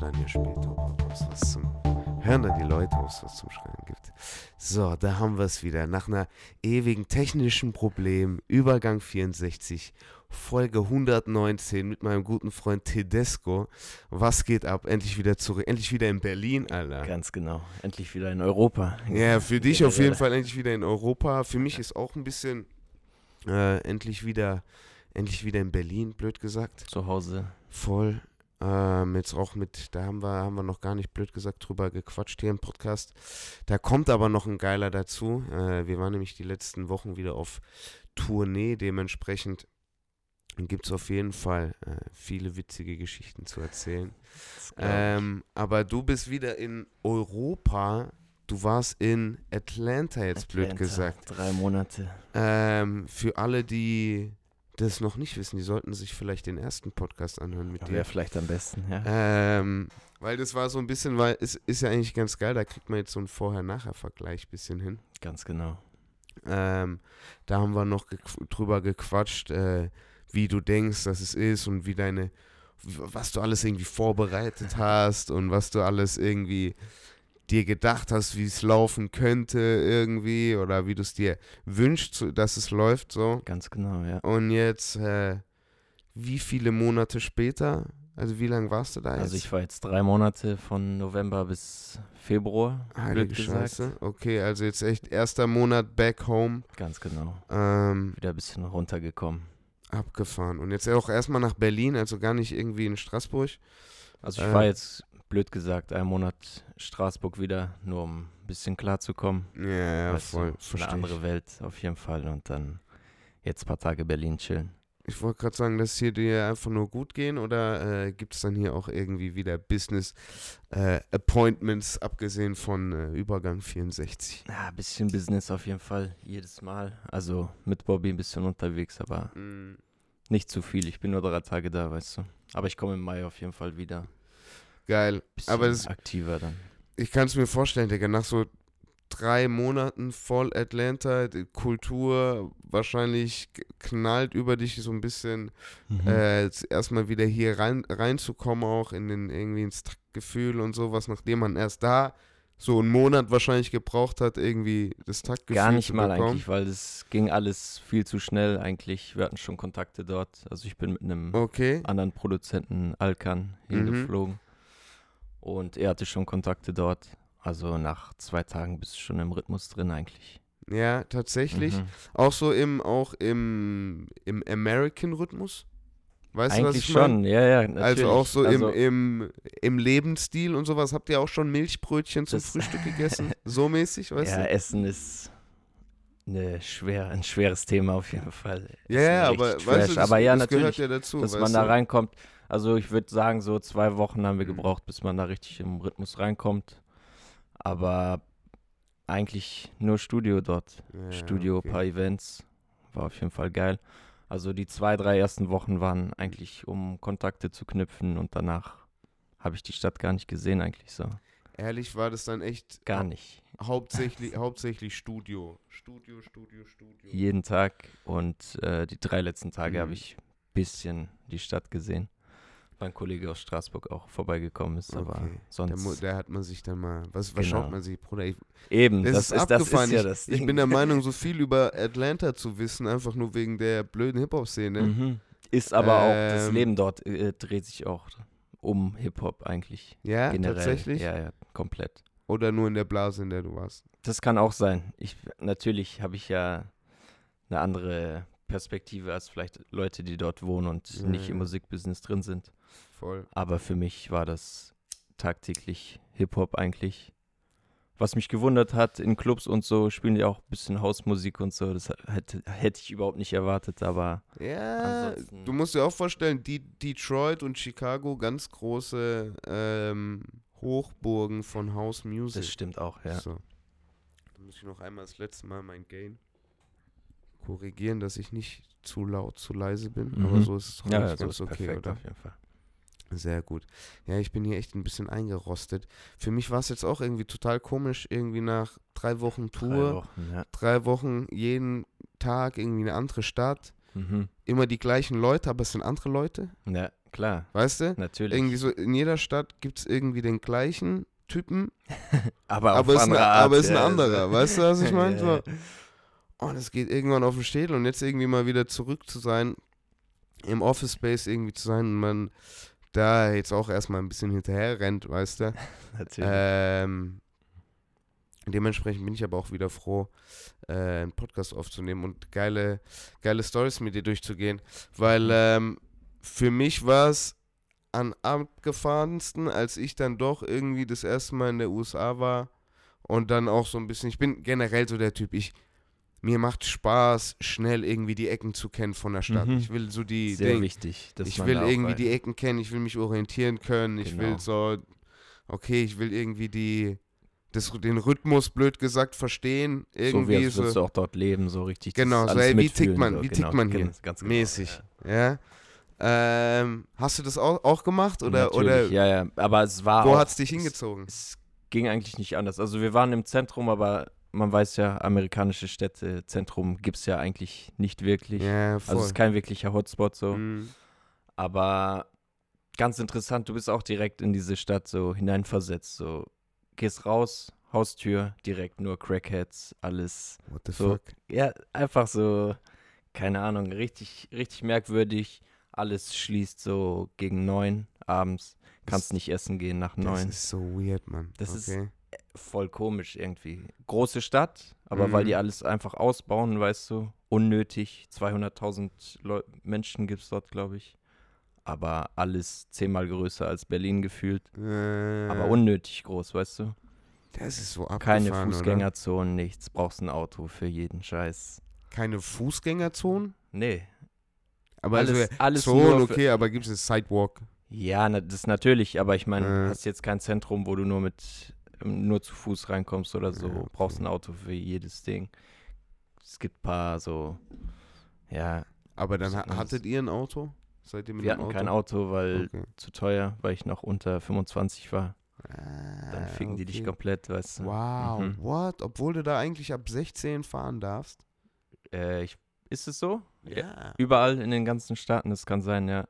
wir dann ja später, ob es was zum hören dann die Leute, ob es was zum Schreien gibt. So, da haben wir es wieder. Nach einer ewigen technischen Problem, Übergang 64, Folge 119 mit meinem guten Freund Tedesco. Was geht ab? Endlich wieder zurück. Endlich wieder in Berlin, Alter. Ganz genau. Endlich wieder in Europa. Ja, für dich auf jeden Fall endlich wieder in Europa. Für mich ist auch ein bisschen äh, endlich wieder endlich wieder in Berlin, blöd gesagt. Zu Hause. Voll. Ähm, jetzt auch mit, da haben wir, haben wir noch gar nicht blöd gesagt drüber gequatscht hier im Podcast. Da kommt aber noch ein geiler dazu. Äh, wir waren nämlich die letzten Wochen wieder auf Tournee, dementsprechend gibt es auf jeden Fall äh, viele witzige Geschichten zu erzählen. Ähm, aber du bist wieder in Europa. Du warst in Atlanta jetzt Atlanta, blöd gesagt. Drei Monate. Ähm, für alle, die das noch nicht wissen, die sollten sich vielleicht den ersten Podcast anhören mit ja, dir. Wäre vielleicht am besten, ja. Ähm, weil das war so ein bisschen, weil es ist ja eigentlich ganz geil, da kriegt man jetzt so einen Vorher-Nachher-Vergleich ein bisschen hin. Ganz genau. Ähm, da haben wir noch ge drüber gequatscht, äh, wie du denkst, dass es ist und wie deine, was du alles irgendwie vorbereitet hast und was du alles irgendwie dir gedacht hast, wie es laufen könnte irgendwie oder wie du es dir wünschst, dass es läuft so. Ganz genau, ja. Und jetzt, äh, wie viele Monate später? Also wie lange warst du da also jetzt? Also ich war jetzt drei Monate von November bis Februar. Heilige Scheiße. Okay, also jetzt echt erster Monat back home. Ganz genau. Ähm, Wieder ein bisschen runtergekommen. Abgefahren. Und jetzt auch erstmal nach Berlin, also gar nicht irgendwie in Straßburg. Also ich äh, war jetzt blöd gesagt, einen Monat Straßburg wieder, nur um ein bisschen klarzukommen. Ja, ja, weißt voll. Du, eine andere Welt auf jeden Fall und dann jetzt ein paar Tage Berlin chillen. Ich wollte gerade sagen, dass hier dir einfach nur gut gehen oder äh, gibt es dann hier auch irgendwie wieder Business äh, Appointments, abgesehen von äh, Übergang 64? Ja, ein bisschen Business auf jeden Fall, jedes Mal. Also mit Bobby ein bisschen unterwegs, aber mm. nicht zu viel. Ich bin nur drei Tage da, weißt du. Aber ich komme im Mai auf jeden Fall wieder. Geil. Bisschen Aber das, aktiver dann. Ich kann es mir vorstellen, Digga, nach so drei Monaten voll Atlanta, die Kultur wahrscheinlich knallt über dich so ein bisschen, mhm. äh, erstmal wieder hier rein, reinzukommen, auch in den irgendwie ins Taktgefühl und sowas, nachdem man erst da so einen Monat wahrscheinlich gebraucht hat, irgendwie das Taktgefühl Gar nicht mal eigentlich, weil es ging alles viel zu schnell eigentlich. Wir hatten schon Kontakte dort. Also ich bin mit einem okay. anderen Produzenten Alkan hingeflogen. Mhm. Und er hatte schon Kontakte dort. Also nach zwei Tagen bist du schon im Rhythmus drin eigentlich. Ja, tatsächlich. Mhm. Auch so im, auch im, im American-Rhythmus. Weißt Eigentlich du, was ich schon, mein? ja, ja. Also natürlich. Also auch so also im, im, im Lebensstil und sowas. Habt ihr auch schon Milchbrötchen zum Frühstück gegessen? so mäßig, weißt ja, du? Ja, Essen ist eine schwer, ein schweres Thema auf jeden Fall. Ja, ja aber weißt du, das, aber ja, das natürlich, gehört ja dazu. Dass man da reinkommt. Also ich würde sagen, so zwei Wochen haben wir mhm. gebraucht, bis man da richtig im Rhythmus reinkommt. Aber eigentlich nur Studio dort. Ja, Studio, okay. paar Events. War auf jeden Fall geil. Also die zwei, drei ersten Wochen waren eigentlich, um Kontakte zu knüpfen und danach habe ich die Stadt gar nicht gesehen eigentlich so. Ehrlich war das dann echt gar nicht. Hauptsächlich, hauptsächlich Studio. Studio, Studio, Studio. Jeden Tag und äh, die drei letzten Tage mhm. habe ich ein bisschen die Stadt gesehen mein Kollege aus Straßburg auch vorbeigekommen ist, okay. aber sonst. Da, hat man sich dann mal. Was, was genau. schaut man sich, Bruder? Ich, Eben, das, das, ist, ist, das ist ja das Ding. Ich bin der Meinung, so viel über Atlanta zu wissen, einfach nur wegen der blöden Hip-Hop-Szene. Mhm. Ist aber ähm, auch, das ähm, Leben dort äh, dreht sich auch um Hip-Hop eigentlich. Ja, generell. tatsächlich? Ja, ja, komplett. Oder nur in der Blase, in der du warst? Das kann auch sein. Ich, natürlich habe ich ja eine andere Perspektive als vielleicht Leute, die dort wohnen und ja, nicht im Musikbusiness drin sind. Voll. Aber für mich war das tagtäglich Hip-Hop eigentlich. Was mich gewundert hat, in Clubs und so spielen die auch ein bisschen Hausmusik und so. Das hätte, hätte ich überhaupt nicht erwartet, aber. Ja, du musst dir auch vorstellen, die Detroit und Chicago ganz große ähm, Hochburgen von House Music. Das stimmt auch, ja. So. Da muss ich noch einmal das letzte Mal mein Gain korrigieren, dass ich nicht zu laut, zu leise bin. Mhm. Aber so ist es ja, ja, so ganz okay, oder? Auf jeden Fall. Sehr gut. Ja, ich bin hier echt ein bisschen eingerostet. Für mich war es jetzt auch irgendwie total komisch, irgendwie nach drei Wochen Tour, drei Wochen, ja. drei Wochen jeden Tag irgendwie eine andere Stadt. Mhm. Immer die gleichen Leute, aber es sind andere Leute. Ja, klar. Weißt du? Natürlich. Irgendwie so, in jeder Stadt gibt es irgendwie den gleichen Typen, aber aber ist, eine, Art, aber ist ein anderer. Weißt du, was ich meine? Ja, So, oh, das geht irgendwann auf den Schädel und jetzt irgendwie mal wieder zurück zu sein, im Office Space irgendwie zu sein und man da jetzt auch erstmal ein bisschen hinterher rennt, weißt du? Natürlich. Ähm, dementsprechend bin ich aber auch wieder froh, äh, einen Podcast aufzunehmen und geile, geile Stories mit dir durchzugehen, weil ähm, für mich war es am abgefahrensten, als ich dann doch irgendwie das erste Mal in der USA war und dann auch so ein bisschen, ich bin generell so der Typ, ich, mir macht Spaß, schnell irgendwie die Ecken zu kennen von der Stadt. Mhm. Ich will so die, Sehr Ding- wichtig. Ich will irgendwie weiß. die Ecken kennen, ich will mich orientieren können, ich will Genau. so, okay, ich will irgendwie die, das, den Rhythmus, blöd gesagt, verstehen. so wie Irgendwie als so, du auch dort leben, so richtig. Genau, so, ey, wie tickt man- so, wie genau, tickt man hier? ganz- Ganz genau, mäßig. ja. ja. Ähm, hast du das auch, auch gemacht oder, oder ja, ja. Aber es war wo hat es dich es- hingezogen? Es ging eigentlich nicht anders. Also wir waren im Zentrum, aber man weiß ja, amerikanische Städte, Zentrum gibt es ja eigentlich nicht wirklich. Ja, voll. also es ist kein wirklicher Hotspot so. Mhm. Aber ganz interessant, du bist auch direkt in diese Stadt so hineinversetzt. So gehst raus, Haustür, direkt nur Crackheads, alles. What the So. fuck? Ja, einfach so, keine Ahnung, richtig, richtig merkwürdig. Alles schließt so gegen neun abends. Kannst Das- nicht essen gehen nach Das neun. ist so weird, Mann. Das ist- okay. Voll komisch irgendwie. Große Stadt, aber weil Mhm. die alles einfach ausbauen, weißt du, unnötig. 200.000 Leu Menschen gibt es dort, glaube ich. Aber alles zehnmal größer als Berlin gefühlt. Äh, Aber unnötig groß, weißt du? das ist so abgefahren, Keine Oder? Fußgängerzonen, nichts. Brauchst ein Auto für jeden Scheiß. Keine Fußgängerzonen? Nee. Aber alles, also, alles Zonen, okay, aber gibt es Sidewalk? Ja, das natürlich, aber ich meine, Äh. hast jetzt kein Zentrum, wo du nur mit nur zu Fuß reinkommst oder so. Ja, okay. Brauchst ein Auto für jedes Ding. Es gibt ein paar so, ja, Aber dann ha hattet ihr ein Auto? Seid ihr mit wir hatten Auto? kein Auto, weil Okay. zu teuer, weil ich noch unter 25 war. Dann Ah, ficken die dich okay. komplett, weißt du. Wow, Mhm. what? Obwohl du da eigentlich ab 16 fahren darfst? Äh, ich, ist es so? Überall in den ganzen Staaten, das kann sein, ja.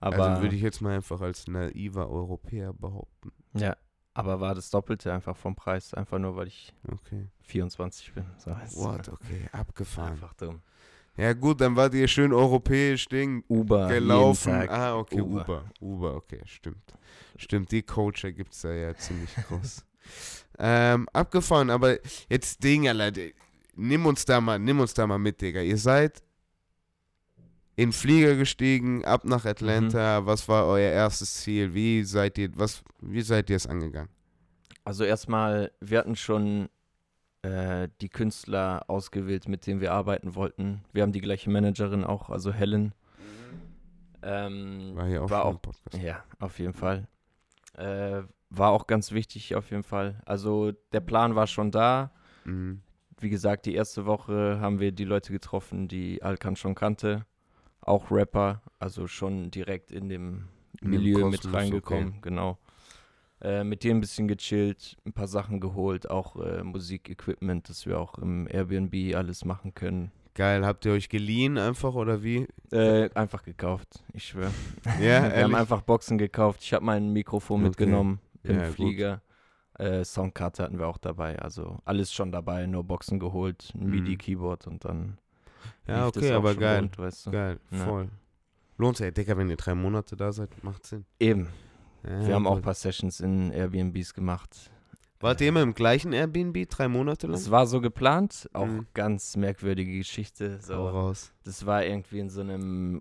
Aber, also würde ich jetzt mal einfach als naiver Europäer behaupten. ja, aber war das Doppelte einfach vom Preis, einfach nur, weil ich Okay. 24 bin. So. What? Okay, abgefahren. Einfach dumm. Ja gut, dann wart ihr schön europäisch Ding Uber, gelaufen. Ah, okay, Uber. Uber. Uber, okay, stimmt. Stimmt, die Culture gibt es da ja ziemlich groß. ähm, abgefahren, aber jetzt Ding, Alter, nimm uns da mal, nimm uns da mal mit, Digga. Ihr seid in den Flieger gestiegen, ab nach Atlanta. Mhm. Was war euer erstes Ziel? Wie seid ihr, was, wie seid ihr es angegangen? Also erstmal, wir hatten schon äh, die Künstler ausgewählt, mit denen wir arbeiten wollten. Wir haben die gleiche Managerin auch, also Helen. Ähm, War hier auch war schon auch, im Podcast. ja, auf jeden Fall. Äh, war auch ganz wichtig, auf jeden Fall. Also der Plan war schon da. Mhm. Wie gesagt, die erste Woche haben wir die Leute getroffen, die Alkan schon kannte. Auch Rapper, also schon direkt in dem In dem Milieu mit reingekommen, genau. Äh, mit denen ein bisschen gechillt, ein paar Sachen geholt, auch äh, Musikequipment, dass wir auch im Airbnb alles machen können. Geil, habt ihr euch geliehen einfach oder wie? Äh, einfach gekauft, ich schwöre. Ja, wir haben ehrlich? einfach Boxen gekauft. Ich habe mein Mikrofon Okay. mitgenommen im Ja. Flieger. Äh, Soundkarte hatten wir auch dabei, also alles schon dabei, nur Boxen geholt, ein Mhm. MIDI-Keyboard und dann Ja, das okay, aber geil. rund, weißt du. Geil, Ja. voll. Lohnt sich, Digga, wenn ihr drei Monate da seid, macht Sinn. Eben, Ja, wir haben auch ein paar Sessions in Airbnbs gemacht. Wart ihr immer im gleichen Airbnb drei Monate lang? Es war so geplant, auch Mhm. ganz merkwürdige Geschichte. So, raus. das war irgendwie in so einem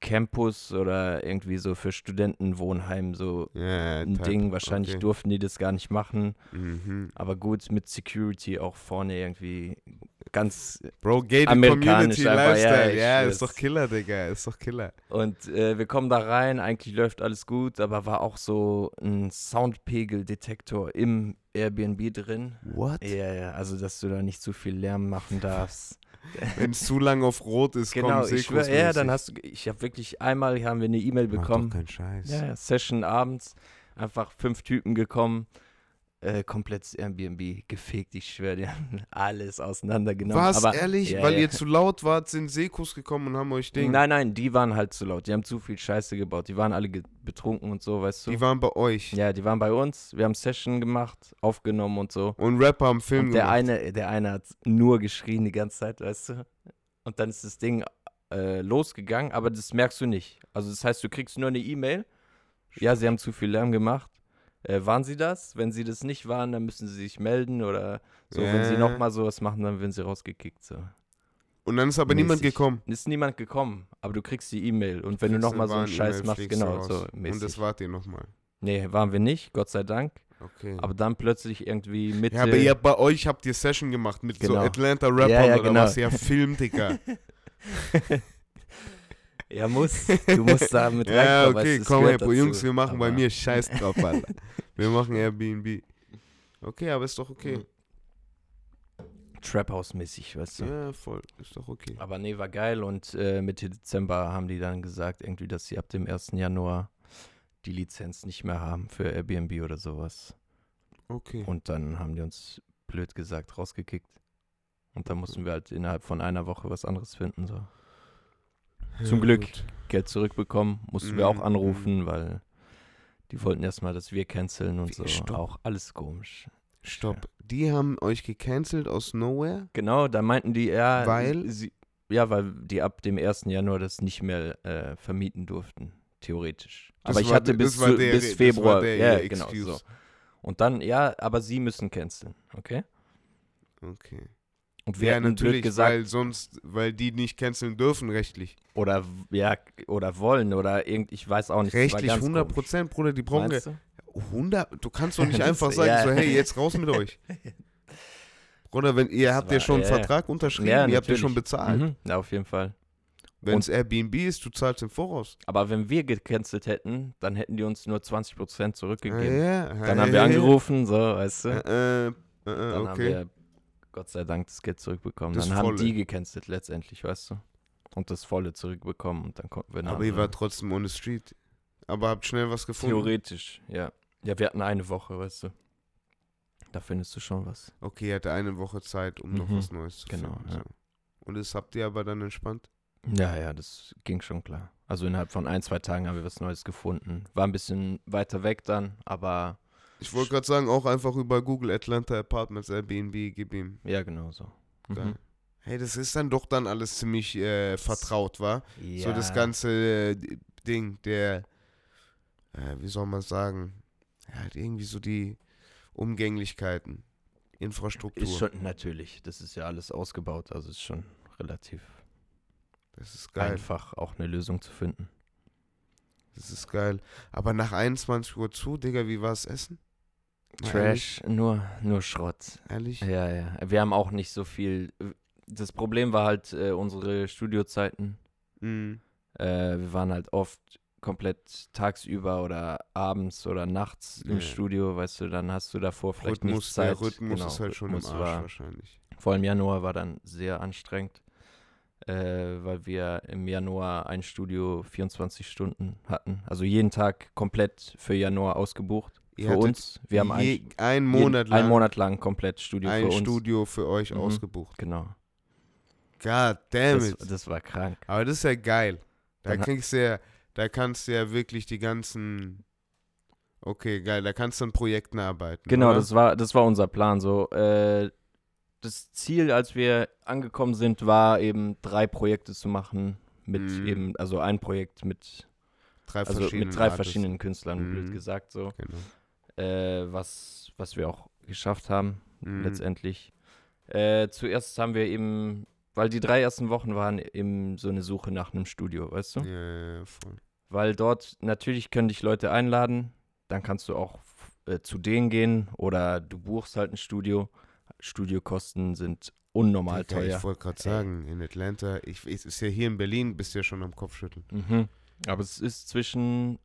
Campus oder irgendwie so für Studentenwohnheim so Ja, ein type. Ding. Wahrscheinlich okay. durften die das gar nicht machen. Mhm. Aber gut, mit Security auch vorne irgendwie ganz. Bro, gated Amerikanisch Community einfach, ja, Lifestyle. Ja, schwör's. ist doch Killer, Digga. Ist doch Killer. Und äh, wir kommen da rein, eigentlich läuft alles gut, aber war auch so ein Soundpegeldetektor im Airbnb drin. What? Ja, ja, also dass du da nicht zu viel Lärm machen darfst. Wenn es zu lang auf Rot ist, Genau, kommen ich schwör, ja, dann hast du, ich habe wirklich einmal haben wir eine E-Mail Mach bekommen. doch keinen Scheiß. Ja, ja, Session abends, einfach fünf Typen gekommen. Äh, komplettes Airbnb gefegt, ich schwöre, die haben alles auseinandergenommen. Was, aber, ehrlich? ja, Weil ja. ihr zu laut wart, sind Sekus gekommen und haben euch Ding. Nein, nein, die waren halt zu laut. Die haben zu viel Scheiße gebaut. Die waren alle betrunken und so, weißt du. Die waren bei euch. ja, die waren bei uns. Wir haben Session gemacht, aufgenommen und so. Und Rapper haben Film Und der gemacht. eine, der eine hat nur geschrien die ganze Zeit, weißt du. Und dann ist das Ding äh, losgegangen, aber das merkst du nicht. Also das heißt, du kriegst nur eine E-Mail. Ja, sie haben zu viel Lärm gemacht. Äh, waren sie das? Wenn sie das nicht waren, dann müssen sie sich melden oder so. Wenn sie nochmal sowas machen, dann werden sie rausgekickt. So. Und dann ist aber niemand Mäßig. gekommen. Ist niemand gekommen, aber du kriegst die E-Mail. Und wenn du nochmal so einen Scheiß machst, genau, so Und mäßig. das wart ihr nochmal. nee, waren wir nicht, Gott sei Dank. Okay. Aber dann plötzlich irgendwie Mitte. ja, aber ihr, bei euch habt ihr Session gemacht mit so Genau. Atlanta Rappern Ja, ja, oder genau. was? Ja, Film, Digga. Ja, muss. Du musst da mit ja, reinkommen. okay, komm Bro, Jungs, wir machen bei Aber- mir Scheiß drauf, Alter. Wir machen Airbnb. Okay, aber ist doch okay. Mhm. Trap House-mäßig, weißt du. Ja, voll. Ist doch okay. Aber nee, war geil und äh, Mitte Dezember haben die dann gesagt, irgendwie, dass sie ab dem 1. Januar die Lizenz nicht mehr haben für Airbnb oder sowas. Okay. Und dann haben die uns blöd gesagt rausgekickt. Und dann mussten wir halt innerhalb von einer Woche was anderes finden. So. Zum Ja, Glück. gut. Geld zurückbekommen, mussten wir Mhm, auch anrufen, weil die wollten erstmal, dass wir canceln und Wie- so. stopp. Auch alles komisch. Stopp. Die haben euch gecancelt aus Nowhere? Genau, da meinten die, ja, Weil? sie, ja, weil die ab dem 1. Januar das nicht mehr äh, vermieten durften, theoretisch. Das aber ich hatte der- bis, zu, der- bis Februar, der ja, genau, so. Und dann, ja, aber sie müssen canceln, okay? Okay. Und wir Ja, natürlich, gesagt, weil sonst, weil die nicht canceln dürfen rechtlich. oder ja, oder wollen, oder irgend, ich weiß auch nicht. Rechtlich ganz 100 komisch. Prozent, Bruder, die brauchen Meinst du? 100, du kannst doch nicht einfach sagen, ja. so, hey, jetzt raus mit euch. Bruder, wenn, ihr Das habt ja war- schon einen ja, ja. Vertrag unterschrieben, Ja, ihr habt ja schon bezahlt. Mhm, ja, auf jeden Fall. Wenn es Airbnb ist, du zahlst im Voraus. Aber wenn wir gecancelt hätten, dann hätten die uns nur 20% zurückgegeben. Ja, Dann haben wir angerufen, so, weißt du. Äh, äh, äh, Dann haben okay. wir Gott sei Dank das Geld zurückbekommen. Das dann haben Volle. die gecancelt letztendlich, weißt du. Und das Volle zurückbekommen und dann konnten wir Aber ihr wart trotzdem on the street. Aber habt schnell was gefunden. Theoretisch, ja. Ja, wir hatten eine Woche, weißt du. Da findest du schon was. Okay, ihr hatte eine Woche Zeit, um noch Mhm. was Neues zu Genau, finden. ja. So. Und das habt ihr aber dann entspannt? Ja, ja, das ging schon klar. Also innerhalb von ein, zwei Tagen haben wir was Neues gefunden. War ein bisschen weiter weg dann, aber Ich wollte gerade sagen, auch einfach über Google Atlanta Apartments, Airbnb, gib ihm. ja, genau so. Mhm. Hey, das ist dann doch dann alles ziemlich äh, vertraut, war? Ja. So das ganze äh, Ding, der, äh, wie soll man sagen, ja, halt irgendwie so die Umgänglichkeiten, Infrastruktur. Ist schon, natürlich, das ist ja alles ausgebaut, also ist schon relativ das ist geil. einfach, auch eine Lösung zu finden. Das ist geil. Aber nach 21 Uhr zu, Digga, wie war es Essen? Ehrlich? Trash, nur, nur Schrott. Ehrlich? Ja, ja. Wir haben auch nicht so viel. Das Problem war halt äh, unsere Studiozeiten. Mhm. Äh, wir waren halt oft komplett tagsüber oder abends oder nachts im Ja. Studio, weißt du, dann hast du davor vielleicht nicht Rhythmus, Zeit. der Rhythmus Genau, ist halt schon im Rhythmus Arsch war, wahrscheinlich. Vor allem Januar war dann sehr anstrengend, äh, weil wir im Januar ein Studio 24 Stunden hatten. Also jeden Tag komplett für Januar ausgebucht. Für uns. Wir haben Je, ein, einen Monat lang einen Monat lang komplett Studio ein für uns. Studio für euch Mhm. ausgebucht. Genau. God damn Das, it. das war krank. Aber das ist ja geil. Da Dann kriegst du ja, da kannst du ja wirklich die ganzen. Okay, geil, da kannst du an Projekten arbeiten. Genau, oder? das war, das war unser Plan. So, äh, das Ziel, als wir angekommen sind, war eben drei Projekte zu machen. Mit Mhm. eben, also ein Projekt mit, drei also mit drei Artists. verschiedenen Künstlern, Mhm. blöd gesagt, so. Genau. Äh, was, was wir auch geschafft haben, Mhm. letztendlich. Äh, zuerst haben wir eben, weil die drei ersten Wochen waren eben so eine Suche nach einem Studio, weißt du? Ja, ja, ja, voll. Weil dort natürlich können dich Leute einladen, dann kannst du auch äh, zu denen gehen oder du buchst halt ein Studio. Studiokosten sind unnormal Digga, teuer. Ich wollte gerade sagen, in Atlanta, ich, es ist ja hier in Berlin, bist du ja schon am Kopfschütteln. Mhm. Aber es ist zwischen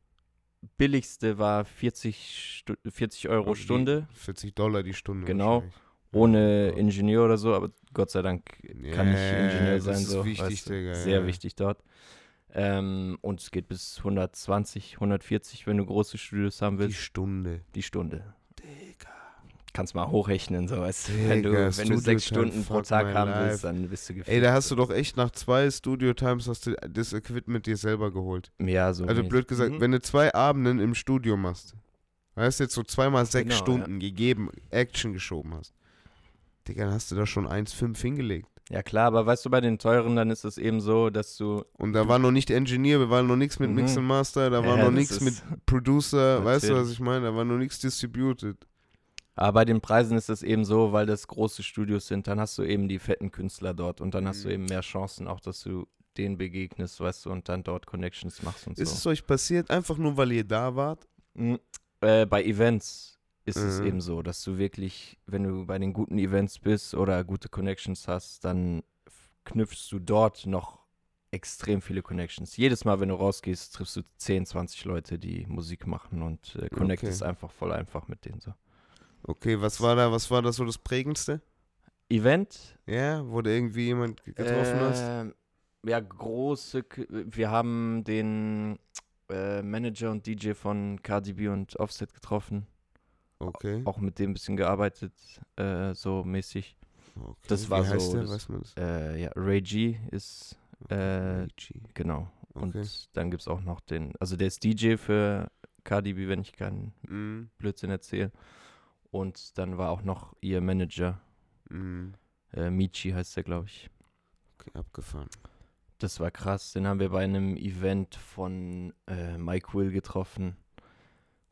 billigste war 40, Stu 40 Euro Die Stunde 40 Dollar die Stunde. Genau. ohne Ja. Ingenieur oder so, aber Gott sei Dank kann ich Ja, Ingenieur das sein. ist so, wichtig, weißt du, Digga, Sehr ja. wichtig dort. Ähm, und es geht bis 120, 140, wenn du große Studios haben Die willst. Stunde. Die Stunde. Digga. Kannst mal hochrechnen, so weißt du. Wenn du, Digga, wenn du sechs Stunden pro Tag haben life. willst, dann bist du gefickt. Ey, da hast du doch echt nach zwei Studio-Times hast du das Equipment dir selber geholt. Ja, so. Also blöd gesagt, Mhm. wenn du zwei Abenden im Studio machst, weißt du, jetzt so zweimal sechs Genau, Stunden gegeben, Action geschoben hast, Digga, dann hast du da schon 1,5 hingelegt. Ja, klar, aber weißt du, bei den teuren, dann ist es eben so, dass du. Und da war noch nicht Engineer, wir waren noch nichts mit Mhm. Mix and Master, da war Ja, noch nichts mit Producer, weißt du, was ich meine? Da war noch nichts distributed. Aber bei den Preisen ist es eben so, weil das große Studios sind, dann hast du eben die fetten Künstler dort und dann hast du Mhm. eben mehr Chancen, auch dass du denen begegnest, weißt du, und dann dort Connections machst und Ist so. es euch passiert, einfach nur weil ihr da wart? Mhm. Äh, bei Events ist es Mhm. eben so, dass du wirklich, wenn du bei den guten Events bist oder gute Connections hast, dann knüpfst du dort noch extrem viele Connections. Jedes Mal, wenn du rausgehst, triffst du 10, 20 Leute, die Musik machen und äh, connectest einfach voll einfach mit denen so. Okay, was war da, was war da so das Prägendste? Event? Ja, wo du irgendwie jemand ge- getroffen hast? Ähm, Ja, große, K- wir haben den äh, Manager und DJ von Cardi B und Offset getroffen, Okay. auch mit dem ein bisschen gearbeitet, äh, so mäßig. okay. das war Wie heißt so Der? das- Weiß man das? Äh, ja, Ray G ist, äh, Richie. genau. Und Okay. dann gibt es auch noch den, also der ist DJ für Cardi B, wenn ich keinen Mhm. Blödsinn erzähle. Und dann war auch noch ihr Manager, Mhm. äh, Michi heißt der, glaube ich. Okay, abgefahren. Das war krass. Den haben wir bei einem Event von äh, Mike Will getroffen.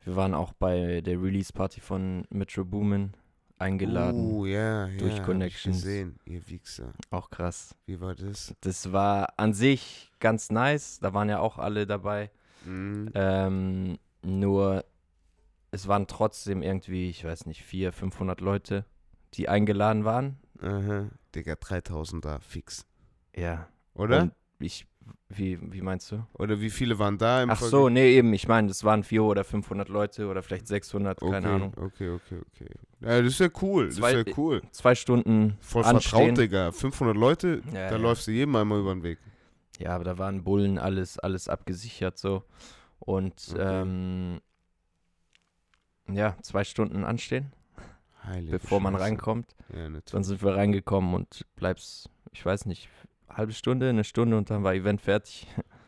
Wir waren auch bei der Release-Party von Metro Boomin eingeladen. Uh, ja, ja. durch Connections. gesehen, ihr Wichser. Auch krass. Wie war das? Das war an sich ganz nice. Da waren ja auch alle dabei. Mhm. Ähm, nur es waren trotzdem irgendwie, ich weiß nicht, 400, 500 Leute, die eingeladen waren. Aha. Digga, 3000 da, fix. Ja. Oder? Und ich, wie, wie meinst du? Oder wie viele waren da im Ach Vergleich? so, nee, eben. Ich meine, das waren 400 oder 500 Leute oder vielleicht 600, okay, keine Ahnung. Okay, okay, okay. Ja, das ist ja cool. Das Zwei- ist ja cool. Zwei Stunden Voll vertraut, anstehen. Digga. 500 Leute, Ja, da ja. läufst du jedem einmal über den Weg. Ja, aber da waren Bullen, alles, alles abgesichert so. Und Okay. ähm, ja, zwei Stunden anstehen, Heilige bevor man Scheiße. reinkommt. Ja. Dann sind wir reingekommen und bleibst, ich weiß nicht, halbe Stunde, eine Stunde und dann war Event fertig.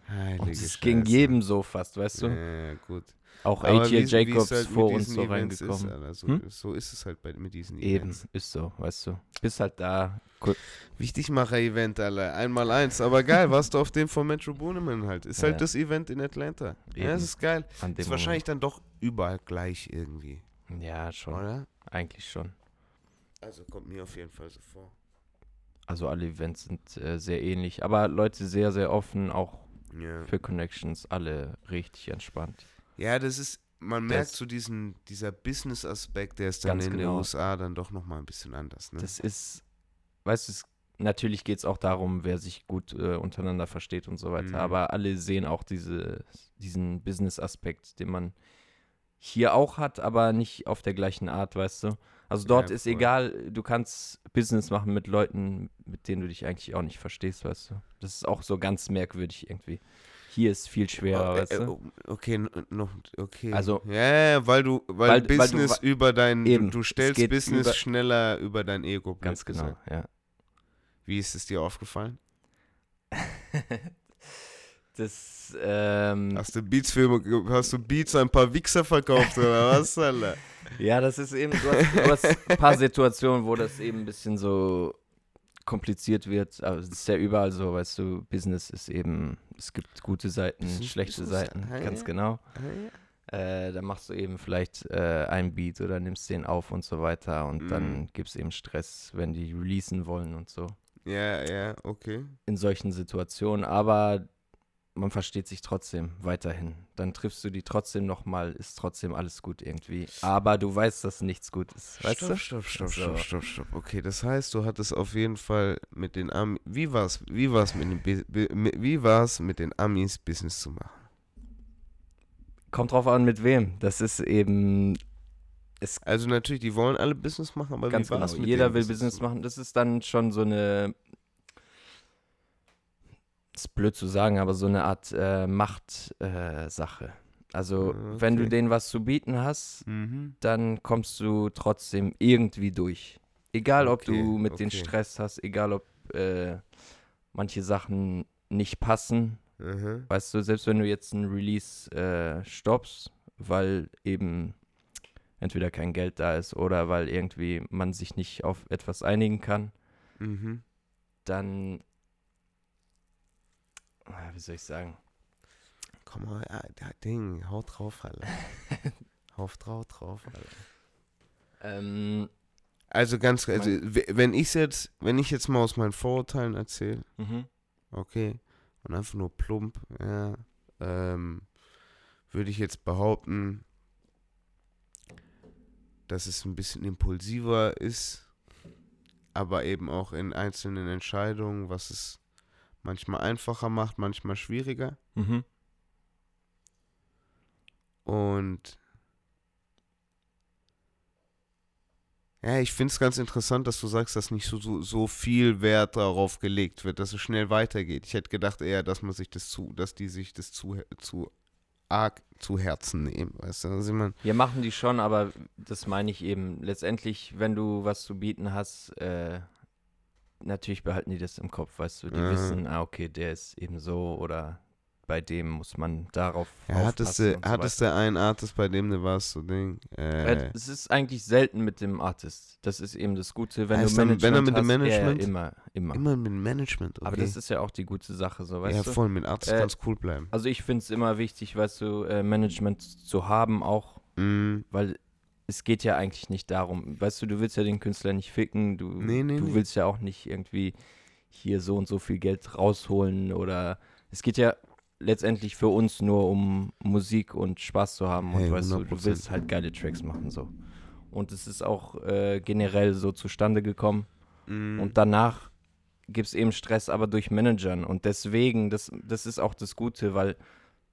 Heilige Und es ging jedem so fast, weißt du? Ja, ja, gut. Auch Aber es Jacobs halt vor uns so Events reingekommen. Ist, Alter. so, Hm? so ist es halt bei, mit diesen Eben, Events. ist so, weißt du. Bist halt da. Cool. Wichtigmacher-Event, Alter. Einmal eins. Aber geil, warst du auf dem von Metro Booneman halt. Ist Ja. halt das Event in Atlanta. Ja, Eben. es ist geil. Ist wahrscheinlich dann doch überall gleich irgendwie. Ja, schon. oder? Eigentlich schon. Also kommt mir auf jeden Fall so vor. Also alle Events sind äh, sehr ähnlich. Aber Leute sehr, sehr offen, auch Ja. für Connections, alle richtig entspannt. Ja, das ist, man merkt Das- so diesen, dieser Business-Aspekt, der ist dann in den genau. USA dann doch nochmal ein bisschen anders, ne? Das ist, weißt du, es, natürlich geht es auch darum, wer sich gut äh, untereinander versteht und so weiter. Mhm. Aber alle sehen auch diese, diesen Business-Aspekt, den man hier auch hat, aber nicht auf der gleichen Art, weißt du. Also dort Ja, ist voll. egal, du kannst Business machen mit Leuten, mit denen du dich eigentlich auch nicht verstehst, weißt du. Das ist auch so ganz merkwürdig irgendwie. Hier ist viel schwerer, Oh, äh, weißt äh, du. oh, Okay, noch, okay. Also- ja, weil du, weil, Weil- weil du Business über dein, Eben, du, du stellst Business über- schneller über dein Ego. Ganz genau, gesagt. ja. Wie ist es dir aufgefallen? Das, ähm, Hast du Beats für, hast du Beats ein paar Wichser verkauft oder was, Alter? Ja, das ist eben, du hast, du hast ein paar Situationen, wo das eben ein bisschen so kompliziert wird. Aber es ist ja überall so, weißt du, Business ist eben, es gibt gute Seiten, schlechte Business, Seiten, ah, ganz ja. genau. Äh, dann machst du eben vielleicht äh, einen Beat oder nimmst den auf und so weiter und Mhm. dann gibt es eben Stress, wenn die releasen wollen und so. Ja, ja, okay. In solchen Situationen, aber man versteht sich trotzdem weiterhin. Dann triffst du die trotzdem nochmal, ist trotzdem alles gut irgendwie. Aber du weißt, dass nichts gut ist. Weißt stopp, du? stopp, stopp, So. stopp, stopp, stopp. Okay, das heißt, du hattest auf jeden Fall mit den Amis, wie war's, wie war's mit den, mit- wie war's mit den Amis Business zu machen? Kommt drauf an, mit wem. Das ist eben Also natürlich, die wollen alle Business machen, aber ganz wie genau. mit Jeder will Business machen. Das ist dann schon so eine. Ist blöd zu sagen, aber so eine Art äh, Machtsache. Äh. Also, Ah, wenn du okay. denen was zu bieten hast, Mhm. dann kommst du trotzdem irgendwie durch. Egal, ob Okay, du mit den okay. Stress hast, egal, ob äh, manche Sachen nicht passen. Aha. Weißt du, selbst wenn du jetzt ein Release äh, stoppst, weil eben entweder kein Geld da ist oder weil irgendwie man sich nicht auf etwas einigen kann, Mhm. dann, wie soll ich sagen, Komm mal, ja, Ding, haut drauf, Alter. Haut drauf, drauf, Alter. ähm, Also ganz, also, wenn ich jetzt, wenn ich jetzt mal aus meinen Vorurteilen erzähle, mhm. okay, und einfach nur plump, ja, ähm, würde ich jetzt behaupten, dass es ein bisschen impulsiver ist, aber eben auch in einzelnen Entscheidungen, was es manchmal einfacher macht, manchmal schwieriger. Mhm. Und ja, ich finde es ganz interessant, dass du sagst, dass nicht so, so, so viel Wert darauf gelegt wird, dass es schnell weitergeht. Ich hätte gedacht eher, dass man sich das zu, dass die sich das zu, zu arg zu Herzen nehmen, weißt du? Also ich mein, Ja, machen die schon, aber das meine ich eben. Letztendlich, wenn du was zu bieten hast, äh, natürlich behalten die das im Kopf, weißt du. Die Ja. wissen, ah, okay, der ist eben so oder bei dem muss man darauf ja, hattest aufpassen du, und so hattest du einen Artist, bei dem du warst, so Ding, äh, Äh, Es ist eigentlich selten mit dem Artist. Das ist eben das Gute, wenn Heißt du dann, Management wenn er mit dem hast, ja, Management? Ja, immer, immer. immer mit Management, okay. Aber das ist ja auch die gute Sache, so, weißt ja, du. voll, mit Artist Äh, ganz cool bleiben. Also ich finde es immer wichtig, weißt du, äh, Management zu haben auch, Mm, weil es geht ja eigentlich nicht darum, weißt du, du willst ja den Künstler nicht ficken, du, Nee, nee, du nee. willst ja auch nicht irgendwie hier so und so viel Geld rausholen oder es geht ja letztendlich für uns nur um Musik und Spaß zu haben Hey, und weißt du, du 100%. willst halt geile Tracks machen so. Und es ist auch äh, generell so zustande gekommen mm, und danach gibt es eben Stress, aber durch Managern. Und deswegen, das, das ist auch das Gute, weil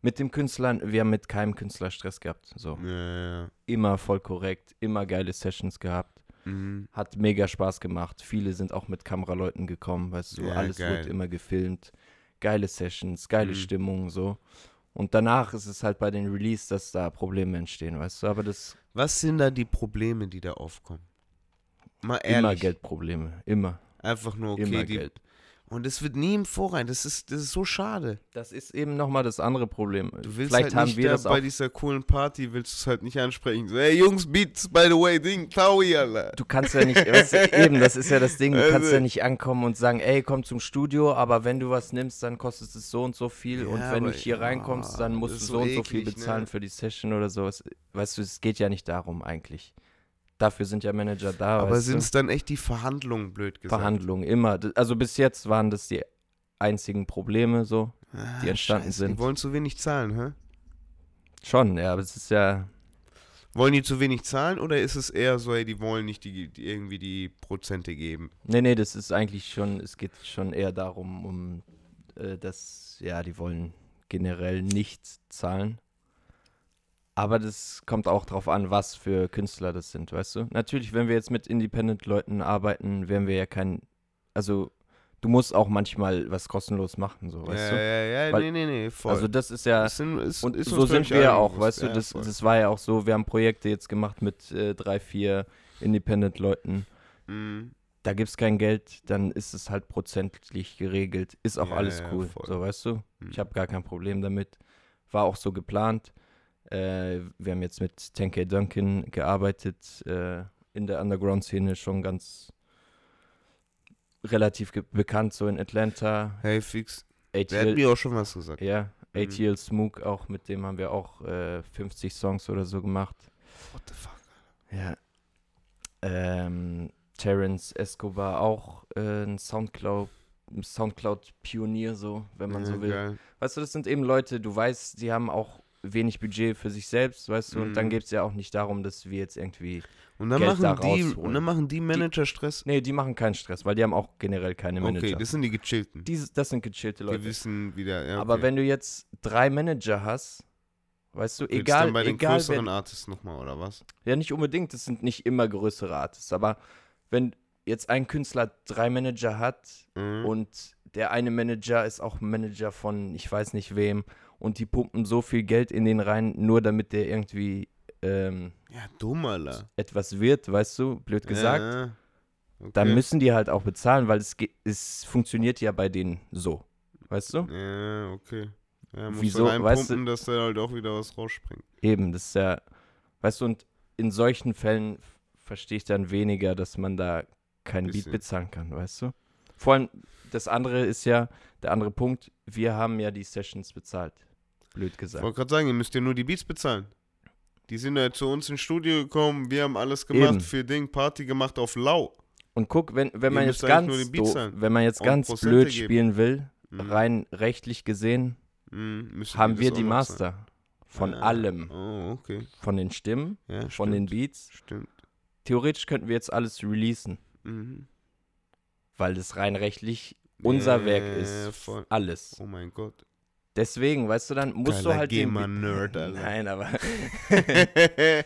mit dem Künstlern, wir haben mit keinem Künstler Stress gehabt. So. ja, ja, Immer voll korrekt, immer geile Sessions gehabt. mm, Hat mega Spaß gemacht. Viele sind auch mit Kameraleuten gekommen, weißt du, Ja, alles geil. wird immer gefilmt. Geile Sessions, geile Mhm. Stimmung, so. Und danach ist es halt bei den Release, dass da Probleme entstehen, weißt du. Aber das Was sind da die Probleme, die da aufkommen? Mal ehrlich. immer Geldprobleme, immer, Einfach nur, okay, immer die, Geld. Und es wird nie im Vorrein. Das ist, das ist so schade. Das ist eben nochmal das andere Problem. Du willst Vielleicht halt haben nicht wir da das bei dieser coolen Party, willst du es halt nicht ansprechen. So, hey Jungs, Beats, by the way, Ding, Taui, Alter. Du kannst ja nicht, weißt du, eben, das ist ja das Ding, du kannst Also- ja nicht ankommen und sagen, ey, komm zum Studio, aber wenn du was nimmst, dann kostet es so und so viel und Ja, wenn du hier reinkommst, dann musst du so so und so viel eklig, bezahlen ne? für die Session oder sowas. Weißt du, es geht ja nicht darum eigentlich. Dafür sind ja Manager da, Aber sind es dann echt die Verhandlungen, blöd gesagt? Verhandlungen, immer. Also bis jetzt waren das die einzigen Probleme so. Ah, die entstanden Scheiße, sind. Die wollen zu wenig zahlen, hä? Schon, ja, aber es ist ja, Wollen die zu wenig zahlen oder ist es eher so, ey, die wollen nicht die, die irgendwie die Prozente geben? nee, nee, das ist eigentlich schon, es geht schon eher darum, um, äh, dass, ja, die wollen generell nichts zahlen. Aber das kommt auch drauf an, was für Künstler das sind, weißt du? Natürlich, wenn wir jetzt mit Independent-Leuten arbeiten, werden wir ja kein, also du musst auch manchmal was kostenlos machen, so, weißt ja, du? ja, ja, Weil- nee, nee, nee, voll. Also das ist ja, Das sind, ist, und ist so sind wir allen auch, weißt du, Ja, das, voll. das war ja auch so, wir haben Projekte jetzt gemacht mit äh, drei, vier Independent-Leuten. Mhm. Da gibt es kein Geld, dann ist es halt prozentlich geregelt. Ist auch Ja, alles ja, cool, so weißt du. Mhm. Ich habe gar kein Problem damit. War auch so geplant. Äh, wir haben jetzt mit 10K Duncan gearbeitet, äh, in der Underground-Szene schon ganz relativ bekannt, so in Atlanta. Hey, fix. Der hat ATL, mir auch schon was gesagt. ja, Mhm. ATL Smook auch, mit dem haben wir auch äh, 50 Songs oder so gemacht. What the fuck? Ja. Ähm, Terence Escobar auch äh, ein Soundcloud, Soundcloud-Pionier, so, wenn man ja, so will. Geil. Weißt du, das sind eben Leute, du weißt, die haben auch wenig Budget für sich selbst, weißt du, und dann Mhm. geht es ja auch nicht darum, dass wir jetzt irgendwie. Und dann, Geld da machen die, rausholen. und dann machen die Manager Stress. Nee, die machen keinen Stress, weil die haben auch generell keine Manager. Okay, das sind die gechillten. Diese, das sind gechillte Die Leute. wissen wieder. Ja, Aber okay. wenn du jetzt drei Manager hast, weißt du, Willst egal, dann bei den egal größeren wer, Artists nochmal, oder was? Ja, nicht unbedingt, das sind nicht immer größere Artists, aber wenn jetzt ein Künstler drei Manager hat Mhm. und der eine Manager ist auch Manager von ich weiß nicht wem und die pumpen so viel Geld in den rein, nur damit der irgendwie ähm, Ja, dumm, Alter. etwas wird, weißt du, blöd gesagt. Ja, okay. Dann müssen die halt auch bezahlen, weil es, es funktioniert ja bei denen so. Weißt du? Ja, okay. Ja, musst Wieso, du weißt reinpumpen, dass da halt auch wieder was rausspringt. Eben, das ist ja, weißt du, und in solchen Fällen verstehe ich dann weniger, dass man da kein Beat bezahlen kann, weißt du? Vor allem, das andere ist ja, der andere Punkt, wir haben ja die Sessions bezahlt. Blöd Ich gesagt. wollte gerade sagen, ihr müsst ja nur die Beats bezahlen. Die sind ja zu uns ins Studio gekommen, wir haben alles gemacht Eben. für Ding, Party gemacht auf lau. Und guck, wenn, wenn Ihr man jetzt ganz, den do- wenn man jetzt ganz Prozente blöd geben. spielen will, Mhm. rein rechtlich gesehen, Mhm, haben wir die Master von zahlen. allem. Oh, okay. Von den Stimmen, Ja, von den stimmt. Beats. Stimmt. Theoretisch könnten wir jetzt alles releasen, Mhm. weil das rein rechtlich unser Ja, Werk ist. voll. Alles. Oh mein Gott. Deswegen, weißt du, dann musst Geiler du halt den GEMA-Nerd, Alter. Nein, aber,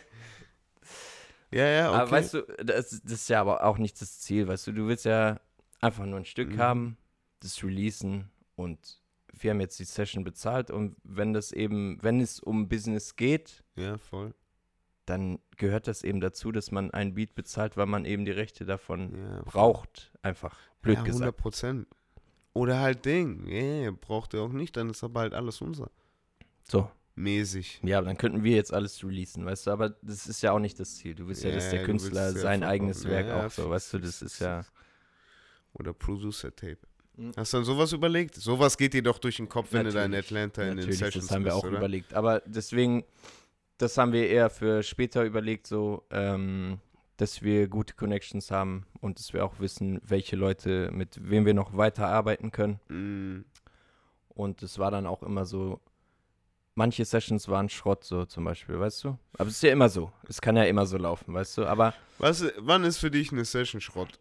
ja, ja, okay. aber weißt du, das, das ist ja aber auch nicht das Ziel, weißt du, du willst ja einfach nur ein Stück Mhm. haben, das releasen und wir haben jetzt die Session bezahlt und wenn das eben, wenn es um Business geht, ja, voll. dann gehört das eben dazu, dass man ein Beat bezahlt, weil man eben die Rechte davon Ja, braucht, einfach. Blöd ja, gesagt. 100 Prozent. Oder halt Ding. Ja, braucht ihr auch nicht, dann ist aber halt alles unser. So. Mäßig. Ja, dann könnten wir jetzt alles releasen, weißt du, aber das ist ja auch nicht das Ziel. Du willst ja, dass Ja, der du Künstler ja sein verkaufen. eigenes Ja, Werk ja, auch so, weißt du, das ist ja. Oder Producer-Tape. Mhm. Hast du an sowas überlegt? Sowas geht dir doch durch den Kopf, wenn du da in Natürlich, Atlanta in den Natürlich, Sessions das haben wir bist, auch oder? überlegt. Aber deswegen, das haben wir eher für später überlegt, so, ähm, dass wir gute Connections haben und dass wir auch wissen, welche Leute, mit wem wir noch weiterarbeiten können. Mm, Und es war dann auch immer so, manche Sessions waren Schrott, so zum Beispiel, weißt du? Aber es ist ja immer so. Es kann ja immer so laufen, weißt du? Aber Was, wann ist für dich eine Session Schrott?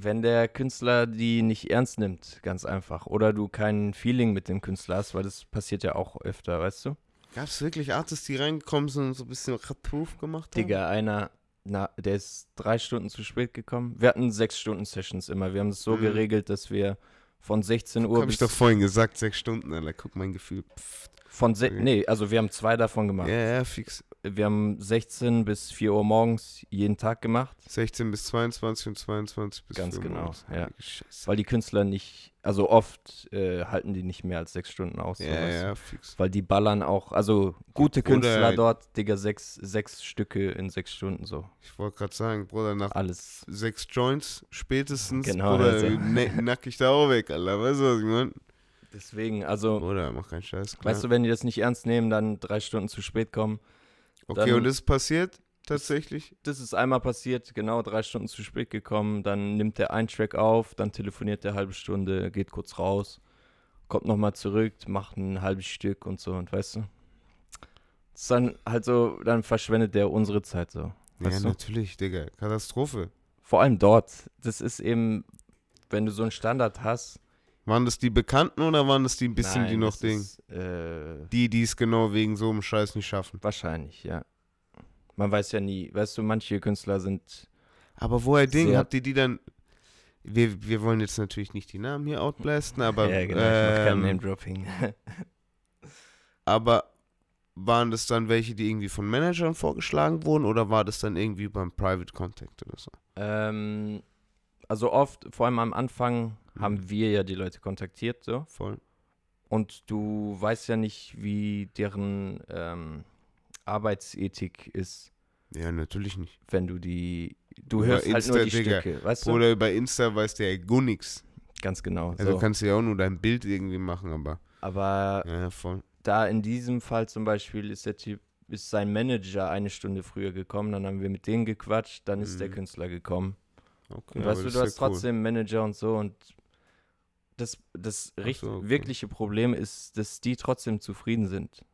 wenn der Künstler die nicht ernst nimmt, ganz einfach, oder du kein Feeling mit dem Künstler hast, weil das passiert ja auch öfter, weißt du? Gab es wirklich Artists, die reingekommen sind und so ein bisschen Reproof gemacht haben? Digga, einer, na, der ist drei Stunden zu spät gekommen. Wir hatten sechs Stunden Sessions immer. Wir haben es so Mhm. geregelt, dass wir von 16 Uhr Hab ich doch vorhin gesagt, sechs Stunden, Alter. Guck mein Gefühl. Pff. von se Okay. nee, also wir haben zwei davon gemacht. Ja, ja, fix. Wir haben 16 bis 4 Uhr morgens jeden Tag gemacht, 16 bis 22 und 22 bis Ganz 4 Uhr genau, morgens. ja. Scheiße. weil die Künstler nicht, also oft äh, halten die nicht mehr als sechs Stunden aus. Ja, du? ja, fix. Weil die ballern auch, also gute Bruder, Künstler dort, Digga, sechs, sechs Stücke in sechs Stunden so. Ich wollte gerade sagen, Bruder, nach Alles. sechs Joints spätestens, Genau, Bruder, also. nack ich da auch weg, Alter. Weißt du, was ich meine? Deswegen, also, Bruder, mach keinen Scheiß, klar. weißt du, wenn die das nicht ernst nehmen, dann drei Stunden zu spät kommen. Okay, dann- und das ist passiert tatsächlich? Das ist einmal passiert, genau drei Stunden zu spät gekommen. Dann nimmt er einen Track auf, dann telefoniert er eine halbe Stunde, geht kurz raus, kommt nochmal zurück, macht ein halbes Stück und so. Und weißt du, das ist dann halt so, dann verschwendet der unsere Zeit so. Ja, du? natürlich, Digga. Katastrophe. Vor allem dort. Das ist eben, wenn du so einen Standard hast. Waren das die Bekannten oder waren das die ein bisschen, nein, die noch Ding? ist, Äh, Die, die es genau wegen so einem Scheiß nicht schaffen. wahrscheinlich, ja. Man weiß ja nie. Weißt du, manche Künstler sind. Aber woher Ding, habt ihr die dann. Wir, wir wollen jetzt natürlich nicht die Namen hier outblasten, aber. ja, genau, ich mach kein ähm, Name-Dropping. Aber waren das dann welche, die irgendwie von Managern vorgeschlagen wurden oder war das dann irgendwie beim Private Contact oder so? Ähm, also oft, vor allem am Anfang, haben wir ja die Leute kontaktiert, so. Voll. Und du weißt ja nicht, wie deren ähm, Arbeitsethik ist, Ja, natürlich nicht. wenn du die. Du Über hörst halt nur Insta, die Digga. Stücke, weißt du? Oder bei Insta weiß der ja gar nichts. Ganz genau. Also so. kannst du ja auch nur dein Bild irgendwie machen, aber. Aber Ja, voll. da in diesem Fall zum Beispiel ist der Typ, ist sein Manager eine Stunde früher gekommen, dann haben wir mit denen gequatscht, dann ist der Mhm. Künstler gekommen. Okay, Und weißt du, du hast cool. trotzdem Manager und so und das, das richt- so, okay. wirkliche Problem ist, dass die trotzdem zufrieden sind.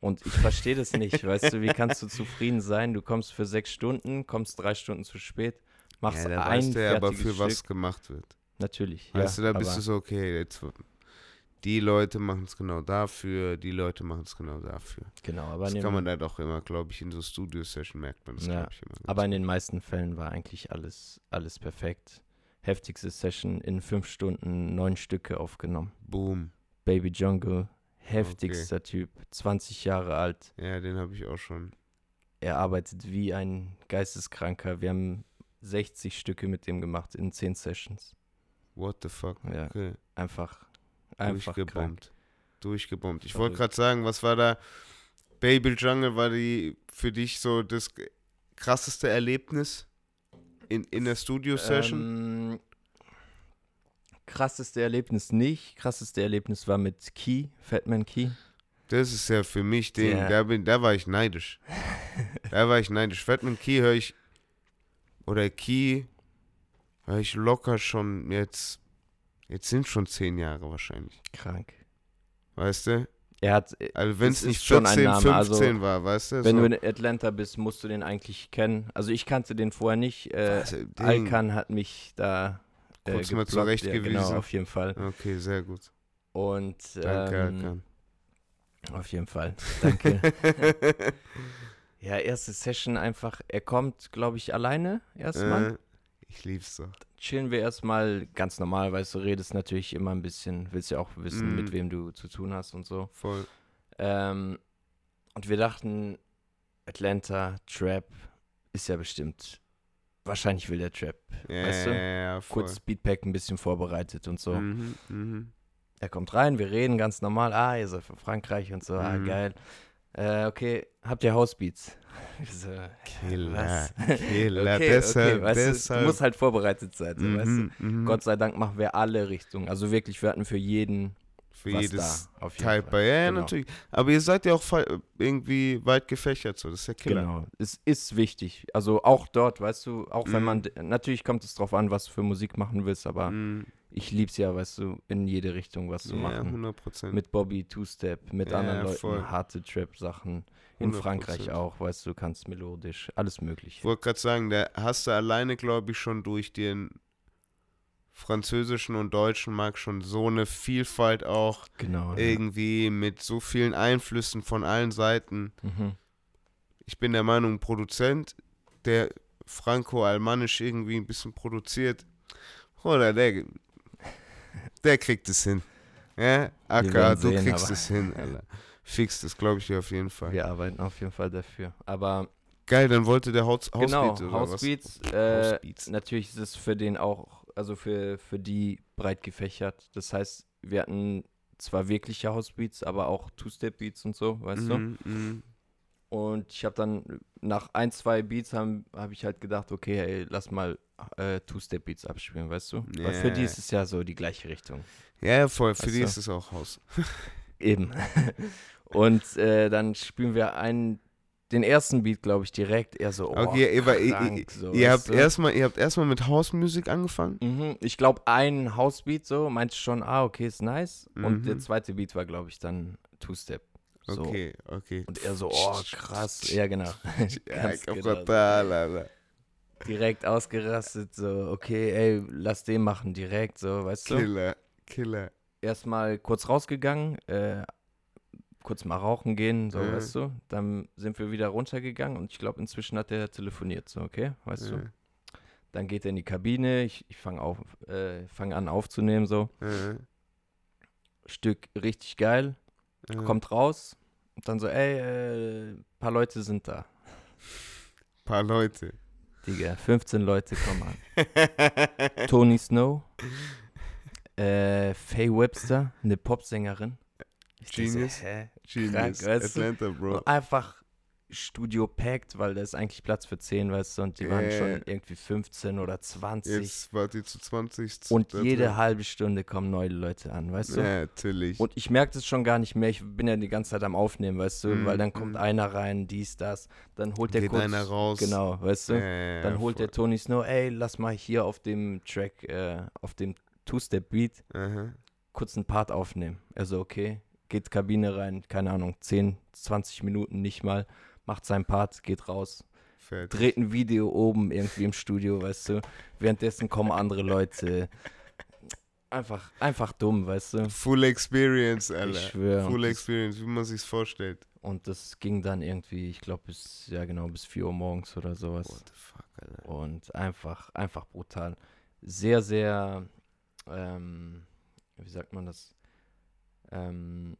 Und ich verstehe das nicht, weißt du, wie kannst du zufrieden sein? Du kommst für sechs Stunden, kommst drei Stunden zu spät, machst Ja, da ein weißt du ja aber für was Stück. gemacht wird. Natürlich, Weißt ja, du, da bist du so, okay, jetzt. Die Leute machen es genau dafür, die Leute machen es genau dafür. Genau, aber Das in, kann man da doch immer, glaube ich, in so Studio-Session merkt man das, Ja, glaube ich, immer. aber in den meisten Fällen war eigentlich alles, alles perfekt. Heftigste Session in fünf Stunden neun Stücke aufgenommen. Boom. Baby Jungle, Heftigster Typ. 20 Jahre alt. Ja, den habe ich auch schon. Er arbeitet wie ein Geisteskranker. Wir haben 60 Stücke mit dem gemacht in 10 Sessions. What the fuck? Ja, Okay. einfach, einfach krank. Durchgebombt. Durchgebombt. Ich wollte gerade sagen, was war da? Baby Jungle war die für dich so das krasseste Erlebnis in, in der Studio-Session? Ähm, krasseste Erlebnis nicht. Krasseste Erlebnis war mit Key, Fatman Key. Das ist ja für mich den, Der- da, bin, da war ich neidisch. da war ich neidisch. Fatman Key höre ich, oder Key höre ich locker schon jetzt, jetzt sind schon zehn Jahre wahrscheinlich. Krank. Weißt du? Er hat, äh, Also wenn Es nicht schon ein 14, Name, 15 also, war, weißt du? wenn so. du in Atlanta bist, musst du den eigentlich kennen. Also ich kannte den vorher nicht. Äh, Also. Alkan hat mich da äh, Kurz mal geblockt. zurechtgewiesen. Ja, genau, auf jeden Fall. Okay, sehr gut. Und Danke, ähm, Alkan. auf jeden Fall. Danke. ja, erste Session einfach. Er kommt, glaube ich, alleine erstmal. äh, ich lieb's doch. chillen wir erstmal ganz normal, weil du redest natürlich immer ein bisschen, willst ja auch wissen, Mm. mit wem du zu tun hast und so. Voll. Ähm, und wir dachten, Atlanta, Trap ist ja bestimmt. Wahrscheinlich will der Trap. Ja, weißt du? ja, ja. Kurz Speedpack ein bisschen vorbereitet und so. Mhm, mhm. Er kommt rein, wir reden ganz normal. Ah, ihr seid von Frankreich und so. Ah, Mhm. geil. Äh, okay, habt ihr Housebeats? So, Killer, was? Killer. okay, deshalb, okay, weißt du, deshalb. du musst halt vorbereitet sein, so, weißt du? Mhm, mhm. Gott sei Dank machen wir alle Richtungen. Also wirklich, wir hatten für jeden Für was jedes da. Auf jeden Type. Fall. Ja, ja, Genau. natürlich. Aber ihr seid ja auch irgendwie weit gefächert, so. Das ist ja Killer. Genau, es ist wichtig. Also auch dort, weißt du, auch wenn Mhm. man, natürlich kommt es drauf an, was du für Musik machen willst, aber Mhm. ich lieb's ja, weißt du, in jede Richtung was zu Ja, machen. 100 Prozent. Mit Bobby, Two-Step, mit Ja, anderen Leuten, voll. harte Trap-Sachen. In 100%. Frankreich auch, weißt du, kannst melodisch, alles Ich mögliche. wollte gerade sagen, da hast du alleine, glaube ich, schon durch den französischen und deutschen Markt schon so eine Vielfalt auch Genau. ja. irgendwie mit so vielen Einflüssen von allen Seiten. Mhm. Ich bin der Meinung, ein Produzent, der franco-almanisch irgendwie ein bisschen produziert, oder der, der kriegt es hin. Ja, Akka, werden du sehen, kriegst es hin, Alter. Fix das, glaube ich dir auf jeden Fall. Wir arbeiten auf jeden Fall dafür. Aber Geil, dann wollte der Haus genau, Hausbeat oder was? Housebeats, äh, Housebeats. natürlich ist es für den auch, also für, für die breit gefächert. Das heißt, wir hatten zwar wirkliche Housebeats, aber auch Two-Step-Beats und so, weißt du? Mhm, mhm. Und ich habe dann nach ein, zwei Beats habe hab ich halt gedacht, okay, ey, lass mal äh, Two-Step-Beats abspielen, weißt du? Weil für die ist es ja so die gleiche Richtung. Ja, ja, voll. Für Weißt die du? ist es auch Haus. Eben. und äh, dann spielen wir einen, den ersten Beat, glaube ich, direkt eher so, oh, Okay, ihr, krank, ihr, so, ihr habt erstmal, ihr habt erstmal mit Hausmusik angefangen. Mhm, ich glaube, ein Housebeat so, meinte schon, ah, okay, ist nice. Und Mhm. der zweite Beat war, glaube ich, dann Two-Step. So. Okay, okay. Und er so, oh, krass. Ja, genau. Ja, genau. brutal, Alter. Direkt ausgerastet, so, okay, ey, lass den machen, direkt, so, weißt du? Killer, Killer. Erstmal kurz rausgegangen, äh, kurz mal rauchen gehen, so, Ja. weißt du? Dann sind wir wieder runtergegangen und ich glaube, inzwischen hat er telefoniert, so, okay, weißt du? Ja, Dann geht er in die Kabine, ich, ich fange äh, fang an aufzunehmen, so. ja, Stück richtig geil, ja. kommt raus und dann so, ey, äh, paar Leute sind da. Paar Leute. Digga, 15 Leute kommen an. Tony Snow, äh, Faye Webster, eine Popsängerin. Genius. So, hä? Genius. Krank? Atlanta, Bro. Und einfach Studio packt, weil da ist eigentlich Platz für 10, weißt du, und die waren Ja. schon irgendwie 15 oder 20. Jetzt wart ihr zu 20. und da jede drin. halbe Stunde kommen neue Leute an, weißt du? Ja, natürlich. Und ich merke das schon gar nicht mehr. Ich bin ja die ganze Zeit am Aufnehmen, weißt du, Mhm, weil dann kommt mhm. einer rein, dies, das, dann holt der Geht kurz, einer raus. genau, weißt du, ja, dann holt voll. der Tony Snow, ey, lass mal hier auf dem Track, äh, auf dem Two-Step-Beat Aha. kurz einen Part aufnehmen. Also okay, geht Kabine rein, keine Ahnung, 10, 20 Minuten nicht mal, macht seinen Part, geht raus, Fertig. dreht ein Video oben irgendwie im Studio, weißt du. Währenddessen kommen andere Leute. Einfach, einfach dumm, weißt du. Full Experience, Alter. Ich schwöre. Full Experience, wie man sich's vorstellt. Und das ging dann irgendwie, ich glaube, bis, ja genau, bis 4 Uhr morgens oder sowas. What the fuck, Alter. Und einfach, einfach brutal. Sehr, sehr, ähm, wie sagt man das? Ähm,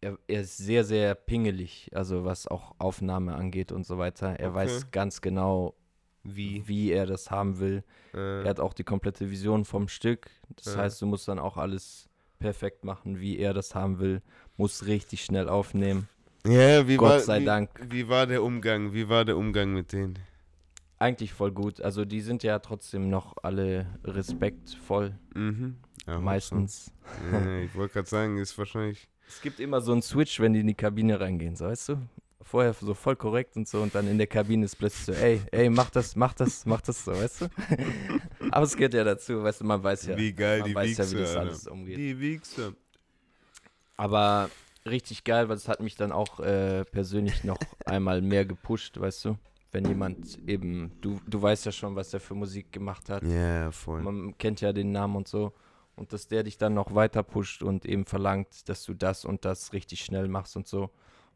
er, er ist sehr, sehr pingelig, also was auch Aufnahme angeht und so weiter. Er Okay. weiß ganz genau, Wie? wie er das haben will. Äh, Er hat auch die komplette Vision vom Stück. Das Ja. heißt, du musst dann auch alles perfekt machen, wie er das haben will. Muss richtig schnell aufnehmen. ja, wie Gott war, sei wie, Dank. Wie war der Umgang? Wie war der Umgang mit denen? Eigentlich voll gut. Also die sind ja trotzdem noch alle respektvoll, Mhm. Ja, meistens. so. Ja, ich wollte gerade sagen, ist wahrscheinlich. Es gibt immer so einen Switch, wenn die in die Kabine reingehen, so weißt du? Vorher so voll korrekt und so und dann in der Kabine ist plötzlich so, ey, ey, mach das, mach das, mach das so, weißt du? Aber es gehört ja dazu, weißt du, man weiß ja, wie geil man die weiß ja, Wichser, wie das Alter. alles umgeht. Die Wichser. Aber richtig geil, weil es hat mich dann auch äh, persönlich noch einmal mehr gepusht, weißt du? Wenn jemand eben, du, du weißt ja schon, was er für Musik gemacht hat. Ja, voll. Man kennt ja den Namen und so. Und dass der dich dann noch weiter pusht und eben verlangt, dass du das und das richtig schnell machst und so.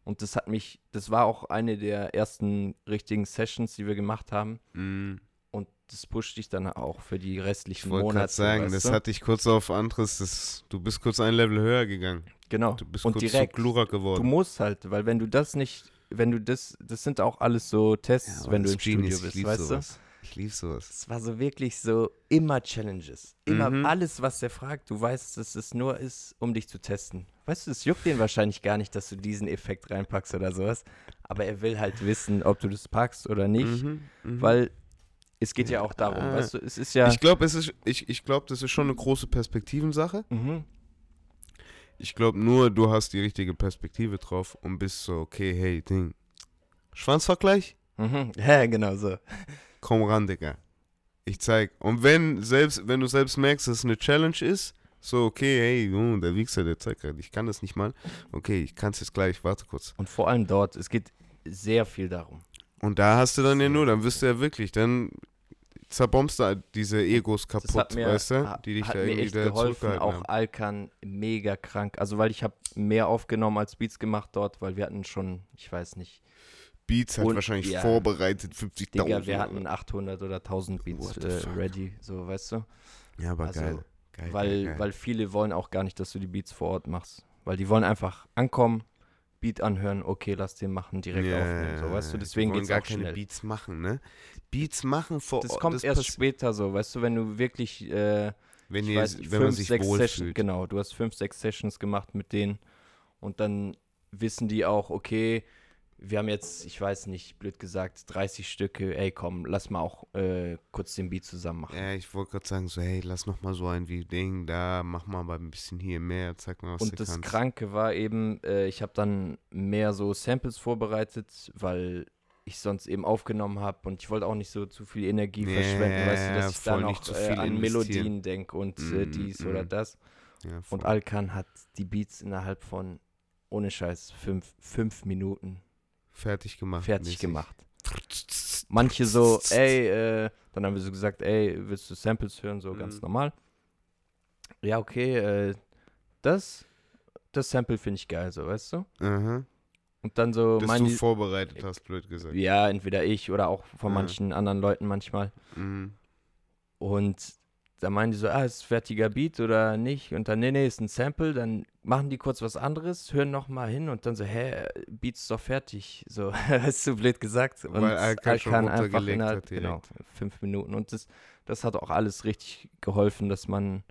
Und das hat mich, das war auch eine der ersten richtigen Sessions, die wir gemacht haben. Mhm. Und das pusht dich dann auch für die Ich restlichen gerade Monate. sagen, weißt das du? hat dich kurz auf anderes, das, du bist kurz ein Level höher gegangen. genau. Du bist und kurz direkt. zu Glurak Du geworden. musst halt, weil wenn du das nicht, wenn du das, das sind auch alles so Tests, aber wenn du im Studio Genius, bist, ich lieb weißt sowas. Ich lieb sowas. Es war so wirklich so immer Challenges. Immer Mhm. alles, was der fragt, du weißt, dass es nur ist, um dich zu testen. Weißt du, es juckt den wahrscheinlich gar nicht, dass du diesen Effekt reinpackst oder sowas. Aber er will halt wissen, ob du das packst oder nicht. Mhm, mhm. Weil es geht ja auch darum, Ah. weißt du, es ist ja. Ich glaube, es ist, ich, ich glaube, das ist schon eine große Perspektivensache. Mhm. Ich glaube nur, du hast die richtige Perspektive drauf und bist so, okay, hey, Ding. Schwanzvergleich? Mhm. Ja, genau so. Komm ran, Digga. Ich zeig. Und wenn selbst, wenn du selbst merkst, dass es eine Challenge ist, so, okay, hey, oh, der Wichser, der zeigt gerade, ich kann das nicht mal. Okay, ich kann es jetzt gleich, warte kurz. Und vor allem dort, es geht sehr viel darum. Und da hast du dann ja nur, dann wirst du ja wirklich, dann zerbombst du diese Egos kaputt, mir, weißt du, die dich hat da mir irgendwie echt da geholfen. Auch haben. Alkan mega krank. Also weil ich habe mehr aufgenommen als Beats gemacht dort, weil wir hatten schon, ich weiß nicht, Beats hat und- wahrscheinlich ja. vorbereitet, 50.000. Digga, wir hatten 800 oder 1000 Beats äh, ready, so weißt du. Ja, aber also, geil. geil. Weil, geil, weil viele wollen auch gar nicht, dass du die Beats vor Ort machst. Weil die wollen einfach ankommen, Beat anhören, okay, lass den machen, direkt Ja, aufnehmen, so weißt du. Deswegen geht's gar auch keine schnell. Beats machen, ne? Beats machen vor Das Ort, kommt erst pass- später so, weißt du, wenn du wirklich äh, wenn, ihr, weiß wenn man fünf, sich sechs wohlfühlt. Sessions, genau, du hast fünf, sechs Sessions gemacht mit denen und dann wissen die auch, okay, wir haben jetzt, ich weiß nicht, blöd gesagt, 30 Stücke, ey komm, lass mal auch äh, kurz den Beat zusammen machen. Ja, ich wollte gerade sagen, so, hey, lass noch mal so ein wie Ding, da, mach mal ein bisschen hier mehr, zeig mal, was Und du das kannst. Kranke war eben, äh, ich habe dann mehr so Samples vorbereitet, weil ich sonst eben aufgenommen habe und ich wollte auch nicht so zu viel Energie Ja, verschwenden, weißt du, dass ich auch zu äh, viel an. Melodien denke und äh, Mm, dies mm. oder das. Ja. Und Alkan hat die Beats innerhalb von, ohne Scheiß, fünf, fünf Minuten fertig gemacht. fertig mäßig. gemacht. Manche so, ey, äh, dann haben wir so gesagt, ey, willst du Samples hören, so ganz Mhm. normal. Ja, okay, äh, das, das Sample finde ich geil, so, weißt du? Aha. Und dann so, Dass du vorbereitet hast, blöd gesagt. ja, entweder ich oder auch von Ja. manchen anderen Leuten manchmal. Mhm. Und da meinen die so, ah, ist fertiger Beat oder nicht? Und dann, nee, nee, ist ein Sample. Dann machen die kurz was anderes, hören nochmal hin und dann so, hä, Beat ist doch fertig. So, hast du blöd gesagt. Und Weil Alkan runtergelegt hat direkt. genau, fünf Minuten. Und das, das hat auch alles richtig geholfen, dass man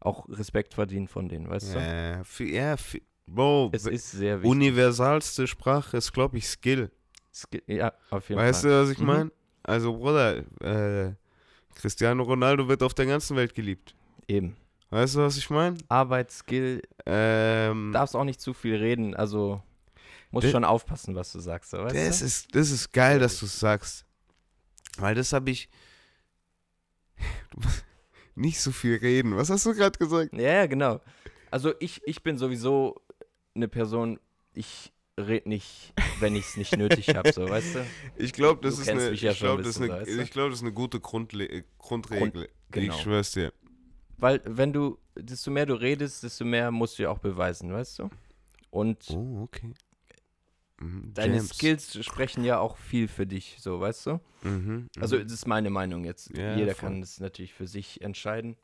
auch Respekt verdient von denen, weißt du? Ja, für, ja für, Bro, Es ist sehr wichtig. universalste Sprache ist, glaube ich, Skill. Ski- ja, auf jeden Weißt Fall. du, was ich Mhm. meine? Also, Bruder, äh, Cristiano Ronaldo wird auf der ganzen Welt geliebt. Eben. Weißt du, was ich meine? Arbeit, Skill, Ähm, darfst auch nicht zu viel reden, also musst Das- schon aufpassen, was du sagst, weißt das, du? ist, das ist geil, dass du es sagst. Weil das habe ich. Du musst nicht so viel reden. Was hast du gerade gesagt? Ja, ja, genau. Also ich, ich bin sowieso eine Person, ich rede nicht, wenn ich es nicht nötig habe, so, weißt du? Ich glaube, das Du ist eine. ja ich ein das, eine- weißt du? ich glaub, das ist eine gute Grundle Grundregel. genau. Ich schwör's dir. Weil wenn du, desto mehr du redest, desto mehr musst du ja auch beweisen, weißt du? Und Oh, okay. Mhm, deine Jams. Skills sprechen ja auch viel für dich, so, weißt du? Mhm, Also mhm. das ist meine Meinung jetzt. Ja, Jeder voll. kann das natürlich für sich entscheiden.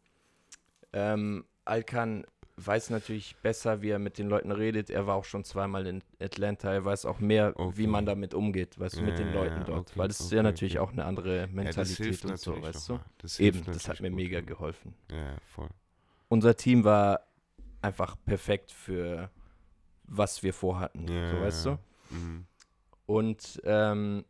Ähm, Alkan weiß natürlich besser, wie er mit den Leuten redet. Er war auch schon zweimal in Atlanta. Er weiß auch mehr, Okay. wie man damit umgeht, weißt du, mit den Ja, Leuten ja, dort. okay, Weil das ist okay, ja natürlich auch eine andere Ja, Mentalität hilft und so, weißt du? Das Eben, das hat mir mega gut, geholfen. Ja, Ja, voll. Unser Team war einfach perfekt für was wir vorhatten, Ja, so weißt du? ja. Mhm. Und ähm,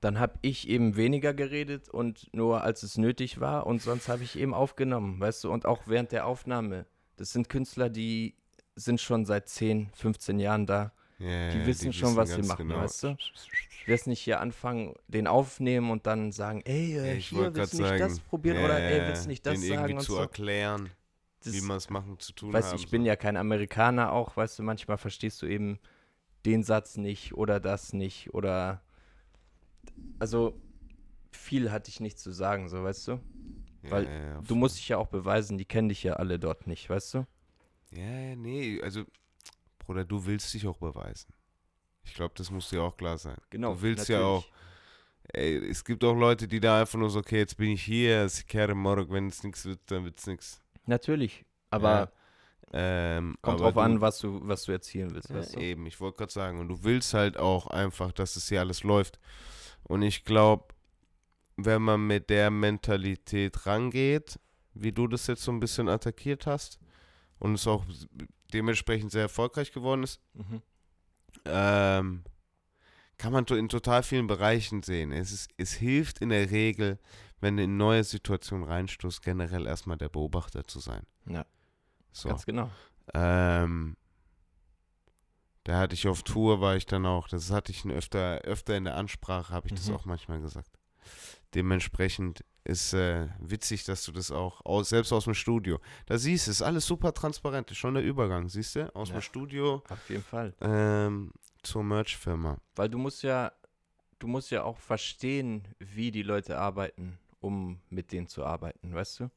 dann habe ich eben weniger geredet und nur als es nötig war und sonst habe ich eben aufgenommen, weißt du, und auch während der Aufnahme. Das sind Künstler, die sind schon seit 10, 15 Jahren da. Ja, Die wissen schon, was sie machen, genau. weißt du? Ich werde nicht hier anfangen, den aufnehmen und dann sagen, ey, äh, ich hier willst du nicht sagen, das probieren ja, oder ey, willst du nicht das den sagen irgendwie und zu so. erklären, Das, wie man es machen zu tun weißt, haben. ich bin ja kein Amerikaner auch, weißt du, manchmal verstehst du eben den Satz nicht oder das nicht oder also viel hatte ich nicht zu sagen, so weißt du. Ja, weil ja, ja, Du musst dich ja auch beweisen, die kennen dich ja alle dort nicht, weißt du? Ja, ja, nee, also, Bruder, du willst dich auch beweisen. Ich glaube, das muss dir auch klar sein. Genau. Du willst ja auch, ey, es gibt auch Leute, die da einfach nur so, okay, jetzt bin ich hier, ich kehre morgen, wenn es nichts wird, dann wird es nichts. Natürlich. Aber Ähm, kommt drauf du, an, was du, was du erzielen willst, Ja, weißt du? eben, ich wollte gerade sagen, und du willst halt auch einfach, dass es hier alles läuft. Und ich glaube, wenn man mit der Mentalität rangeht, wie du das jetzt so ein bisschen attackiert hast, und es auch dementsprechend sehr erfolgreich geworden ist, Mhm. ähm, kann man in total vielen Bereichen sehen. Es, ist, es hilft in der Regel, wenn du in neue Situationen reinstoßt, generell erstmal der Beobachter zu sein. Ja, So. ganz genau. Ähm, da hatte ich auf Tour, war ich dann auch, das hatte ich öfter, öfter in der Ansprache, habe ich das Mhm. auch manchmal gesagt. Dementsprechend ist äh, witzig, dass du das auch, aus, selbst aus dem Studio, da siehst du, ist alles super transparent, ist schon der Übergang, siehst du, aus Ja. dem Studio Auf jeden Fall. ähm, zur Merch-Firma. Weil du musst ja, du musst ja auch verstehen, wie die Leute arbeiten, um mit denen zu arbeiten, weißt du?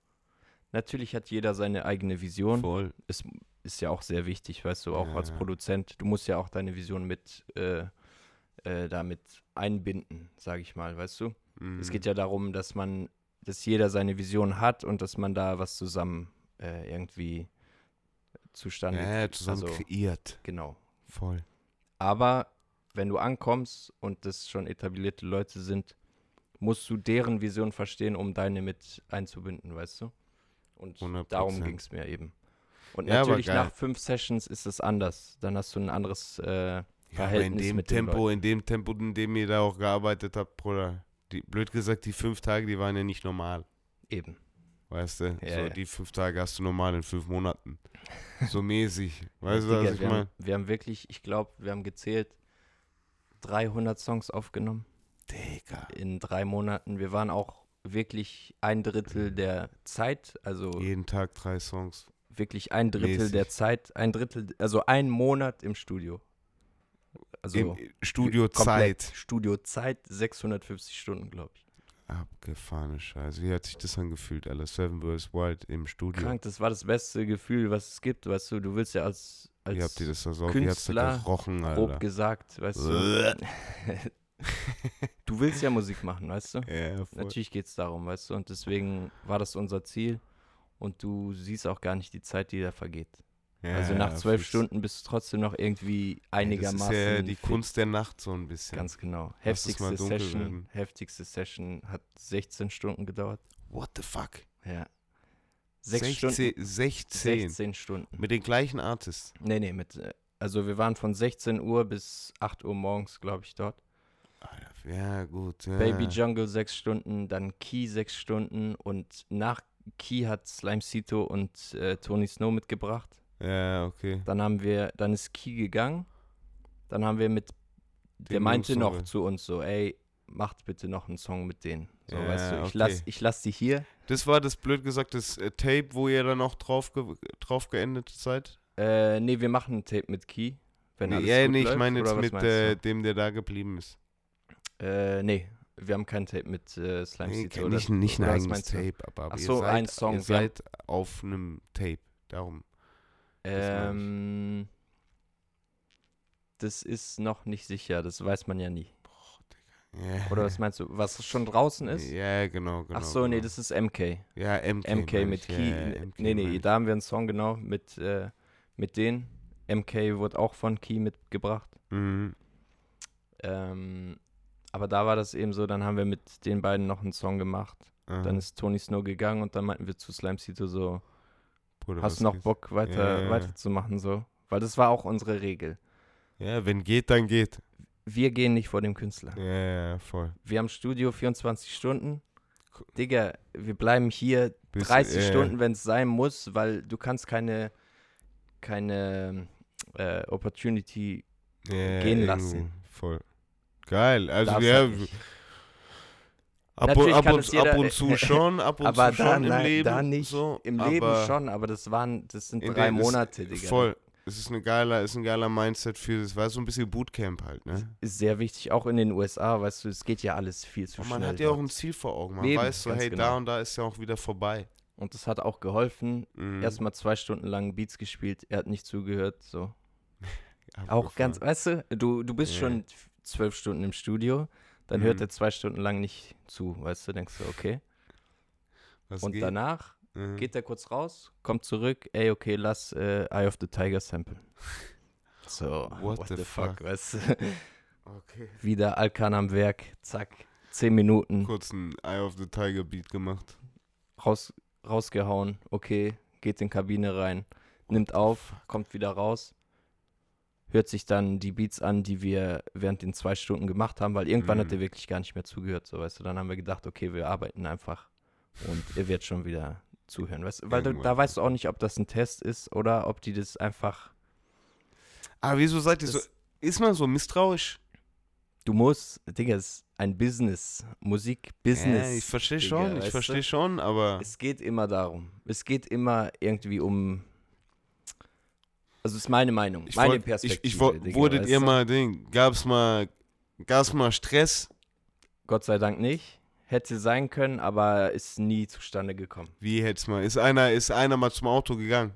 Natürlich hat jeder seine eigene Vision. Voll. Ist, ist ja auch sehr wichtig, weißt du, auch Ja, als ja. Produzent. Du musst ja auch deine Vision mit äh, äh, damit einbinden, sage ich mal, weißt du? Es Mhm. geht ja darum, dass man, dass jeder seine Vision hat und dass man da was zusammen äh, irgendwie zustande ja, ja, zusammen also- kreiert. Genau. Voll. Aber wenn du ankommst und das schon etablierte Leute sind, musst du deren Vision verstehen, um deine mit einzubinden, weißt du? Und 100%. darum ging es mir eben. Und Ja, natürlich nach fünf Sessions ist es anders. Dann hast du ein anderes äh, Ja, aber in Verhältnis dem mit Tempo, in dem Tempo, in dem ihr da auch gearbeitet habt, Bruder, die, blöd gesagt, die fünf Tage, die waren ja nicht normal. eben. Weißt du, Ja, so ja. die fünf Tage hast du normal in fünf Monaten. So mäßig. Weißt du, was ich meine? wir haben wirklich, ich glaube, wir haben gezählt, 300 Songs aufgenommen Digga. in drei Monaten. Wir waren auch wirklich ein Drittel der Zeit, also Jeden Tag drei Songs. wirklich ein Drittel Mäßig. der Zeit, ein Drittel, also ein Monat im Studio. Also Im Studio Zeit. Studiozeit 650 Stunden, glaube ich. Abgefahrene Scheiße. Wie hat sich das angefühlt, Alter? Seven vs. Wild im Studio. Krank, das war das beste Gefühl, was es gibt, weißt du, du willst ja als, Wie habt ihr als das also? Wie hat's da Künstler gerochen, grob Alter? gesagt, weißt du. du willst ja Musik machen, weißt du? ja, voll. Natürlich geht es darum, weißt du, und deswegen war das unser Ziel und du siehst auch gar nicht die Zeit, die da vergeht. Ja, also nach zwölf fix. Stunden bist du trotzdem noch irgendwie einigermaßen. Das ist ja die fit. Kunst der Nacht so ein bisschen. Ganz genau. Heftigste Session, werden. heftigste Session hat 16 Stunden gedauert. What the fuck? Ja. Sechs 16, Stunden. 16. 16 Stunden. Mit den gleichen Artists. Nee, nee, mit. äh, Also wir waren von 16 Uhr bis 8 Uhr morgens, glaube ich, dort. Ja, gut. Ja. Baby Jungle 6 Stunden, dann Key 6 Stunden und nach Key hat Slime Cito und äh, Tony Snow mitgebracht. Ja, okay. Dann haben wir, dann ist Key gegangen. Dann haben wir mit, der Den meinte Jungs noch, zu uns so, ey, macht bitte noch einen Song mit denen. So, Ja, weißt du, ich okay. lass, ich lass die hier. Das war das blöd gesagt, das äh, Tape, wo ihr dann auch drauf, ge drauf geendet seid? Äh, nee, wir machen ein Tape mit Key. Wenn Nee, alles ja, nee, ich meine jetzt mit äh, dem, der da geblieben ist. Äh, nee, wir haben kein Tape mit äh, Slime Nee, oder nicht, nicht ein eigenes? Tape, aber, aber Ach ihr so, seid, ein Song, ihr seid auf einem Tape. Darum. Ähm, das ist noch nicht sicher, das weiß man ja nie. Ja. Oder was meinst du, was schon draußen ist? Ja, genau, genau. Ach so, nee, genau. das ist MK. Ja, MK. MK mit Key. ja, MK nee, nee, da haben wir einen Song genau mit, äh, mit denen. MK wurde auch von Key mitgebracht. Mhm. Ähm, aber da war das eben so, dann haben wir mit den beiden noch einen Song gemacht. Aha. Dann ist Tony Snow gegangen und dann meinten wir zu Slime Cito so, Bruder, hast du noch? Bock weiter, Ja, ja, weiterzumachen so? Weil das war auch unsere Regel. Ja, wenn geht, dann geht. Wir gehen nicht vor dem Künstler. Ja, ja, voll. Wir haben Studio 24 Stunden. Digga, wir bleiben hier Bis- 30 ja, ja. Stunden, wenn es sein muss, weil du kannst keine, keine äh, Opportunity gehen lassen. Voll. Geil. Also, darfst ja, halt. Ab, und, Natürlich ab, kann und, es jeder- ab und zu schon, ab und aber zu da, schon im nein, Leben. da nicht. So, Im Leben schon, aber das waren, das sind in drei Monate, Digga. Voll. Es ist, eine geiler, ist ein geiler Mindset für, es war so ein bisschen Bootcamp halt, ne? Ist sehr wichtig, auch in den USA, weißt du, es geht ja alles viel zu Und schnell. man hat ja auch ein Ziel vor Augen. Man Eben, weiß so, hey, da genau. und da ist ja auch wieder vorbei. Und das hat auch geholfen. Mhm. Erstmal zwei Stunden lang Beats gespielt, er hat nicht zugehört, so. Auch ganz, weißt du, du, du bist Ja. schon zwölf Stunden im Studio, dann Mhm. hört er zwei Stunden lang nicht zu, weißt du, denkst du, okay. Was Und geht? danach Mhm. geht er kurz raus, kommt zurück, ey, okay, lass äh, Eye of the Tiger sample. So, What the fuck? weißt du. Okay. Wieder Alkan am Werk, zack, zehn Minuten, Kurz ein Eye of the Tiger Beat gemacht. raus, rausgehauen, okay, geht in Kabine rein, nimmt auf, kommt wieder raus, hört sich dann die Beats an, die wir während den zwei Stunden gemacht haben, weil irgendwann hat Mhm. er wirklich gar nicht mehr zugehört, so weißt du. Dann haben wir gedacht, okay, wir arbeiten einfach und er wird schon wieder zuhören, weißt. Weil du, da weißt du auch nicht, ob das ein Test ist oder ob die das einfach. Aber wieso seid ihr so. Ist man so misstrauisch? Du musst, Digga, es ist ein Business, Musik-Business. Ja, ich verstehe Digga, schon, ich verstehe schon, aber. Es geht immer darum. Es geht immer irgendwie um. Also ist meine Meinung, Ich meine wollt- Perspektive. Ich, ich, wollt- Digga, wurdet ihr mal Ding? Gab's mal. Gab's mal Stress? Gott sei Dank nicht. Hätte sein können, aber ist nie zustande gekommen. Wie hätt's mal? Ist einer, ist einer mal zum Auto gegangen?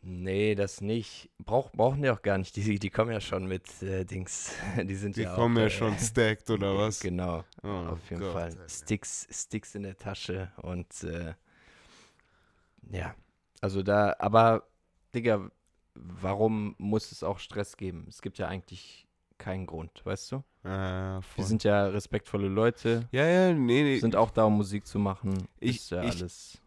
Nee, das nicht. Brauch, brauchen die auch gar nicht. Die, die kommen ja schon mit äh, Dings. Die sind Die ja kommen auch, ja äh, schon stacked oder was? Genau, Oh auf jeden Gott, Fall. Sticks, Sticks in der Tasche und äh, ja, also da, aber Digga, warum muss es auch Stress geben? Es gibt ja eigentlich keinen Grund, weißt du? Voll. Wir sind ja respektvolle Leute, ja, ja, nee, nee. sind auch da, um Musik zu machen. Ich- ist ja ich- alles.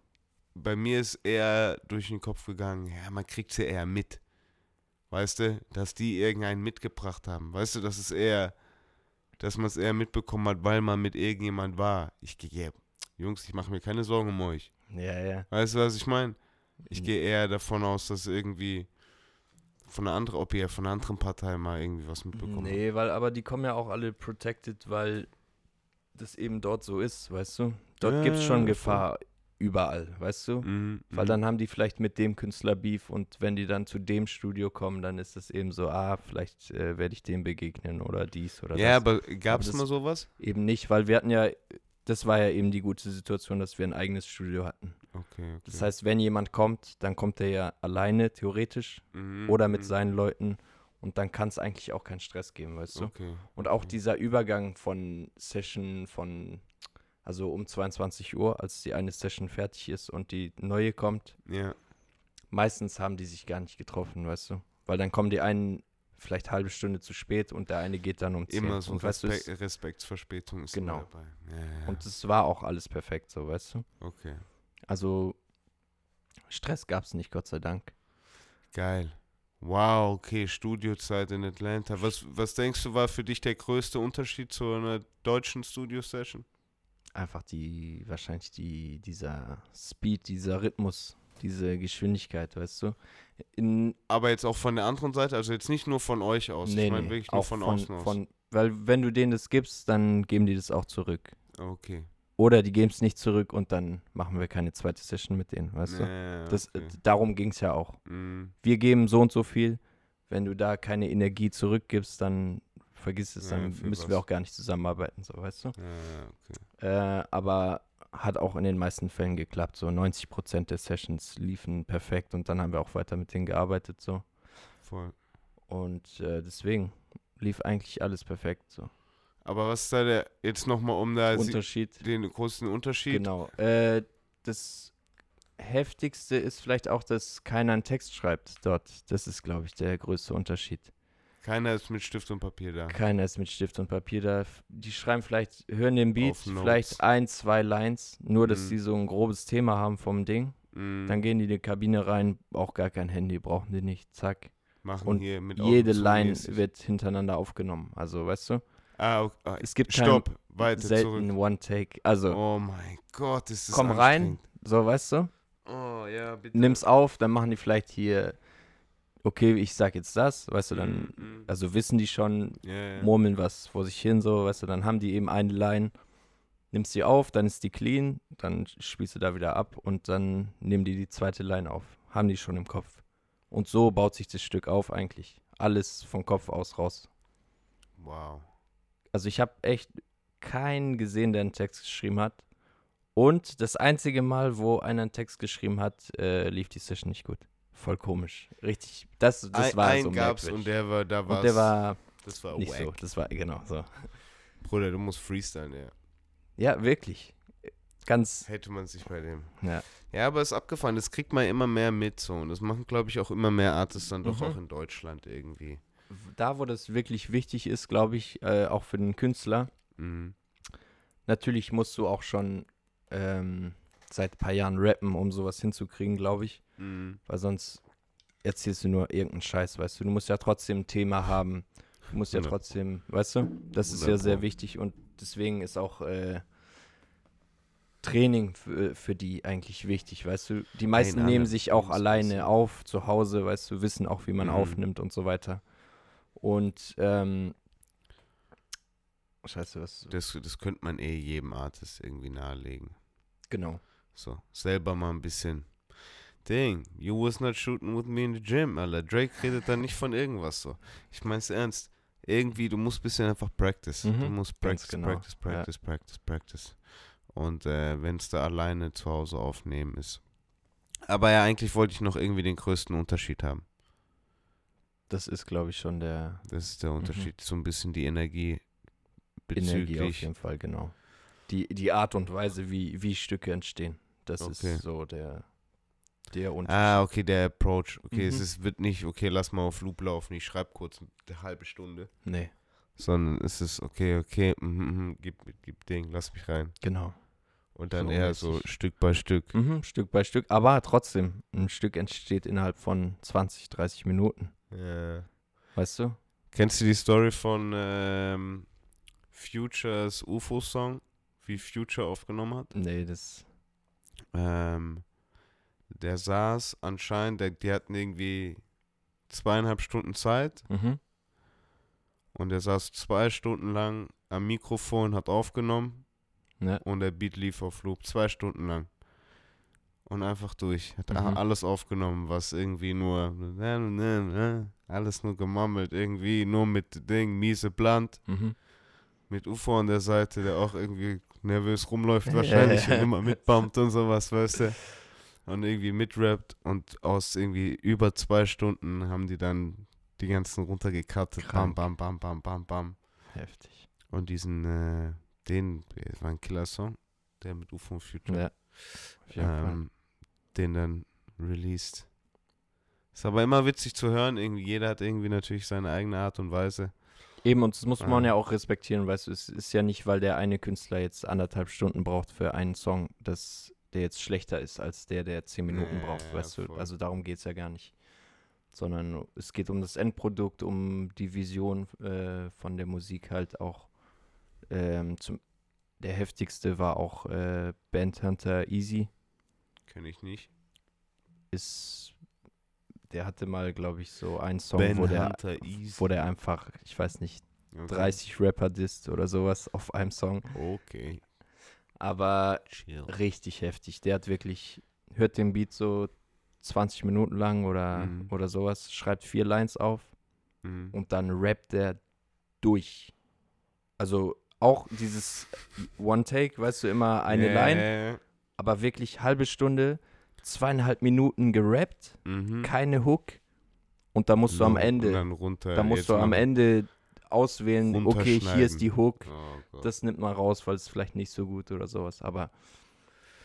bei mir ist eher durch den Kopf gegangen, ja, man kriegt sie eher mit. Weißt du, dass die irgendeinen mitgebracht haben. Weißt du, das ist eher, dass man es eher mitbekommen hat, weil man mit irgendjemand war. Ich gehe, Jungs, ich mache mir keine Sorgen um euch. Ja, ja. Weißt du, was ich meine? Ich Mhm. gehe eher davon aus, dass irgendwie von einer anderen, ob ihr von einer anderen Partei mal irgendwie was mitbekommen Nee, weil, aber die kommen ja auch alle protected, weil das eben dort so ist, weißt du? Dort Ja, gibt es schon voll. Gefahr überall, weißt du? Mhm, Weil mhm. dann haben die vielleicht mit dem Künstler Beef und wenn die dann zu dem Studio kommen, dann ist es eben so, ah, vielleicht äh, werde ich dem begegnen oder dies oder Ja, das. aber gab es mal sowas? Eben nicht, weil wir hatten ja, das war ja eben die gute Situation, dass wir ein eigenes Studio hatten. Okay, okay. Das heißt, wenn jemand kommt, dann kommt er ja alleine theoretisch Mhm, oder mit mhm. seinen Leuten und dann kann es eigentlich auch keinen Stress geben, weißt du? Okay. Und auch dieser Übergang von Session von, also um 22 Uhr, als die eine Session fertig ist und die neue kommt, Ja, meistens haben die sich gar nicht getroffen, weißt du? Weil dann kommen die einen vielleicht halbe Stunde zu spät und der eine geht dann um 10. immer so und, weißt du, Respekt, es, Respektsverspätung ist Genau. dabei. Ja, ja, und es war auch alles perfekt, so, weißt du? okay. Also Stress gab es nicht, Gott sei Dank. Geil. Wow, okay, Studiozeit in Atlanta. Was, was denkst du, war für dich der größte Unterschied zu einer deutschen Studio-Session? Einfach die, wahrscheinlich die, dieser Speed, dieser Rhythmus, diese Geschwindigkeit, weißt du? In, Aber jetzt auch von der anderen Seite, also jetzt nicht nur von euch aus. nee, ich meine nee, wirklich nur auch von, außen aus. Von, weil wenn du denen das gibst, dann geben die das auch zurück. okay. Oder die geben es nicht zurück und dann machen wir keine zweite Session mit denen, weißt du? Ja, Das, okay. darum ging es ja auch. Mhm. Wir geben so und so viel. Wenn du da keine Energie zurückgibst, dann vergiss es, Ja, dann für müssen wir auch gar nicht zusammenarbeiten, so weißt du. Ja, okay. Äh, aber hat auch in den meisten Fällen geklappt. So 90% der Sessions liefen perfekt und dann haben wir auch weiter mit denen gearbeitet. So. Voll. Und äh, deswegen lief eigentlich alles perfekt. So. Aber was ist da der, jetzt nochmal um da Unterschied. den großen Unterschied? Genau. Äh, das heftigste ist vielleicht auch, dass keiner einen Text schreibt dort. Das ist, glaube ich, der größte Unterschied. Keiner ist mit Stift und Papier da. Keiner ist mit Stift und Papier da. Die schreiben vielleicht, hören den Beat, vielleicht ein, zwei Lines, nur dass Mhm. sie so ein grobes Thema haben vom Ding. Mhm. Dann gehen die in die Kabine rein, auch gar kein Handy, brauchen die nicht, zack. Machen und hier mit Jede Augen zu Line wird hintereinander aufgenommen. Also, weißt du, Ah, okay. ah, es gibt kein Stopp, weiter selten zurück. One-Take. Also, Oh mein Gott, ist das komm rein, so, weißt du, Oh ja, bitte. nimm's auf, dann machen die vielleicht hier, okay, ich sag jetzt das, weißt du, dann, Mhm, mhm. also wissen die schon, Ja, ja. murmeln was vor sich hin, so, weißt du, dann haben die eben eine Line, nimmst die auf, dann ist die clean, dann spielst du da wieder ab und dann nehmen die die zweite Line auf. Haben die schon im Kopf. Und so baut sich das Stück auf eigentlich. Alles vom Kopf aus raus. Wow. Also ich habe echt keinen gesehen, der einen Text geschrieben hat. Und das einzige Mal, wo einer einen Text geschrieben hat, äh, lief die Session nicht gut. Voll komisch. Richtig. Das, das ein, war einen so gab's merkwürdig. und der war, da Und war's, der war das war nicht wack. so. Das war, genau, so. Bruder, du musst freestylen, ja. Ja, wirklich. Ganz, Hätte man sich bei dem. ja. Ja, aber ist abgefahren. Das kriegt man immer mehr mit so. Und das machen, glaube ich, auch immer mehr Artists dann doch Mhm. auch in Deutschland irgendwie. Da, wo das wirklich wichtig ist, glaube ich, äh, auch für den Künstler, Mhm. natürlich musst du auch schon ähm, seit ein paar Jahren rappen, um sowas hinzukriegen, glaube ich. Mhm. Weil sonst erzählst du nur irgendeinen Scheiß, weißt du. Du musst ja trotzdem ein Thema haben. Du musst ja 100 Pro. trotzdem, weißt du, das ist 100 ja sehr wichtig und deswegen ist auch äh, Training für, für die eigentlich wichtig, weißt du. Die meisten nehmen sich auch alleine auf zu Hause, weißt du, wissen auch, wie man Mhm. aufnimmt und so weiter. Und ähm, Scheiße, was? Das, das könnte man eh jedem Artist irgendwie nahelegen. Genau. So, selber mal ein bisschen. Ding, you was not shooting with me in the gym, Alter. Drake redet da nicht von irgendwas so. Ich mein's ernst. Irgendwie, du musst ein bisschen einfach practice. Du Mhm, musst ganz practice, genau, practice, ja. practice, practice, practice. Und äh, wenn es da alleine zu Hause aufnehmen ist. Aber ja, eigentlich wollte ich noch irgendwie den größten Unterschied haben. Das ist, glaube ich, schon der Das ist der Unterschied. So ein bisschen die Energie Energie auf bezüglich. jeden Fall, genau. Die, die Art und Weise, wie, wie Stücke entstehen. Das Okay. ist so der, der Unterschied. Ah, okay, der Approach. Okay, es Mhm. ist, wird nicht, okay, lass mal auf Loop laufen, ich schreibe kurz eine halbe Stunde. Nee, Sondern es ist, okay, okay, mhm, mhm, gib, gib Ding, lass mich rein. genau. Und dann So eher so. Stück bei Stück. Mhm, Stück bei Stück. Aber trotzdem, ein Stück entsteht innerhalb von 20, 30 Minuten. Ja. Weißt du? Kennst du die Story von ähm, Futures UFO-Song, wie Future aufgenommen hat? Nee, das. Ähm, der saß anscheinend, der, die hatten irgendwie zweieinhalb Stunden Zeit Mhm. und der saß zwei Stunden lang am Mikrofon, hat aufgenommen Ja. und der Beat lief auf Loop, zwei Stunden lang. Und einfach durch. Hat Mhm. alles aufgenommen, was irgendwie nur, alles nur gemummelt, irgendwie nur mit Ding, miese Blunt, Mhm. mit UFO an der Seite, der auch irgendwie nervös rumläuft wahrscheinlich und immer mitbumpt und sowas, weißt du. Und irgendwie mitrappt und aus irgendwie über zwei Stunden haben die dann die ganzen runtergekattet. Bam, bam, bam, bam, bam, bam. Heftig. Und diesen, äh, den, es war ein Killer-Song, der mit UFO und Future, Ja. Auf jeden Fall. ähm, den dann released. Ist aber immer witzig zu hören, irgendwie, jeder hat irgendwie natürlich seine eigene Art und Weise. Eben, und das muss man Ah. ja auch respektieren, weißt du, es ist ja nicht, weil der eine Künstler jetzt anderthalb Stunden braucht für einen Song, dass der jetzt schlechter ist als der, der zehn Minuten Ja, braucht, ja, weißt du. voll. Also darum geht es ja gar nicht. Sondern es geht um das Endprodukt, um die Vision äh, von der Musik halt auch. Ähm, zum, der heftigste war auch äh, Bandhunter Easy. Kenn ich nicht. Ist, der hatte mal, glaube ich, so einen Song, wo der, Hunter wo der einfach, ich weiß nicht, Okay. 30 Rapper disst oder sowas auf einem Song. Okay. Aber Chill. richtig heftig. Der hat wirklich, hört den Beat so 20 Minuten lang oder, Mhm. oder sowas, schreibt vier Lines auf Mhm. und dann rappt der durch. Also auch dieses One-Take, weißt du, immer eine Ja, Line, aber wirklich halbe Stunde, zweieinhalb Minuten gerappt, Mhm. keine Hook und da musst du am Ende, runter. da musst du am Ende auswählen, okay, hier ist die Hook. Oh das nimmt man raus, weil es vielleicht nicht so gut oder sowas. Aber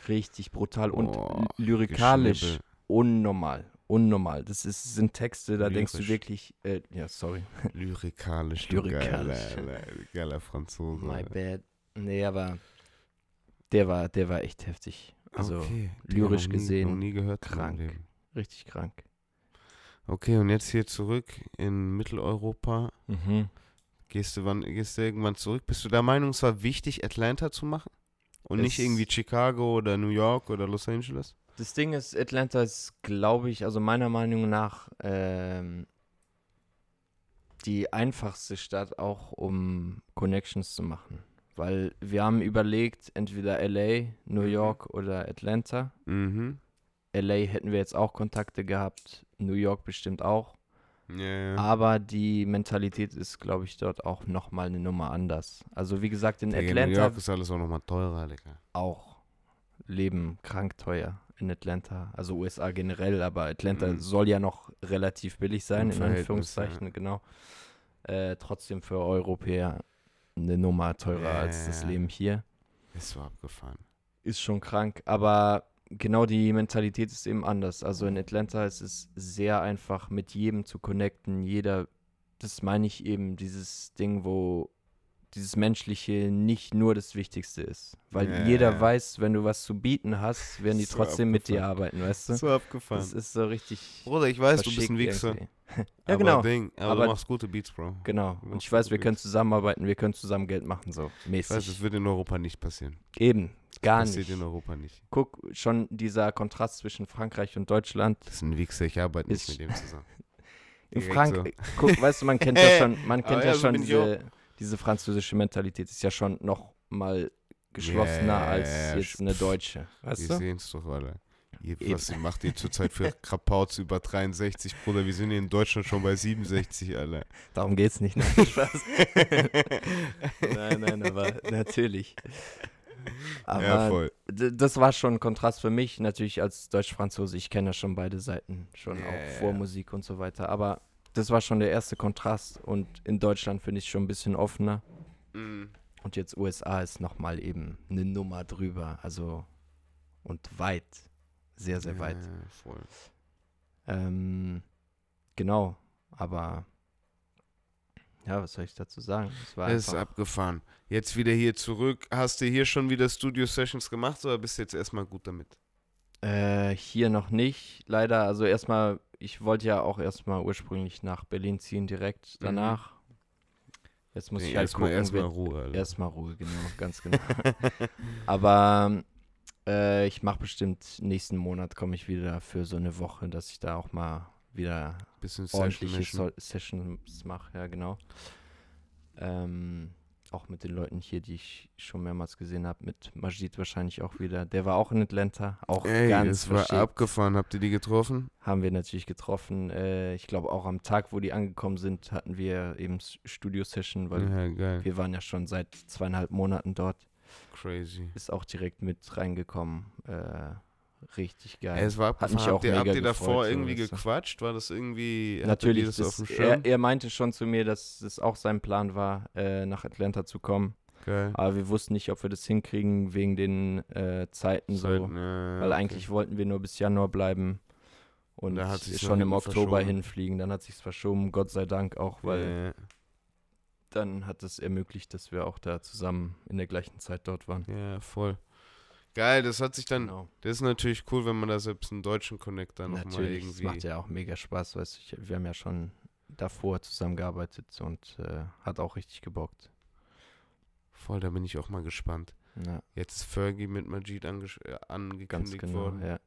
richtig brutal und Oh, lyrikalisch unnormal. Unnormal. Das ist, sind Texte, da denkst du Lyrisch. wirklich, äh, ja, sorry. Lyrikalisch, Lyrikalisch. Geiler, geiler Franzose. My bad. Nee, aber der war, der war echt heftig. Also okay. lyrisch noch nie, gesehen, Noch nie gehört krank. Richtig krank. Okay, und jetzt hier zurück in Mitteleuropa. Mhm. Gehst du, wann, gehst du irgendwann zurück? Bist du der Meinung, es war wichtig, Atlanta zu machen? Und nicht Es- irgendwie Chicago oder New York oder Los Angeles? Das Ding ist, Atlanta ist, glaube ich, also meiner Meinung nach ähm, die einfachste Stadt auch, um Connections zu machen. Weil wir haben überlegt, entweder LA, New Mhm. York oder Atlanta. Mhm. LA hätten wir jetzt auch Kontakte gehabt, New York bestimmt auch. Ja. Aber die Mentalität ist, glaube ich, dort auch nochmal eine Nummer anders. Also wie gesagt, in Digga, New Atlanta York ist alles auch nochmal teurer, Digga. auch Leben krank teuer in Atlanta. Also USA generell, aber Atlanta Mhm. soll ja noch relativ billig sein, in Anführungszeichen, genau. Äh, trotzdem für Europäer eine Nummer teurer Ja, als ja, das ja. Leben hier. Ist so abgefahren. Ist schon krank, aber genau die Mentalität ist eben anders. Also in Atlanta ist es sehr einfach, mit jedem zu connecten. Jeder, das meine ich eben, dieses Ding, wo dieses Menschliche nicht nur das Wichtigste ist. Weil Ja, jeder ja. weiß, wenn du was zu bieten hast, werden die So trotzdem mit dir abgefahren. arbeiten, weißt du? So abgefahren. Das ist so richtig. Bruder, ich weiß, du bist ein Wichser. irgendwie. ja, aber genau. Ding, aber, Aber- du machst gute Beats, Bro. Genau. Und ich weiß, wir können zusammenarbeiten, wir können zusammen Geld machen, so Ich mäßig. weiß, das wird in Europa nicht passieren. Eben, gar Passiert nicht. in Europa nicht. Guck, schon dieser Kontrast zwischen Frankreich und Deutschland. Das ist ein Wichser, ich arbeite nicht mit dem zusammen. In Frank guck, weißt du, man kennt ja schon, man kennt ja, ja so schon ich diese, diese französische Mentalität ist ja schon noch mal geschlossener Ja, als jetzt eine deutsche, Wir weißt du? sehen es doch, Alter. Ihr, was macht ihr zurzeit für Krapauts über 63, Bruder? Wir sind in Deutschland schon bei 67, Alter. Darum geht's nicht, nein, Spaß. nein, nein, aber natürlich. Aber ja, voll. das war schon ein Kontrast für mich, natürlich als Deutsch-Franzose. Ich kenne ja schon beide Seiten, schon Ja, auch ja, vor ja. Musik und so weiter. Aber das war schon der erste Kontrast und in Deutschland finde ich schon ein bisschen offener. Mhm. Und jetzt USA ist nochmal eben eine Nummer drüber. Also und weit. Sehr, sehr weit. Ja, voll. Ähm, genau. Aber ja, was soll ich dazu sagen? Es ist abgefahren. Jetzt wieder hier zurück. Hast du hier schon wieder Studio-Sessions gemacht oder bist du jetzt erstmal gut damit? Äh, hier noch nicht. Leider, also erstmal, ich wollte ja auch erstmal ursprünglich nach Berlin ziehen, direkt Mhm. danach. Jetzt muss Nee, ich halt erstmal wer- Ruhe, Alter. Erstmal Ruhe, genau, ganz genau. Aber äh, ich mache bestimmt nächsten Monat komme ich wieder für so eine Woche, dass ich da auch mal wieder Bisschen ordentliche Session so Sessions mache, ja genau. Ähm, auch mit den Leuten hier, die ich schon mehrmals gesehen habe, mit Majid wahrscheinlich auch wieder. Der war auch in Atlanta, auch Ey, ganz das war abgefahren. Habt ihr die getroffen? Haben wir natürlich getroffen. Äh, ich glaube auch am Tag, wo die angekommen sind, hatten wir eben Studio-Session, weil Ja, wir waren ja schon seit zweieinhalb Monaten dort. Crazy. Ist auch direkt mit reingekommen. Äh, richtig geil. Ey, es war Hat mich auch Habt ihr, mega habt ihr davor so, irgendwie gequatscht? War das irgendwie. Natürlich, das, das, auf dem er, Schirm? er meinte schon zu mir, dass es auch sein Plan war, äh, nach Atlanta zu kommen. Geil. Aber wir wussten nicht, ob wir das hinkriegen wegen den äh, Zeiten so. Zeiten, ja, Weil okay. eigentlich wollten wir nur bis Januar bleiben und schon im Oktober hinfliegen. Dann hat sich's verschoben, Gott sei Dank auch, weil Ja, dann hat es ermöglicht, dass wir auch da zusammen in der gleichen Zeit dort waren. ja, voll. Geil, das hat sich dann. Genau. Das ist natürlich cool, wenn man da selbst einen deutschen Connector nochmal irgendwie. macht ja auch mega Spaß, weißt du, wir haben ja schon davor zusammengearbeitet und äh, hat auch richtig gebockt. Voll, da bin ich auch mal gespannt. Ja, Jetzt ist Fergie mit Majid angesch- äh, ganz angekündigt genau, worden. ja.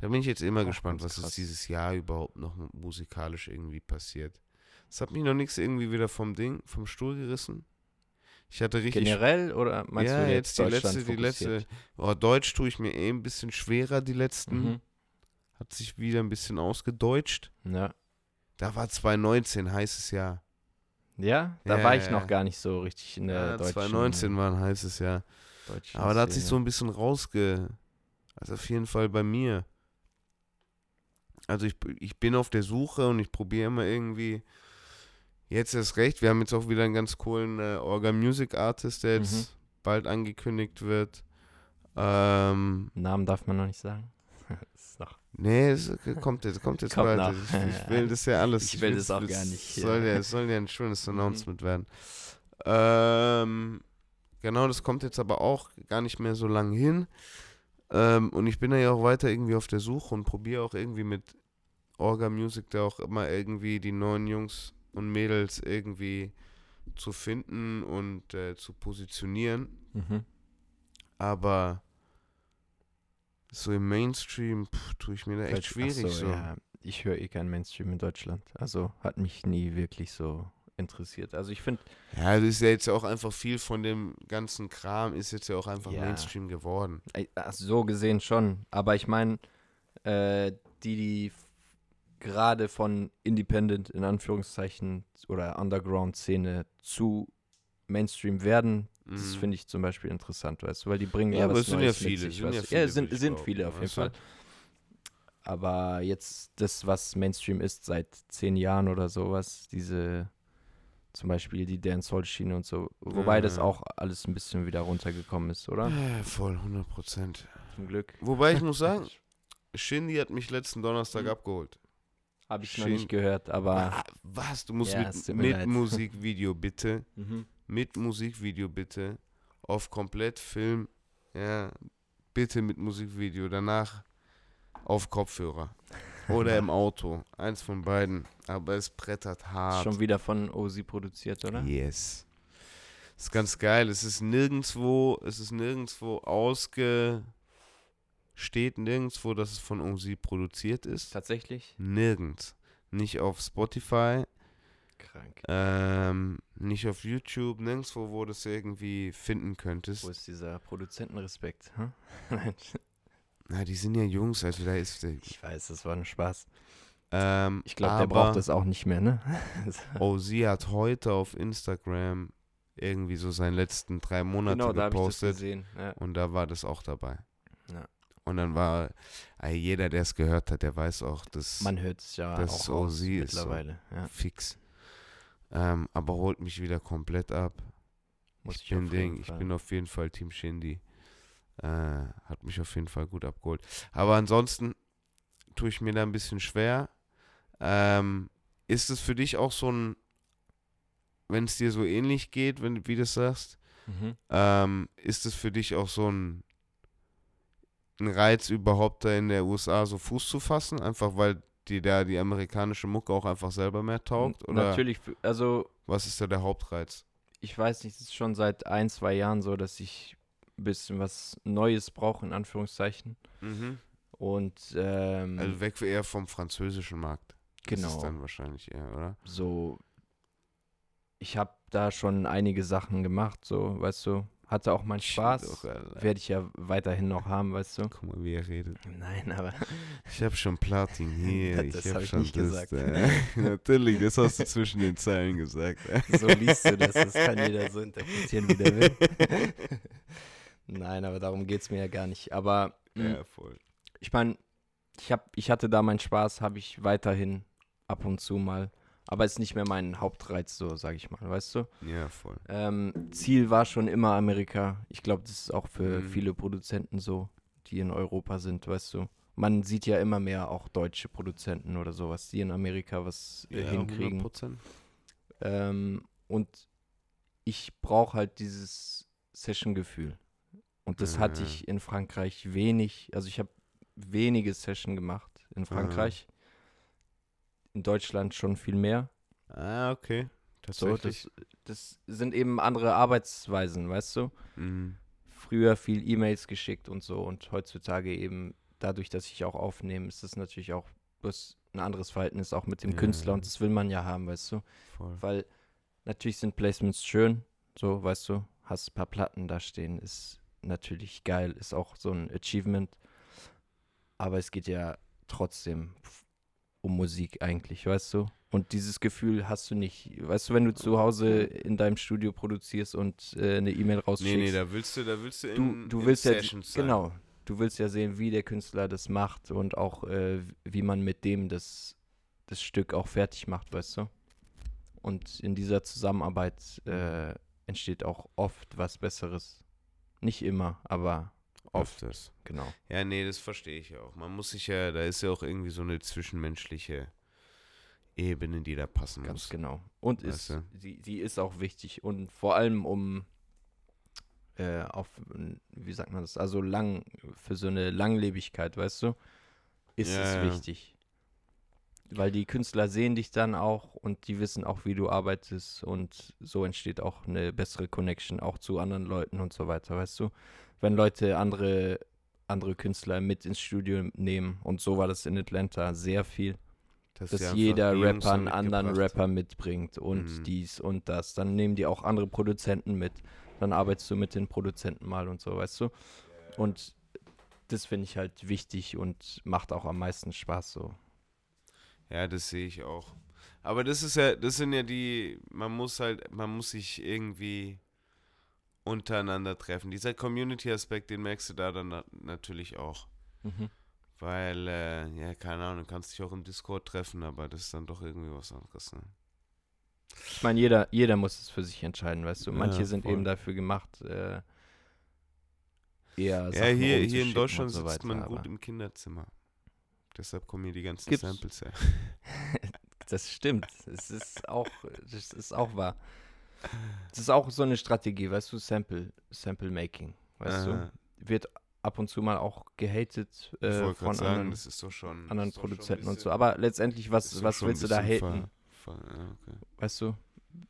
Da bin ich jetzt immer Auch gespannt, was krass. ist dieses Jahr überhaupt noch musikalisch irgendwie passiert. Es hat mich noch nichts irgendwie wieder vom Ding, vom Stuhl gerissen. Ich hatte richtig. Generell oder meinst ja, du jetzt jetzt die letzte, die letzte. Oh, Deutsch tue ich mir eh ein bisschen schwerer, die letzten. Mhm. Hat sich wieder ein bisschen ausgedeutscht. Ja. Da war 2019, heißes Jahr. Ja, da Ja, war ich ja, noch gar nicht so richtig in der Ja, deutschen 2019 war ein heißes Jahr. deutschen Aber da hat sich so ein bisschen rausge. Also auf jeden Fall bei mir. Also ich, ich bin auf der Suche und ich probiere immer irgendwie Jetzt ist recht, wir haben jetzt auch wieder einen ganz coolen äh, Orga Music Artist, der jetzt Mhm. bald angekündigt wird. Ähm, Namen darf man noch nicht sagen. Das ist noch nee, es kommt jetzt, kommt jetzt Kommt bald. Ich, ich will das ja alles. Ich will will das auch gar nicht, Soll ja. es soll ja ein schönes Mhm. Announcement werden. Ähm, genau, das kommt jetzt aber auch gar nicht mehr so lang hin. Ähm, und ich bin ja auch weiter irgendwie auf der Suche und probiere auch irgendwie mit Orga Music da auch immer irgendwie die neuen Jungs und Mädels irgendwie zu finden und äh, zu positionieren. Mhm. Aber so im Mainstream pff, tue ich mir da echt schwierig so. Ja, ich höre eh keinen Mainstream in Deutschland. Also hat mich nie wirklich so interessiert. Also ich finde, Ja, das ist ja jetzt auch einfach viel von dem ganzen Kram, ist jetzt ja auch einfach Ja. Mainstream geworden. so gesehen schon. Aber ich meine, äh, die, die gerade von Independent in Anführungszeichen oder Underground-Szene zu Mainstream werden, das Mhm. finde ich zum Beispiel interessant, weißt du, weil die bringen Ja, ja, was es sind ja Neues mit viele, sich, sind ja viele, ja, sind, sind viele auf jeden? Fall. Aber jetzt das, was Mainstream ist seit zehn Jahren oder sowas, diese zum Beispiel die Dancehall-Schiene und so, wobei das Ja. auch alles ein bisschen wieder runtergekommen ist, oder? Ja, voll, 100 Prozent. Zum Glück. Wobei ich muss sagen, Shindy hat mich letzten Donnerstag Mhm. abgeholt. Habe ich noch Schön. nicht gehört, aber Was? Du musst Ja, mit, mit. Musikvideo bitte, mhm. mit Musikvideo bitte, auf komplett Film, ja, bitte mit Musikvideo, danach auf Kopfhörer oder im Auto, eins von beiden, aber es brettert hart. schon wieder von OZ produziert, oder? Yes. Ist ganz geil. Es ist nirgendwo, es ist nirgendwo ausge, steht nirgendwo, dass es von OZ produziert ist. Tatsächlich? Nirgends. Nicht auf Spotify, Krank. ähm, nicht auf YouTube, nirgendwo, wo du es irgendwie finden könntest. Wo ist dieser Produzentenrespekt? Hm? Na, die sind ja Jungs, also da ist. ich weiß, das war ein Spaß. Ähm, Ich glaube, der braucht das auch nicht mehr, ne? OZ hat heute auf Instagram irgendwie so seine letzten drei Monate genau, da habe ich das gepostet. gesehen. Ja. Und da war das auch dabei. Ja. Und dann war, jeder, der es gehört hat, der weiß auch, dass Man hört es ja Das auch so sie ist so. mittlerweile. Ja, fix. Ähm, aber holt mich wieder komplett ab. muss ich ich, bin auf jeden Ding, ich Fall. bin auf jeden Fall Team Shindy. Äh, hat mich auf jeden Fall gut abgeholt. Aber ansonsten tue ich mir da ein bisschen schwer. Ähm, ist es für dich auch so ein, wenn es dir so ähnlich geht, wenn, wie du das sagst, Mhm. Ähm, ist es für dich auch so ein, ein Reiz, überhaupt da in der USA so Fuß zu fassen? Einfach weil die da die amerikanische Mucke auch einfach selber mehr taugt? Oder Natürlich, also was ist da der Hauptreiz? ich weiß nicht, es ist schon seit ein, zwei Jahren so, dass ich ein bisschen was Neues brauche, in Anführungszeichen. Und ähm, Also weg eher vom französischen Markt. Das Genau. ist dann wahrscheinlich eher, oder? so, ich habe da schon einige Sachen gemacht, so, weißt du, hatte auch meinen Spaß. Werde ich ja weiterhin noch haben, weißt du. Guck mal, wie er redet. Nein, aber Ich habe schon Platin hier. Das ich hab habe ich schon nicht das. gesagt. Äh, natürlich, das hast du zwischen den Zeilen gesagt. Äh. so liest du das, das kann jeder so interpretieren, wie der will. Nein, aber darum geht es mir ja gar nicht. Aber mh, ja, voll. ich meine, ich, hab, ich hatte da meinen Spaß, habe ich weiterhin ab und zu mal. Aber ist nicht mehr mein Hauptreiz, so sage ich mal, weißt du? Ja, voll. Ähm, Ziel war schon immer Amerika. Ich glaube, das ist auch für Mhm. viele Produzenten so, die in Europa sind, weißt du. Man sieht ja immer mehr auch deutsche Produzenten oder sowas, die in Amerika was äh, hinkriegen. 100%. Ähm, und ich brauche halt dieses Session-Gefühl. Und das hatte Mhm. ich in Frankreich wenig. Also ich habe wenige Session gemacht in Frankreich. In Deutschland schon viel mehr. Ah, okay. So, Tatsächlich. das, das sind eben andere Arbeitsweisen, weißt du? Mhm. Früher viel E-Mails geschickt und so und heutzutage eben dadurch, dass ich auch aufnehme, ist das natürlich auch bloß ein anderes Verhältnis auch mit dem Ja. Künstler und das will man ja haben, weißt du? Voll. Weil natürlich sind Placements schön, so, weißt du, hast ein paar Platten da stehen, ist natürlich geil, ist auch so ein Achievement. Aber es geht ja trotzdem um Musik eigentlich, weißt du? Und dieses Gefühl hast du nicht, weißt du, wenn du zu Hause in deinem Studio produzierst und äh, eine E-Mail rausschickst. Nee, nee, da willst du, da willst du du, in, du in willst ja, Sessions sein. genau, du willst ja sehen, wie der Künstler das macht und auch, äh, wie man mit dem das, das Stück auch fertig macht, weißt du? Und in dieser Zusammenarbeit äh, entsteht auch oft was Besseres. Nicht immer, aber oft. Öfters. Genau. Ja, nee, das verstehe ich auch. Man muss sich ja, da ist ja auch irgendwie so eine zwischenmenschliche Ebene, die da passen Ganz muss. genau. Und Weißt ist, du? die, die ist auch wichtig. Und vor allem um äh, auf, wie sagt man das, also lang, für so eine Langlebigkeit, weißt du, ist Ja, es ja. wichtig. Weil die Künstler sehen dich dann auch und die wissen auch, wie du arbeitest und so entsteht auch eine bessere Connection auch zu anderen Leuten und so weiter, weißt du. Wenn Leute andere, andere Künstler mit ins Studio nehmen und so war das in Atlanta sehr viel dass einfach jeder Rapper einen anderen Rapper mitbringt und Mhm. dies und das. Dann nehmen die auch andere Produzenten mit. Dann arbeitest du mit den Produzenten mal und so, weißt du? Und das finde ich halt wichtig und macht auch am meisten Spaß so. Ja, das sehe ich auch. Aber das ist ja, das sind ja die, man muss halt, man muss sich irgendwie untereinander treffen. Dieser Community-Aspekt, den merkst du da dann na natürlich auch. Weil, äh, ja, keine Ahnung, du kannst dich auch im Discord treffen, aber das ist dann doch irgendwie was anderes. Ne? Ich meine, jeder, jeder muss es für sich entscheiden, weißt du? Manche Ja, sind voll. eben dafür gemacht, äh, eher Ja, Sachen hier, hier in Deutschland so sitzt weiter, man aber gut im Kinderzimmer. Deshalb kommen hier die ganzen Gibt's. Samples her. Das stimmt. Es ist auch, das ist auch wahr. Das ist auch so eine Strategie, weißt du, Sample, Sample Making, weißt Aha. du, wird ab und zu mal auch gehatet äh, von sagen, anderen, das ist doch schon. anderen Produzenten und so. bisschen- Aber letztendlich, was, was willst du da bisschen haten, ver- ver- ja, okay. weißt du?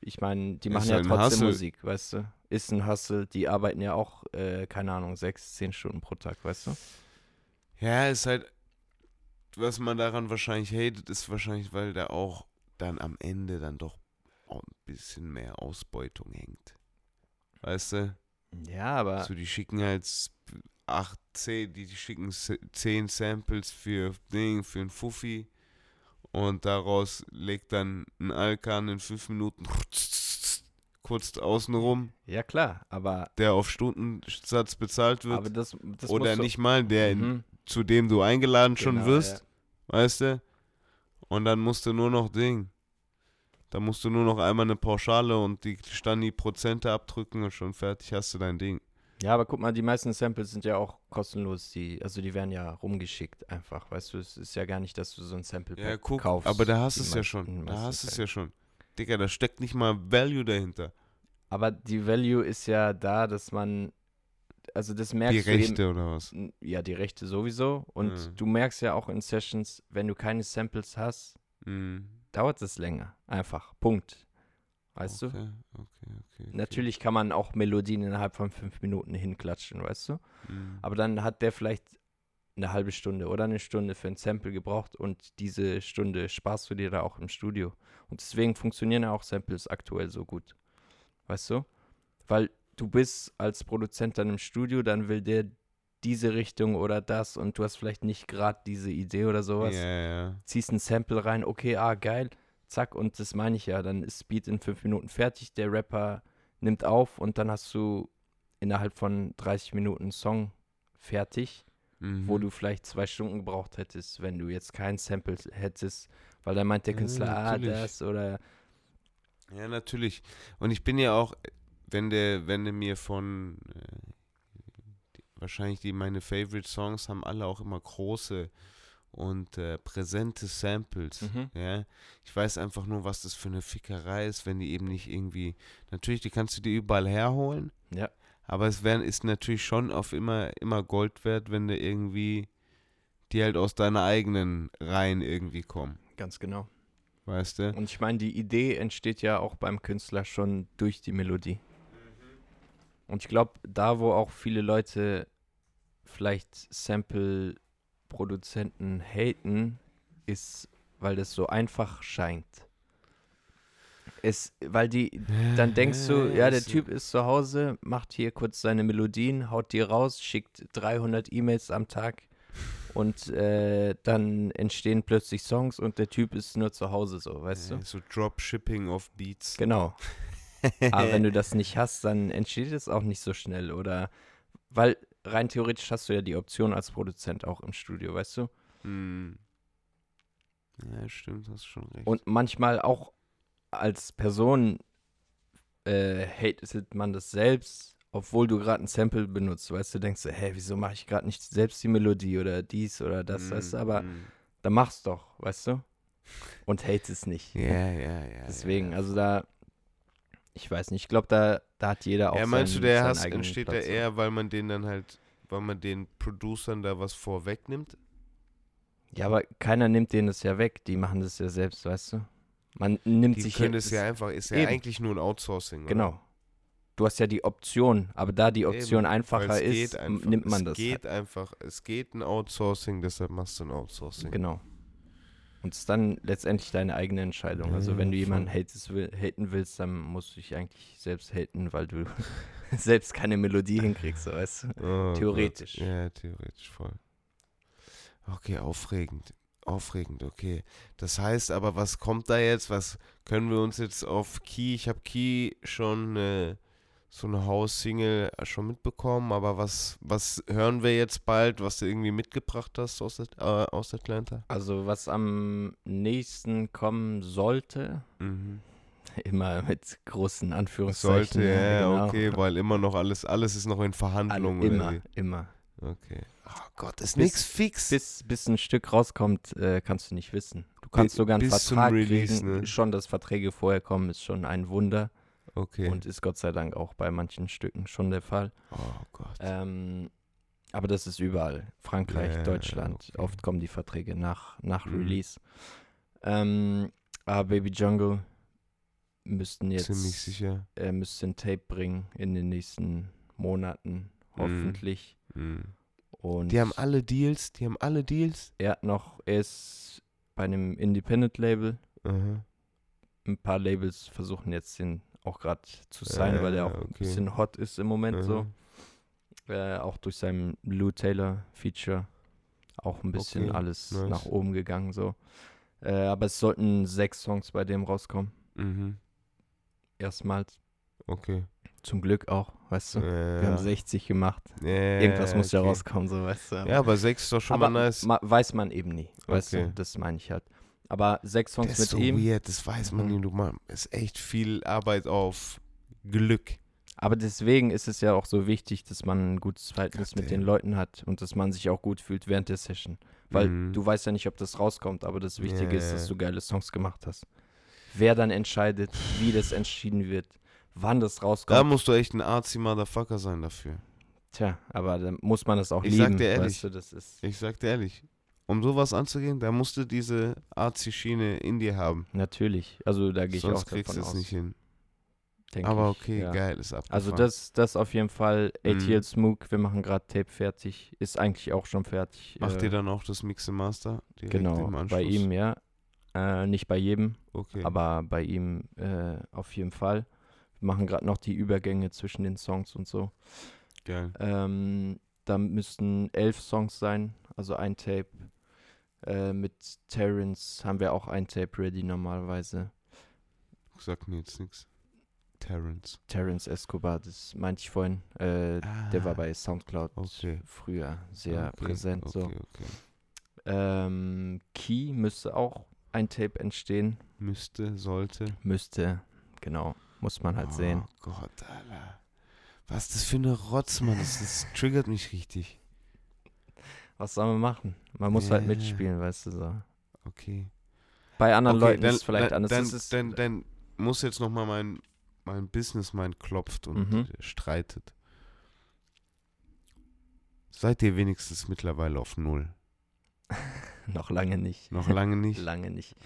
Ich meine, die Ist machen ja trotzdem Hustle. Musik, weißt du? Ist ein Hustle, die arbeiten ja auch, äh, keine Ahnung, sechs, zehn Stunden pro Tag, weißt du? Ja, ist halt, was man daran wahrscheinlich hatet, ist wahrscheinlich, weil da auch dann am Ende dann doch auch ein bisschen mehr Ausbeutung hängt. Weißt du? Ja, aber So, die schicken halt s- acht, zehn, die, die schicken s- zehn Samples für Ding, für ein Fuffi und daraus legt dann ein Alkan in fünf Minuten kurz außenrum, ja klar, aber, der auf Stundensatz bezahlt wird. aber das, das oder nicht mal, der Mhm, zu dem du eingeladen schon genau, wirst. ja. weißt du? Und dann musst du nur noch Ding. Da musst du nur noch einmal eine Pauschale und die Stani-Prozente abdrücken und schon fertig hast du dein Ding. Ja, aber guck mal, die meisten Samples sind ja auch kostenlos, die, also die werden ja rumgeschickt einfach, weißt du, es ist ja gar nicht, dass du so ein Sample Ja, guck, kaufst. aber da hast die du es ja schon. Da hast du es ja schon. Digga, da steckt nicht mal Value dahinter. Aber die Value ist ja da, dass man, also das Die merkst du eben, Rechte oder was? Ja, die Rechte sowieso. Und Mhm. du merkst ja auch in Sessions, wenn du keine Samples hast, Mhm. Dauert es länger. Einfach. Punkt. Weißt du? okay, Okay, okay, okay. Natürlich kann man auch Melodien innerhalb von fünf Minuten hinklatschen, weißt du? Mhm. Aber dann hat der vielleicht eine halbe Stunde oder eine Stunde für ein Sample gebraucht und diese Stunde sparst du dir da auch im Studio. Und deswegen funktionieren ja auch Samples aktuell so gut. Weißt du? Weil du bist als Produzent dann im Studio, dann will der diese Richtung oder das und du hast vielleicht nicht gerade diese Idee oder sowas. Ja, ja. Ziehst ein Sample rein, okay, ah, geil, zack, und das meine ich ja. Dann ist Beat in fünf Minuten fertig, der Rapper nimmt auf und dann hast du innerhalb von 30 Minuten einen Song fertig Mhm. wo du vielleicht zwei Stunden gebraucht hättest, wenn du jetzt kein Sample hättest, weil dann meint der Ja, Künstler, ah, natürlich. das oder Ja, natürlich. Und ich bin ja auch, wenn der, wenn der mir von äh, wahrscheinlich die meine Favorite Songs haben alle auch immer große und äh, präsente Samples. Mhm. Ja. Ich weiß einfach nur, was das für eine Fickerei ist, wenn die eben nicht irgendwie. Natürlich, die kannst du dir überall herholen. Ja. Aber es wär, ist natürlich schon auf immer, immer Gold wert, wenn du irgendwie die halt aus deiner eigenen Reihen irgendwie kommen. ganz genau. Weißt du? Und ich meine, die Idee entsteht ja auch beim Künstler schon durch die Melodie. Und ich glaube, da wo auch viele Leute vielleicht Sample-Produzenten haten, ist, weil das so einfach scheint. Es, weil die, dann denkst du, ja, der Typ ist zu Hause, macht hier kurz seine Melodien, haut die raus, schickt 300 E-Mails am Tag und äh, dann entstehen plötzlich Songs und der Typ ist nur zu Hause so, weißt Ja, du? So Dropshipping of Beats. Genau. Aber wenn du das nicht hast, dann entsteht es auch nicht so schnell oder weil rein theoretisch hast du ja die Option als Produzent auch im Studio, weißt du? Hm. Ja, stimmt, hast schon recht. Und manchmal auch als Person äh, hatet man das selbst, obwohl du gerade ein Sample benutzt, weißt du, denkst du, hä, wieso mache ich gerade nicht selbst die Melodie oder dies oder das, weißt du, aber Mm. dann mach's doch, weißt du? Und hate es nicht. Ja, ja, ja. Deswegen, ja. also da, ich weiß nicht, ich glaube, da, da hat jeder auch Ja, meinst seinen, du, der Hass entsteht Platz, da eher, weil man den dann halt, weil man den Producern da was vorwegnimmt? Ja, aber keiner nimmt denen das ja weg, die machen das ja selbst, weißt du? Man nimmt Die sich können es ja einfach, ist ja Eben. eigentlich nur ein Outsourcing. oder? Genau. Du hast ja die Option, aber da die Option Eben, einfacher es ist, einfach. nimmt man es das. geht halt. einfach, es geht ein Outsourcing, deshalb machst du ein Outsourcing. Genau. Und es ist dann letztendlich deine eigene Entscheidung. Also wenn du jemanden voll. hates, will, haten willst, dann musst du dich eigentlich selbst haten, weil du selbst keine Melodie hinkriegst, so, weißt du? Oh Theoretisch. Gott. Ja, theoretisch voll. Okay, aufregend. Aufregend, okay. Das heißt aber, was kommt da jetzt? Was können wir uns jetzt auf Key? Ich habe Key schon äh, so eine House-Single schon mitbekommen, aber was, was hören wir jetzt bald, was du irgendwie mitgebracht hast aus, äh, aus Atlanta? Also was am nächsten kommen sollte, Mhm. immer mit großen Anführungszeichen. Sollte, ja, genau. okay, weil immer noch alles, alles ist noch in Alle, Verhandlungen. oder immer, immer. Okay. Oh Gott, ist nichts fix. Bis, bis ein Stück rauskommt, äh, kannst du nicht wissen. Du kannst sogar einen Vertrag Release, kriegen. ne? Schon, dass Verträge vorher kommen, ist schon ein Wunder. Okay. Und ist Gott sei Dank auch bei manchen Stücken schon der Fall. oh Gott. Ähm, aber das ist überall. Frankreich, Ja, Deutschland. okay. Oft kommen die Verträge nach, nach Mhm. Release. Ähm, aber Baby Jungle müssten jetzt Ziemlich sicher. er müsste ein Tape bringen in den nächsten Monaten, hoffentlich. Mhm. Und Die haben alle Deals, die haben alle Deals. er hat noch, er ist bei einem Independent-Label. Aha. Ein paar Labels versuchen jetzt den auch gerade zu sein, weil er auch Äh, ein okay. bisschen hot ist im Moment so. Aha. Äh, auch durch sein Lou Taylor Feature auch ein bisschen Okay, alles nice. nach oben gegangen so. Äh, aber es sollten sechs Songs bei dem rauskommen. Mhm. Erstmals. Okay. Zum Glück auch, weißt du. Ja, Wir haben 60 gemacht. ja, Irgendwas muss ja okay. rauskommen, so weißt du. Ja, aber sechs ist doch schon aber mal nice. ma weiß man eben nie, weißt Okay. du. Das meine ich halt. Aber sechs Songs das mit so ihm. weird, das weiß man Mhm. nie. Du man, ist echt viel Arbeit auf Glück. Aber deswegen ist es ja auch so wichtig, dass man ein gutes Verhältnis mit den. Leuten hat und dass man sich auch gut fühlt während der Session. Weil Mhm. du weißt ja nicht, ob das rauskommt, aber das Wichtige Ja, ist, dass du geile Songs gemacht hast. Wer dann entscheidet, wie das entschieden wird, wann das Da rauskommt. musst du echt ein artsy Motherfucker sein dafür. Tja, aber dann muss man das auch Ich sag lieben. dir ehrlich. weißt du, das ist Ich sag dir ehrlich, um sowas anzugehen, da musst du diese artsy Schiene in dir haben. natürlich. Also da gehe ich Sonst auch kriegst du davon es nicht hin. denk Aber ich, okay, ja. geil, ist abgefahren. Also das, das auf jeden Fall. Mhm. ATL Smook, wir machen gerade Tape fertig. Ist eigentlich auch schon fertig. Macht äh, ihr dann auch das Mix and Master? Genau, bei ihm, ja. Äh, nicht bei jedem, Okay. aber bei ihm äh, auf jeden Fall. Wir machen gerade noch die Übergänge zwischen den Songs und so. Geil. Ähm, da müssten elf Songs sein, also ein Tape. Äh, mit Terrence haben wir auch ein Tape ready normalerweise. Sag mir jetzt nichts. Terrence. Terrence Escobar, das meinte ich vorhin. Äh, Der war Ah, bei Soundcloud Okay. früher sehr okay, präsent. Okay, So. Ähm, Key müsste auch ein Tape entstehen. Müsste, sollte. Müsste, genau, muss man halt sehen. Oh Gott, Alter. Was ist das für eine Rotz, Mann? Das, das triggert mich richtig. Was soll man machen? Man muss halt Ja. mitspielen, weißt du so. Okay. Bei anderen okay, Leuten ist es vielleicht dann, anders. Dann, dann, dann muss jetzt nochmal mein, mein Businessmind klopft und Mhm. äh, streitet. Seid ihr wenigstens mittlerweile auf Null? noch lange nicht. Noch lange nicht? lange nicht.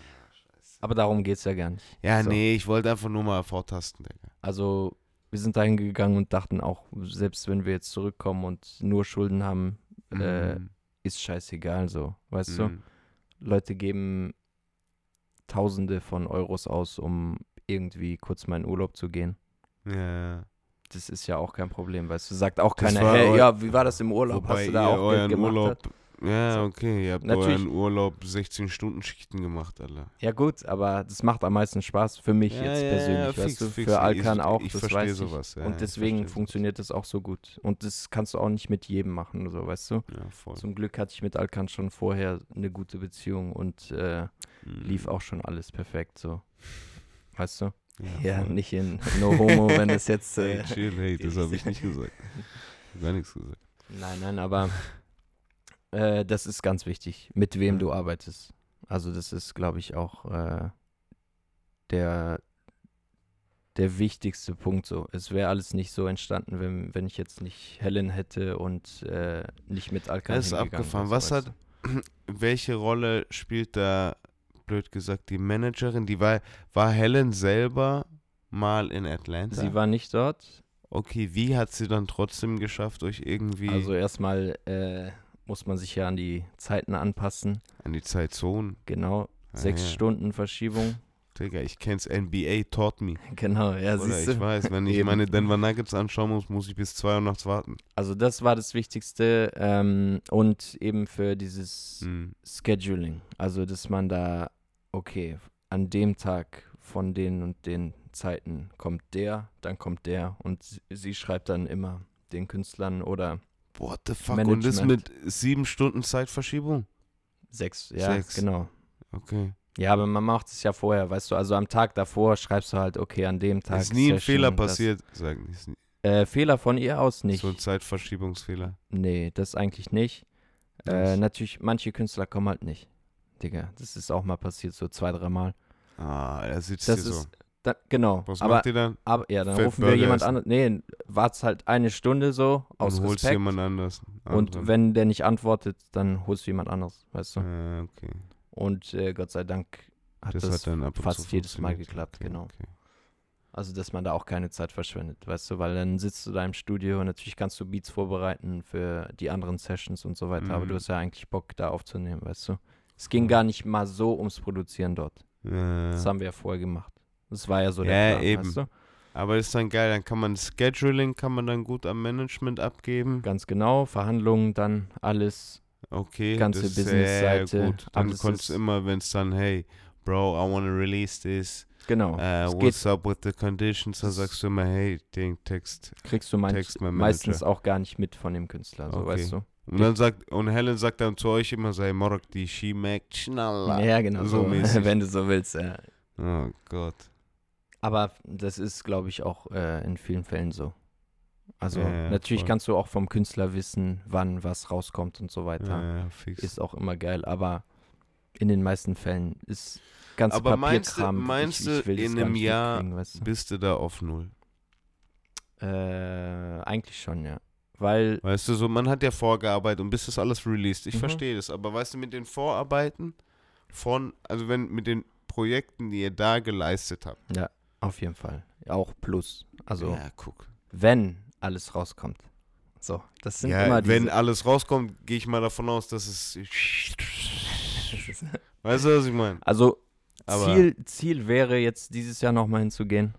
Aber darum geht es ja gar nicht. ja, So. nee, ich wollte einfach nur mal vortasten, Digga. Also, wir sind dahin gegangen und dachten auch, selbst wenn wir jetzt zurückkommen und nur Schulden haben, Äh, Mhm. Ist scheißegal so. Weißt du? Mhm. Leute geben Tausende von Euros aus, um irgendwie kurz mal in Urlaub zu gehen. Ja, Das ist ja auch kein Problem, weißt du. Sagt auch Das keiner, hey, ja, wie war das im Urlaub? Hast du da auch Geld gemacht? Urlaub. Hat? Ja, okay, ihr habt Natürlich. euren Urlaub 16 Stunden Schichten gemacht, Alter. Ja gut, aber das macht am meisten Spaß für mich Ja, jetzt ja, persönlich, ja, weißt fix, du. fix. Für Alkan Ich- auch, ich das verstehe weiß ich. sowas, ja, und ich deswegen funktioniert das auch so gut. Und das kannst du auch nicht mit jedem machen, so, weißt du. Ja, voll. Zum Glück hatte ich mit Alkan schon vorher eine gute Beziehung und äh, Mhm. lief auch schon alles perfekt, so. weißt du? Ja, nicht in No Homo, wenn es jetzt. Äh, Hey, chill, hey, das habe ich nicht gesagt. Gar nichts gesagt. Nein, nein, aber äh, das ist ganz wichtig, mit wem du arbeitest. Also das ist, glaube ich, auch äh, der, der wichtigste Punkt so. Es wäre alles nicht so entstanden, wenn, wenn ich jetzt nicht Helen hätte und äh, nicht mit Alkan Das ist abgefahren. Was hat- Welche Rolle spielt da, blöd gesagt, die Managerin? Die war, war Helen selber mal in? Atlanta? Sie war nicht dort. okay, wie hat sie dann trotzdem geschafft, euch irgendwie Also erstmal äh, muss man sich ja an die Zeiten anpassen. an die Zeitzonen? Genau, Ah, sechs ja. Stunden Verschiebung. Digga, ich kenn's, NBA taught me. Genau, ja, Oder siehst ich du. weiß, wenn ich meine Denver Nuggets anschauen muss, muss ich bis 2 Uhr nachts warten. Also das war das Wichtigste ähm, und eben für dieses Hm. Scheduling. Also dass man da, okay, an dem Tag von den und den Zeiten kommt der, dann kommt der und sie schreibt dann immer den Künstlern oder What the fuck? Und das Management. mit sieben Stunden Zeitverschiebung? sechs, ja, Sechs. genau. Okay. Ja, aber man macht es ja vorher, weißt du, also am Tag davor schreibst du halt, okay, an dem Tag. ist nie ein Fehler passiert, sagen die. Ist nie- Äh, Fehler von ihr aus nicht. So ein Zeitverschiebungsfehler. Nee, das eigentlich nicht. Äh, natürlich, manche Künstler kommen halt nicht. Digga, das ist auch mal passiert, so zwei, dreimal. Ah, er sitzt Das hier ist, so. Da, genau. Was aber, macht ihr dann? aber, ja, dann Fett rufen wir Burger jemand essen? an. Nee, wart's halt eine Stunde so, aus Und holst Respekt. jemand anders. Und anderen. wenn der nicht antwortet, dann holst du jemand anderes, weißt du. Ah, okay. Und äh, Gott sei Dank hat Das, das, hat fast jedes Mal geklappt, okay, genau. Okay. Also, dass man da auch keine Zeit verschwendet, weißt du, weil dann sitzt du da im Studio und natürlich kannst du Beats vorbereiten für die anderen Sessions und so weiter, aber Mhm. du hast ja eigentlich Bock, da aufzunehmen, weißt du. Es ging Ja. gar nicht mal so ums Produzieren dort. Ja. Das haben wir ja vorher gemacht. Das war ja so Ja, der Plan, eben. weißt du. Aber ist dann geil, dann kann man Scheduling, kann man dann gut am Management abgeben. Ganz genau, Verhandlungen dann, alles. Okay, ganze das Business-Seite, gut. Dann konntest du immer, wenn es dann, hey, Bro, I want to release this. Genau. Uh, what's up with the conditions? Dann sagst du immer, hey, den Text. kriegst du manch, Text meistens auch gar nicht mit von dem Künstler, so Okay. weißt du. Und dann sagt, und Helen sagt dann zu euch immer, sei Morok, die She merkt schneller. Ja, genau, So so, mäßig. wenn du so willst, ja. Oh Gott. Aber das ist, glaube ich, auch äh, in vielen Fällen so. Also Ja, ja, natürlich voll. kannst du auch vom Künstler wissen, wann was rauskommt und so weiter. Ja, fix. Ist auch immer geil, aber in den meisten Fällen ist ganz Aber meinst du- Papierkram. meinst ich, du, ich in einem Jahr weißt du? Bist du da auf Null? Äh, eigentlich schon, ja. Weil, Weißt du, so, man hat ja vorgearbeitet und bis das alles released. Ich Mhm. verstehe das, aber weißt du, mit den Vorarbeiten von, also wenn mit den Projekten, die ihr da geleistet habt. ja, auf jeden Fall. Auch plus. Also, ja, guck. wenn alles rauskommt. So, das sind Ja, immer wenn diese, alles rauskommt, gehe ich mal davon aus, dass es. Weißt du, was ich meine? Also, Ziel, Ziel wäre jetzt dieses Jahr nochmal hinzugehen.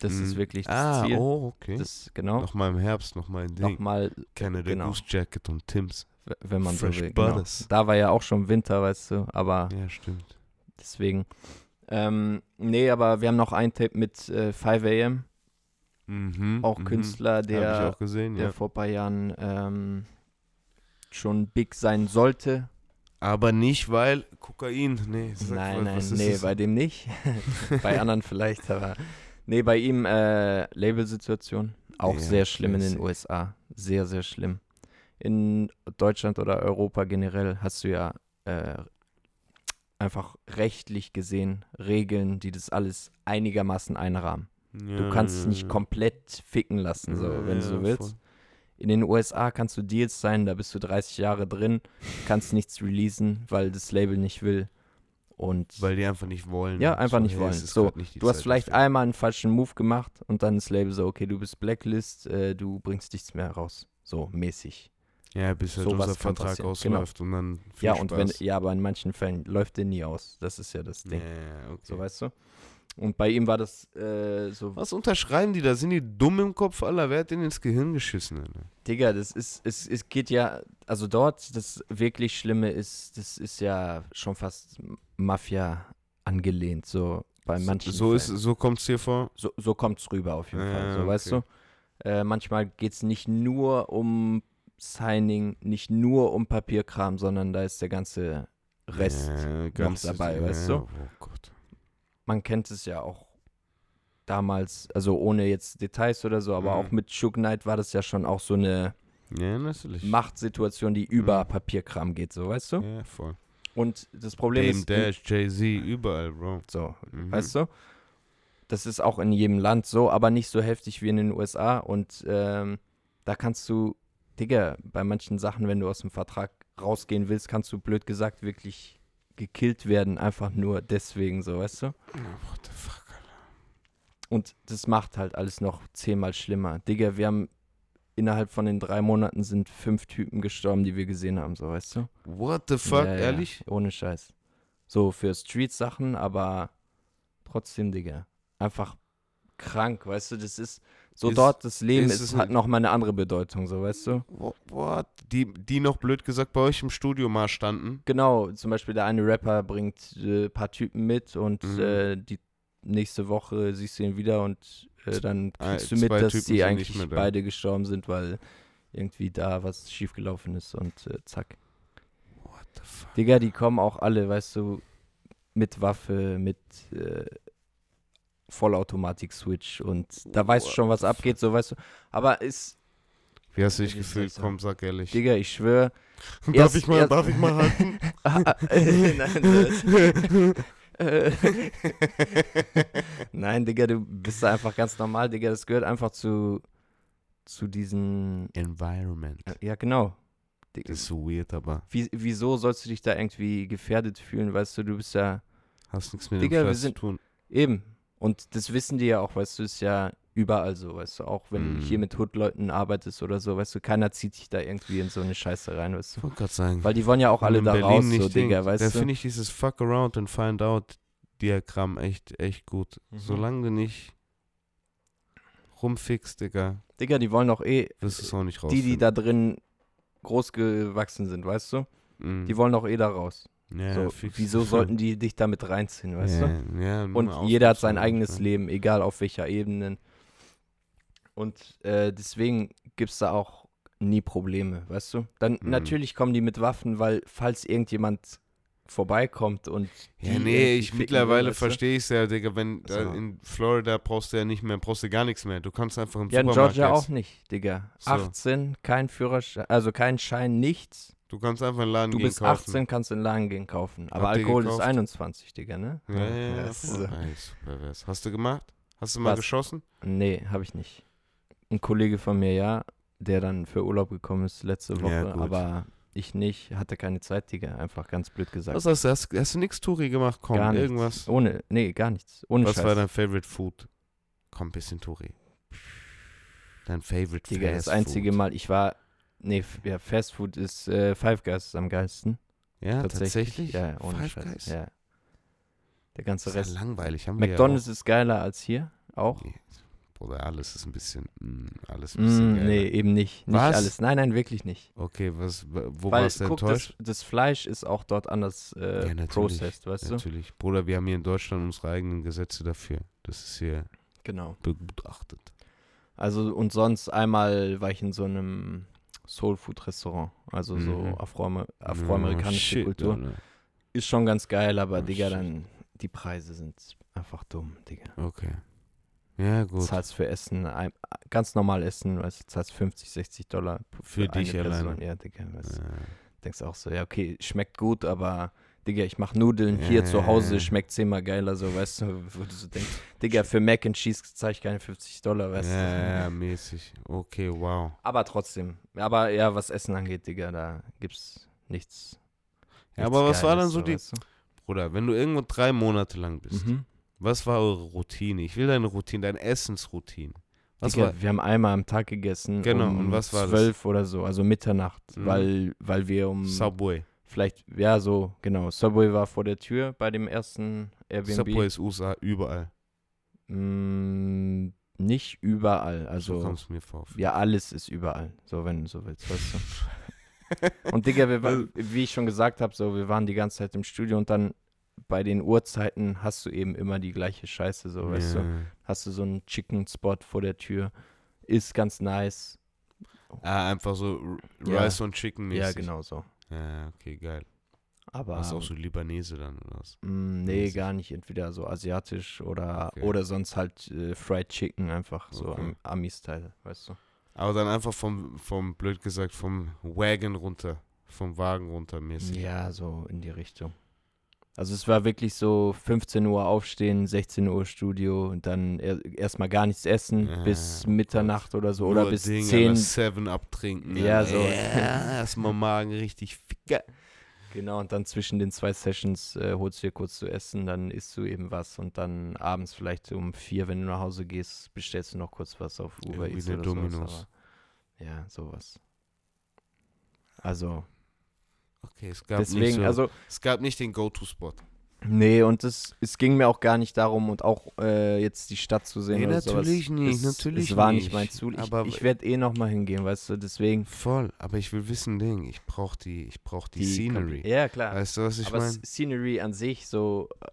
Das ist Mhm. wirklich das Ah, Ziel. oh, okay. Das, genau. Nochmal im Herbst, nochmal ein Ding. Nochmal, Canada genau. Goose Jacket und Tims. wenn man Fresh so will. Genau. Da war ja auch schon Winter, weißt du, aber Ja, stimmt. deswegen. Ähm, nee, aber wir haben noch ein Tape mit äh, 5 AM, Mhm, auch mhm. Künstler, der, auch gesehen, der ja. vor ein paar Jahren ähm, schon big sein sollte. Aber nicht, weil Kokain. Nee, nein, was- nein, nee, das? bei dem nicht. bei anderen vielleicht, aber nee, bei ihm äh, Labelsituation. Auch Ja, sehr schlimm in den. USA. Sehr, sehr schlimm. In Deutschland oder Europa generell hast du ja äh, einfach rechtlich gesehen Regeln, die das alles einigermaßen einrahmen. Du Ja, kannst es ja, nicht ja. komplett ficken lassen, so, wenn du so willst. voll. In den USA kannst du Deals sein, da bist du 30 Jahre drin, kannst nichts releasen, weil das Label nicht will. Und Weil die einfach nicht wollen. Ja, einfach nicht hey, wollen. es So, nicht du hast Zeit vielleicht dafür. einmal einen falschen Move gemacht und dann das Label so, okay, du bist Blacklist, äh, du bringst nichts mehr raus. So mäßig. Ja, bis unser kann Vertrag ausläuft und dann ja, und wenn, Spaß. ja, aber in manchen Fällen läuft der nie aus. Das ist ja das Ding. ja, okay. So, weißt du? Und bei ihm war das äh, so, Was unterschreiben die da? Sind die dumm im Kopf, Alter? Wer hat denen ins Gehirn geschissen, Alter? Digga, das ist, es, es geht ja, also dort, das wirklich Schlimme ist, das ist ja schon fast Mafia angelehnt, so bei manchen So, ist, Fällen. so kommt's dir vor? So, so kommt es rüber auf jeden Ja, Fall. So, okay. weißt du? Äh, manchmal geht es nicht nur um Signing, nicht nur um Papierkram, sondern da ist der ganze Rest. ja, ganz dabei, ja, weißt du? Oh Gott. Man kennt es ja auch damals, also ohne jetzt Details oder so, aber Mhm. auch mit Shook Knight war das ja schon auch so eine Ja. Machtsituation, die über Mhm. Papierkram geht, so, weißt du? Ja, voll. Und das Problem Dame ist, Dash, Jay-Z, überall, Bro. so, Mhm. weißt du? Das ist auch in jedem Land so, aber nicht so heftig wie in den USA. Und ähm, da kannst du, Digga, bei manchen Sachen, wenn du aus dem Vertrag rausgehen willst, kannst du blöd gesagt wirklich gekillt werden, einfach nur deswegen, so, weißt du? What the fuck, Alter. Und das macht halt alles noch zehnmal schlimmer. Digga, wir haben innerhalb von den drei Monaten sind fünf Typen gestorben, die wir gesehen haben, so, weißt du? What the fuck, Ja, ja, ehrlich? ohne Scheiß. So für Street-Sachen, aber trotzdem, Digga. Einfach krank, weißt du, das ist so Ist- dort, das Leben ist ist, hat nochmal eine andere Bedeutung, so, weißt du? What? Die, die noch blöd gesagt bei euch im Studio mal standen. Genau, zum Beispiel der eine Rapper bringt ein äh, paar Typen mit und Mhm. äh, die nächste Woche siehst du ihn wieder und äh, dann Ah, kriegst du mit, dass Typen die eigentlich mehr beide gestorben sind, weil irgendwie da was schiefgelaufen ist und äh, zack. What the fuck? Digga, die kommen auch alle, weißt du, mit Waffe, mit äh, Vollautomatik-Switch und da weißt du schon, was abgeht, so weißt du. Aber ist, Wie hast du dich gefühlt? Komm, sag ehrlich. Digga, ich schwöre. darf erst- ich mal, erst- darf ich mal halten? Nein, das, äh, Nein, Digga, du bist da einfach ganz normal, Digga. Das gehört einfach zu, zu diesen. Environment. Ja, genau. Digga, Das ist so weird, aber Wie, wieso sollst du dich da irgendwie gefährdet fühlen? Weißt du, du bist ja hast nichts mit Digga, dem wir Scheiß zu sind- tun. eben. Und das wissen die ja auch, weißt du, ist ja überall so, weißt du, auch wenn Mhm. du hier mit Hood-Leuten arbeitest oder so, weißt du, keiner zieht dich da irgendwie in so eine Scheiße rein, weißt Ich du. wollte gerade sagen. Weil die wollen ja auch alle da Berlin raus, so, nicht Digga, Ding. weißt Da du. finde ich dieses Fuck around and find out Diagramm echt, echt gut. Mhm. Solange du nicht rumfixst, Digga, Digga, die wollen auch eh, wirst es auch nicht raus. die, die da drin groß gewachsen sind, weißt du, die wollen auch eh da raus. Ja, so, wieso sollten die dich damit reinziehen, weißt du? ja, Ja, nur Und jeder hat sein eigenes ja. Leben, egal auf welcher Ebene. Und äh, deswegen gibt es da auch nie Probleme, weißt du? Dann Mhm. natürlich kommen die mit Waffen, weil falls irgendjemand vorbeikommt und Ja, nee, ich mittlerweile du? verstehe ich es ja, Digga, wenn da So. in Florida brauchst du ja nicht mehr, brauchst du gar nichts mehr. Du kannst einfach im Ja, in Supermarkt Georgia jetzt- auch nicht, Digga. So. 18, kein Führerschein, also kein Schein, nichts. Du kannst einfach in den Laden Du gehen bist kaufen. 18, kannst in den Laden gehen kaufen. Aber Habt Alkohol ist gekauft? 21, Digga, ne? Ja, ja, ja. das ist so. Super wär's. Hast du gemacht? Hast du mal Was? geschossen? Nee, habe ich nicht. Ein Kollege von mir, ja, der dann für Urlaub gekommen ist letzte Woche, Ja, aber ich nicht, hatte keine Zeit, Digga, einfach ganz blöd gesagt. Was hast du? Hast, hast du nichts Touri gemacht? Komm, gar nichts. irgendwas. Ohne, nee, gar nichts. Ohne Was Scheiß. war dein Favorite Food? Komm, bisschen Touri. Dein Favorite Digga, Fast das einzige Food. Mal, ich war, nee, ja, Fast Food ist äh, Five Guys ist am geilsten. Ja, tatsächlich? Ja, ohne Five Scheiß. Guys? Ja. Der ganze ist Rest. ja langweilig. Haben wir McDonalds ja ist geiler als hier, auch. Nee, Bruder, alles ist ein bisschen, mm, alles ein bisschen Mm, geiler. nee, eben nicht. Nicht Was? alles. Nein, nein, wirklich nicht. Okay, was, wo Weil, warst du guck, das, enttäuscht? das Fleisch ist auch dort anders äh, Ja, natürlich, processed, weißt du? Natürlich. Bruder, wir haben hier in Deutschland unsere eigenen Gesetze dafür. Das ist hier Genau. begutachtet. Also und sonst einmal war ich in so einem Soul Food Restaurant, also so Mhm. Afroamer afroamerikanische shit, Kultur. Alter. Ist schon ganz geil, aber Oh, Digga, shit. dann die Preise sind einfach dumm, Digga. Okay. Ja, Du gut. zahlst für Essen, ein, ganz normal Essen, weißt du, zahlst 50, 60 Dollar p- Für dich eine alleine. Person. Ja, Digga, weißt du. Ja. Denkst auch so, ja, okay, schmeckt gut, aber Digga, ich mach Nudeln hier zu Hause, schmeckt zehnmal geiler, so, weißt du, wo du so denkst, Digga, für Mac and Cheese zahle ich keine 50 Dollar, weißt ja, du. ja, ja, mäßig. Okay, wow. Aber trotzdem. Aber ja, was Essen angeht, Digga, da gibt's nichts. Ja, aber was war dann so die- weißt Bruder, wenn du irgendwo drei Monate lang du? bist, Mhm. was war eure Routine? Ich will deine Routine, deine Essensroutine. Was Digga, war, wir haben einmal am Tag gegessen. Genau, um und was war das? zwölf oder so, also Mitternacht, Mhm. weil, weil wir um Subway. Vielleicht, ja, so, genau. Subway war vor der Tür bei dem ersten Airbnb. Subway ist USA überall. Mm, nicht überall, so also kommt es mir vor. ja, alles ist überall, so wenn du so willst, weißt du. Und Digga, wir, Also war, wie ich schon gesagt habe, so, wir waren die ganze Zeit im Studio und dann bei den Uhrzeiten hast du eben immer die gleiche Scheiße, so, weißt du. Hast du so einen Chicken-Spot vor der Tür, ist ganz nice. Ah, einfach so R- Ja. Rice und Chicken mäßig. Ja, genau so. Ja, okay, geil. Aber Warst du auch so Libanese dann oder was? Mm, nee, mäßig? gar nicht. Entweder so asiatisch oder Okay. oder sonst halt äh, Fried Chicken einfach so Okay. am Ami-Style, weißt du. Aber dann einfach vom, vom, blöd gesagt, vom Wagon runter, vom Wagen runter mäßig. Ja, so in die Richtung. Also es war wirklich so 15 Uhr aufstehen, 16 Uhr Studio und dann er, erstmal gar nichts essen Ja, bis oh Mitternacht oder so oder bis Ding, 10. Alter, Seven abtrinken. Ja, so. Ja, erstmal Magen richtig ficker. Genau, und dann zwischen den zwei Sessions äh, holst du dir kurz zu essen, dann isst du eben was und dann abends vielleicht um vier, wenn du nach Hause gehst, bestellst du noch kurz was auf Uber Irgendwie Eats oder sowas. Domino's. Aber, ja, sowas. Also, Okay, es gab, nicht deswegen, so, also, es gab nicht den Go-To-Spot. nee, und es, es ging mir auch gar nicht darum und auch äh, jetzt die Stadt zu sehen Nee, oder natürlich sowas. nicht, es, natürlich Es war nicht. nicht mein Ziel. Ich, Aber- ich werde eh nochmal hingehen, weißt du, deswegen. Voll, aber ich will wissen, Ding, ich brauch die, ich brauch die, Scenery. Ja, klar. Weißt du, was ich Aber meine? S- Scenery an sich so äh,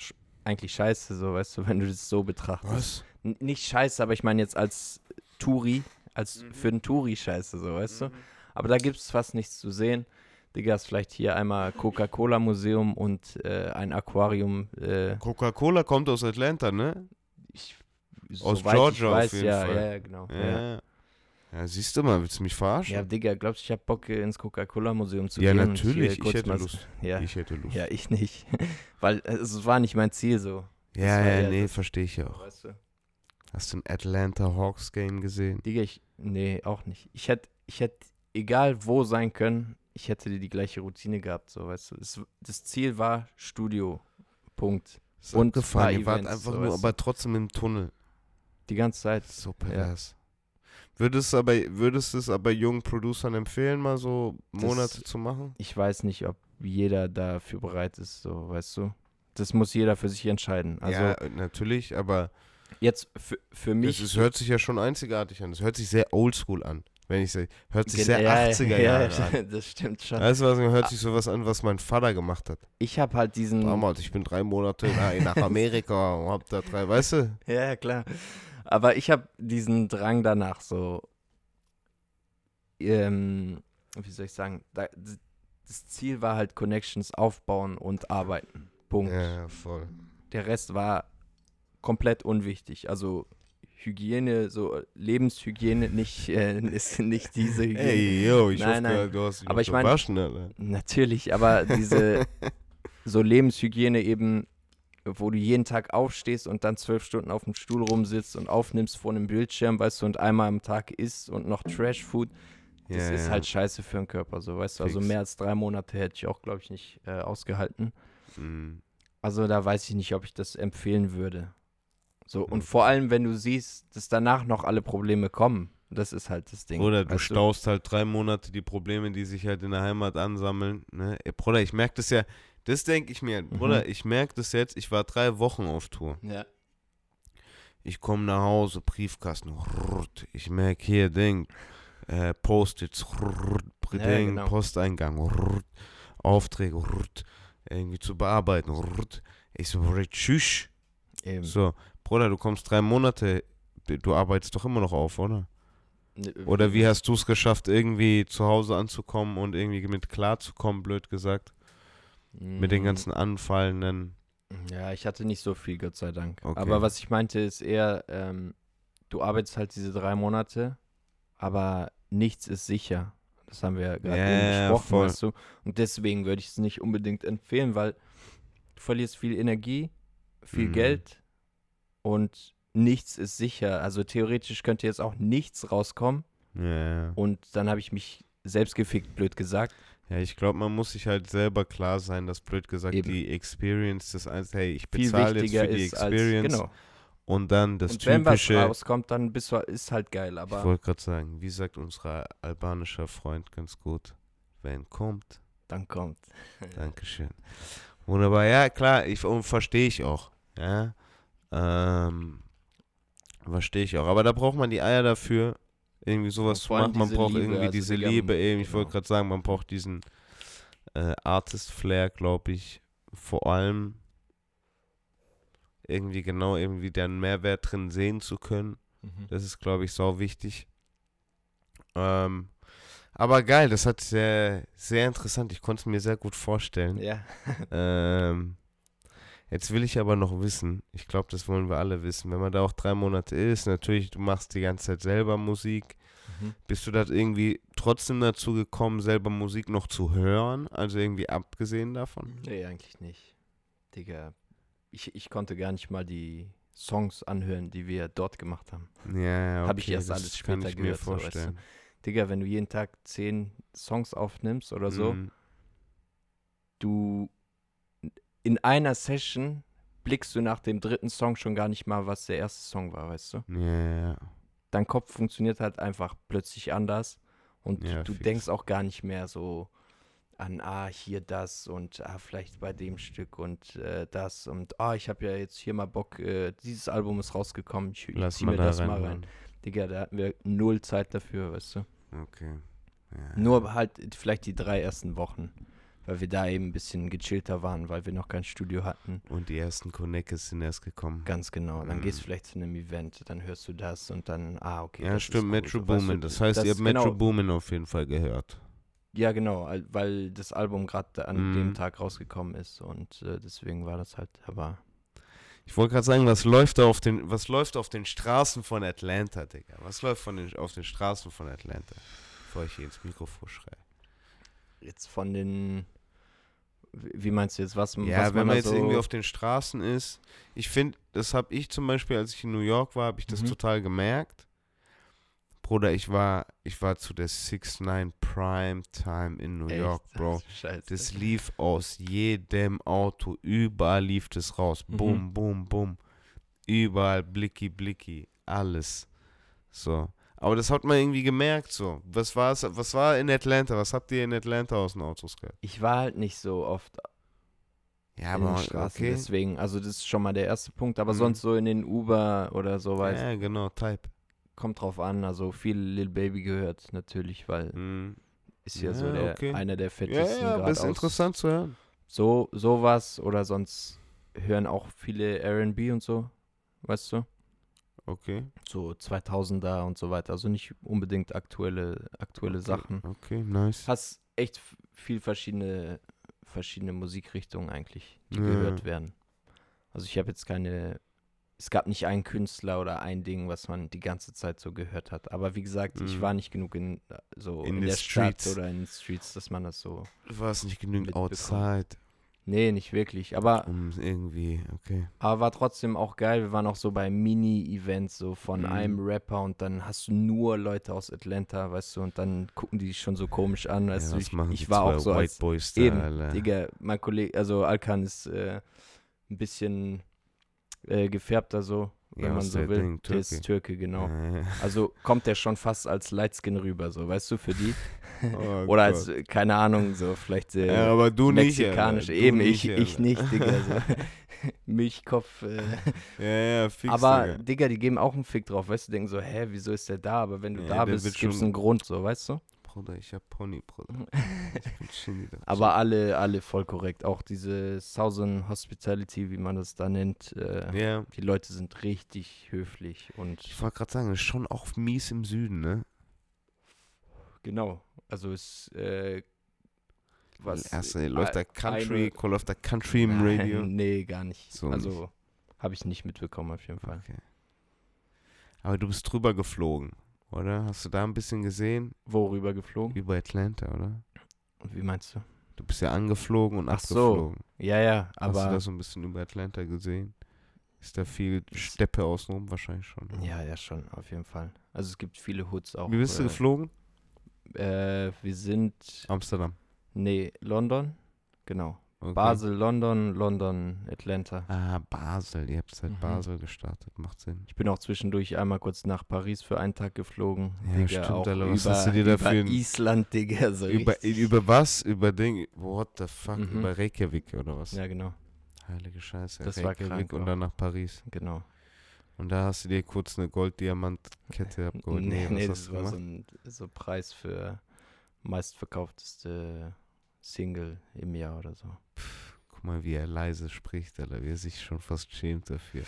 sch- eigentlich scheiße, so weißt du, wenn du das so betrachtest. Was? N nicht scheiße, aber ich meine jetzt als Touri, als Mhm. für einen Touri scheiße, so weißt du. Aber da gibt es fast nichts zu sehen. Digga, ist vielleicht hier einmal Coca-Cola-Museum und äh, ein Aquarium. Äh, Coca-Cola kommt aus Atlanta, ne? ich, Aus Georgia ich auf weiß, jeden ja, Fall. Ja, ja, genau. Ja. Ja, ja. Ja, siehst du mal, willst du mich verarschen? ja Digga, glaubst du, ich hab Bock äh, ins Coca-Cola-Museum zu Ja, gehen? hier natürlich, ich hätte Lust. Ja, Ich hätte Lust. ja, ich nicht. Weil äh, es war nicht mein Ziel so. Ja, ja, nee, verstehe ich ja auch. Weißt du? Hast du ein Atlanta Hawks Game gesehen? Digga, ich. Nee, auch nicht. Ich hätte, ich hätte, egal wo sein können, ich hätte die gleiche Routine gehabt, so, weißt du. Es, das Ziel war Studio. Punkt. Ist Und abgefahren. paar Ihr wart einfach so, nur, aber trotzdem im Tunnel. Die ganze Zeit. So pervers. Würdest, du aber, würdest es aber jungen Producern empfehlen, mal so Monate zu machen? Ich weiß nicht, ob jeder dafür bereit ist, so, weißt du. Das muss jeder für sich entscheiden. Also ja, natürlich, aber jetzt für, für mich. es hört sich ja schon einzigartig an. Es hört sich sehr oldschool an. Wenn ich sage, hört sich sehr ja, 80er ja, Jahre ja, an. Das stimmt schon. Weißt du was, hört sich sowas an, was mein Vater gemacht hat. Ich habe halt diesen. Damals, ich bin drei Monate nach- Amerika und hab da drei, weißt du? Ja, klar. Aber ich habe diesen Drang danach so, ähm, wie soll ich sagen, das Ziel war halt Connections aufbauen und arbeiten. Punkt. Ja, voll. Der Rest war komplett unwichtig. Also Hygiene, so Lebenshygiene nicht, äh, ist nicht diese Hygiene. Ey, yo, ich Nein, hoffe, nein. du hast dich Aber ich mein- Alter. Natürlich, aber diese so Lebenshygiene eben, wo du jeden Tag aufstehst und dann zwölf Stunden auf dem Stuhl rumsitzt und aufnimmst vor einem Bildschirm, weißt du, und einmal am Tag isst und noch Trash-Food, das Ja, ist ja. halt scheiße für den Körper, so, weißt du. Also Fix. mehr als drei Monate hätte ich auch, glaube ich, nicht äh, ausgehalten. Mhm. Also da weiß ich nicht, ob ich das empfehlen würde. So, und vor allem, wenn du siehst, dass danach noch alle Probleme kommen. Das ist halt das Ding. Oder du staust halt drei Monate die Probleme, die sich halt in der Heimat ansammeln. Ne? Ey, Bruder, ich merke das ja, das denke ich mir. Mhm. Bruder, ich merke das jetzt, ich war drei Wochen auf Tour. Ja. Ich komme nach Hause, Briefkasten, rrrt. ich merke hier, Ding, äh, Post-its, Ja, Ding, genau. Posteingang, rrrt, Aufträge, rrrt, irgendwie zu bearbeiten. rrrt. Ich so, Bruder, tschüss. Eben. So, Bruder, du kommst drei Monate, du arbeitest doch immer noch auf, oder? Ne, Oder wie hast du es geschafft, irgendwie zu Hause anzukommen und irgendwie mit klarzukommen, blöd gesagt? Mit den Mm, ganzen anfallenden. Ja, ich hatte nicht so viel, Gott sei Dank. Okay. Aber was ich meinte, ist eher, ähm, du arbeitest halt diese drei Monate, aber nichts ist sicher. Das haben wir ja gerade ja, besprochen, voll. weißt du. Und deswegen würde ich es nicht unbedingt empfehlen, weil du verlierst viel Energie, viel Mhm. Geld und nichts ist sicher. Also theoretisch könnte jetzt auch nichts rauskommen Ja, ja. und dann habe ich mich selbst gefickt, blöd gesagt. ja ich glaube, man muss sich halt selber klar sein, dass blöd gesagt Eben. die Experience das eins, hey, ich bezahle jetzt für die Experience als, genau. und dann das und wenn was typische. rauskommt, dann bist du, ist halt geil, Ich aber wollte gerade sagen, wie sagt unser albanischer Freund ganz gut, wenn kommt, dann kommt. Dankeschön. Wunderbar, ja klar, ich verstehe ich auch. Ja. Ähm, verstehe ich auch. Aber da braucht man die Eier dafür, irgendwie sowas zu machen. Man braucht Liebe, irgendwie also diese Liebe eben. Ich genau. wollte gerade sagen, man braucht diesen äh, Artist-Flair, glaube ich. Vor allem irgendwie genau irgendwie den Mehrwert drin sehen zu können. Das ist, glaube ich, sau wichtig. Ähm, Aber geil, das hat sehr, sehr interessant. Ich konnte es mir sehr gut vorstellen. Ja. Ähm, jetzt will ich aber noch wissen, ich glaube, das wollen wir alle wissen, wenn man da auch drei Monate ist, natürlich, du machst die ganze Zeit selber Musik. Mhm. Bist du da irgendwie trotzdem dazu gekommen, selber Musik noch zu hören? Also irgendwie abgesehen davon? Nee, eigentlich nicht. Digga, ich, ich konnte gar nicht mal die Songs anhören, die wir dort gemacht haben. Ja, ja, okay, Hab ich erst das alles kann später ich mir gehört, so, weißt du. vorstellen. Digga, wenn du jeden Tag zehn Songs aufnimmst oder so, Mhm. du in einer Session blickst du nach dem dritten Song schon gar nicht mal, was der erste Song war, weißt du? Ja. Dein Kopf funktioniert halt einfach plötzlich anders und Ja, du fix. denkst auch gar nicht mehr so an, ah, hier das und ah, vielleicht bei dem Stück und äh, das und ah, ich habe ja jetzt hier mal Bock, äh, dieses Album ist rausgekommen, ich, Lass zieh mir da das rein. mal rein. Digga, da hatten wir null Zeit dafür, weißt du? Okay. Ja, Nur halt vielleicht die drei ersten Wochen, weil wir da eben ein bisschen gechillter waren, weil wir noch kein Studio hatten. Und die ersten Connects sind erst gekommen. Ganz genau. Dann Mhm. gehst du vielleicht zu einem Event, dann hörst du das und dann, ah, okay. ja, das stimmt, Metro Boomin. Das heißt, ihr habt Metro genau, Boomin auf jeden Fall gehört. Ja, genau, weil das Album gerade an Mhm. dem Tag rausgekommen ist und äh, deswegen war das halt, aber Ich wollte gerade sagen, was läuft da auf den, was läuft auf den Straßen von Atlanta, Digga? Was läuft von den, auf den Straßen von Atlanta? Bevor ich hier ins Mikrofon schreie. Jetzt von den, wie meinst du jetzt, was, Ja, was wenn man jetzt so, irgendwie auf den Straßen ist, ich finde, das habe ich zum Beispiel, als ich in New York war, habe ich das Mhm. total gemerkt. Bruder, ich war, ich war zu der 6-9 Prime Time in New Echt? York, Bro. Scheiße. Das lief aus jedem Auto, überall lief das raus. Mhm. Bum, bum, bum. Überall blicky, blicky, alles. So. Aber das hat man irgendwie gemerkt, so. Was war's, was war in Atlanta? Was habt ihr in Atlanta aus den Autos gehört? ich war halt nicht so oft Ja, in den Straßen, okay. deswegen, also das ist schon mal der erste Punkt, aber Mhm. sonst so in den Uber oder so, weiß Ja, genau, Type. kommt drauf an, also viel Lil Baby gehört natürlich, weil Mhm. ist ja, so Ja, der, okay. einer der Ja, fettesten ja, aber ist interessant zu hören. So, sowas oder sonst hören auch viele R&B und so, weißt du? Okay. So 2000er und so weiter, also nicht unbedingt aktuelle, aktuelle okay. Sachen. Okay, nice. Hast echt viel verschiedene, verschiedene Musikrichtungen eigentlich, die Ja. gehört werden. Also ich habe jetzt keine, es gab nicht einen Künstler oder ein Ding, was man die ganze Zeit so gehört hat. Aber wie gesagt, ich Mhm. war nicht genug in, so In in, der streets. Stadt oder in den Streets, dass man das so, Du warst nicht genügend outside, nee, nicht wirklich. Aber um irgendwie, okay. Aber war trotzdem auch geil. Wir waren auch so bei Mini-Events so von Mhm. einem Rapper und dann hast du nur Leute aus Atlanta, weißt du, und dann gucken die dich schon so komisch an, weißt ja, du. Ich, ich war auch so White als Boys da, eben, Alter? Digga, mein Kollege, also Alkan ist äh, ein bisschen äh, gefärbter so, wenn Ja, man so will. Ding, Der ist Türke. Türke, genau. Äh, Also kommt der schon fast als Lightskin rüber, so, weißt du, für die. oh Oder als, Gott. äh, keine Ahnung, so vielleicht äh, Ja, aber du nicht, mexikanisch. Du Eben, nicht, ich, ich Alter. nicht, Digga. So. Milchkopf. Äh, Ja, ja, fix, aber, Digga. Digga, die geben auch einen Fick drauf, weißt du, denken so, hä, wieso ist der da? Aber wenn du Ja, da bist, gibt's schon- einen Grund, so, weißt du? Bruder, ich hab Pony, Bruder. Ich bin da. Aber alle, alle voll korrekt. Auch diese Southern Hospitality, wie man das da nennt, äh, Ja, die Leute sind richtig höflich und ich wollte gerade sagen, ist schon auch mies im Süden, ne? genau. Also es, äh, was. Erste, läuft äh, Country, eine- läuft da Country im Radio? nee, gar nicht. So also habe ich nicht mitbekommen, auf jeden Fall. Okay. Aber du bist drüber geflogen, oder? Hast du da ein bisschen gesehen? Worüber geflogen? Über Atlanta, oder? Wie meinst du? Du bist ja angeflogen und Ach so, abgeflogen. Ja, ja, Hast du aber. da so ein bisschen über Atlanta gesehen? Ist da viel Steppe außenrum? Wahrscheinlich schon. ne? Ja, ja, schon, auf jeden Fall. Also es gibt viele Hoods auch. Wie bist du äh, geflogen? Äh, wir sind, Amsterdam. nee, London, genau. Okay. Basel, London, London, Atlanta. Ah, Basel. Ihr habt seit Mhm. Basel gestartet. Macht Sinn. Ich bin auch zwischendurch einmal kurz nach Paris für einen Tag geflogen. Ja, Digga, stimmt, auch Alter, was über, hast du dir da über Island, Digga, so Über, richtig. über was? Über Ding? What the fuck? Mhm. Über Reykjavik oder was? Ja, genau, Heilige Scheiße. Das war Reykjavik krank und dann nach Paris. genau. Und da hast du dir kurz eine Gold-Diamant-Kette abgeholt. nee, nee, hast das war so ein so Preis für meistverkaufteste Single im Jahr oder so. Guck mal, wie er leise spricht, Alter. Wie er sich schon fast schämt dafür.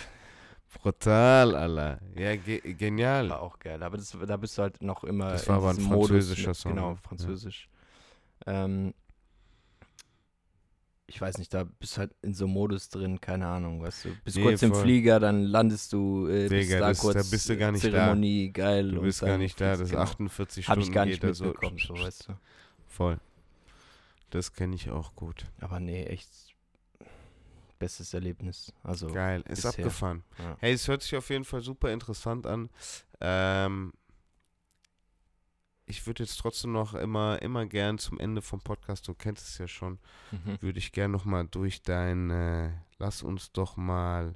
Brutal, Alter. Ja, ge genial. War auch geil. Aber das, da bist du halt noch immer. Das war aber ein französischer Modus, Song. Genau, ne? französisch. Ja. Ähm, ich weiß nicht, da bist du halt in so einem Modus drin, keine Ahnung, weißt du. Bist nee, kurz voll. im Flieger, dann landest du, äh, bist Digga, da das, kurz da bist du gar nicht Zeremonie, da. geil. Du bist gar nicht da, das ist 48 Stunden Hab ich gar nicht mitbekommen, so, so, weißt du. Voll. Das kenne ich auch gut. Aber nee, echt bestes Erlebnis. Also Geil, ist bisher. abgefahren. Ja. Hey, es hört sich auf jeden Fall super interessant an. Ähm, ich würde jetzt trotzdem noch immer, immer gern zum Ende vom Podcast, du kennst es ja schon, mhm. würde ich gern noch mal durch dein, äh, lass uns doch mal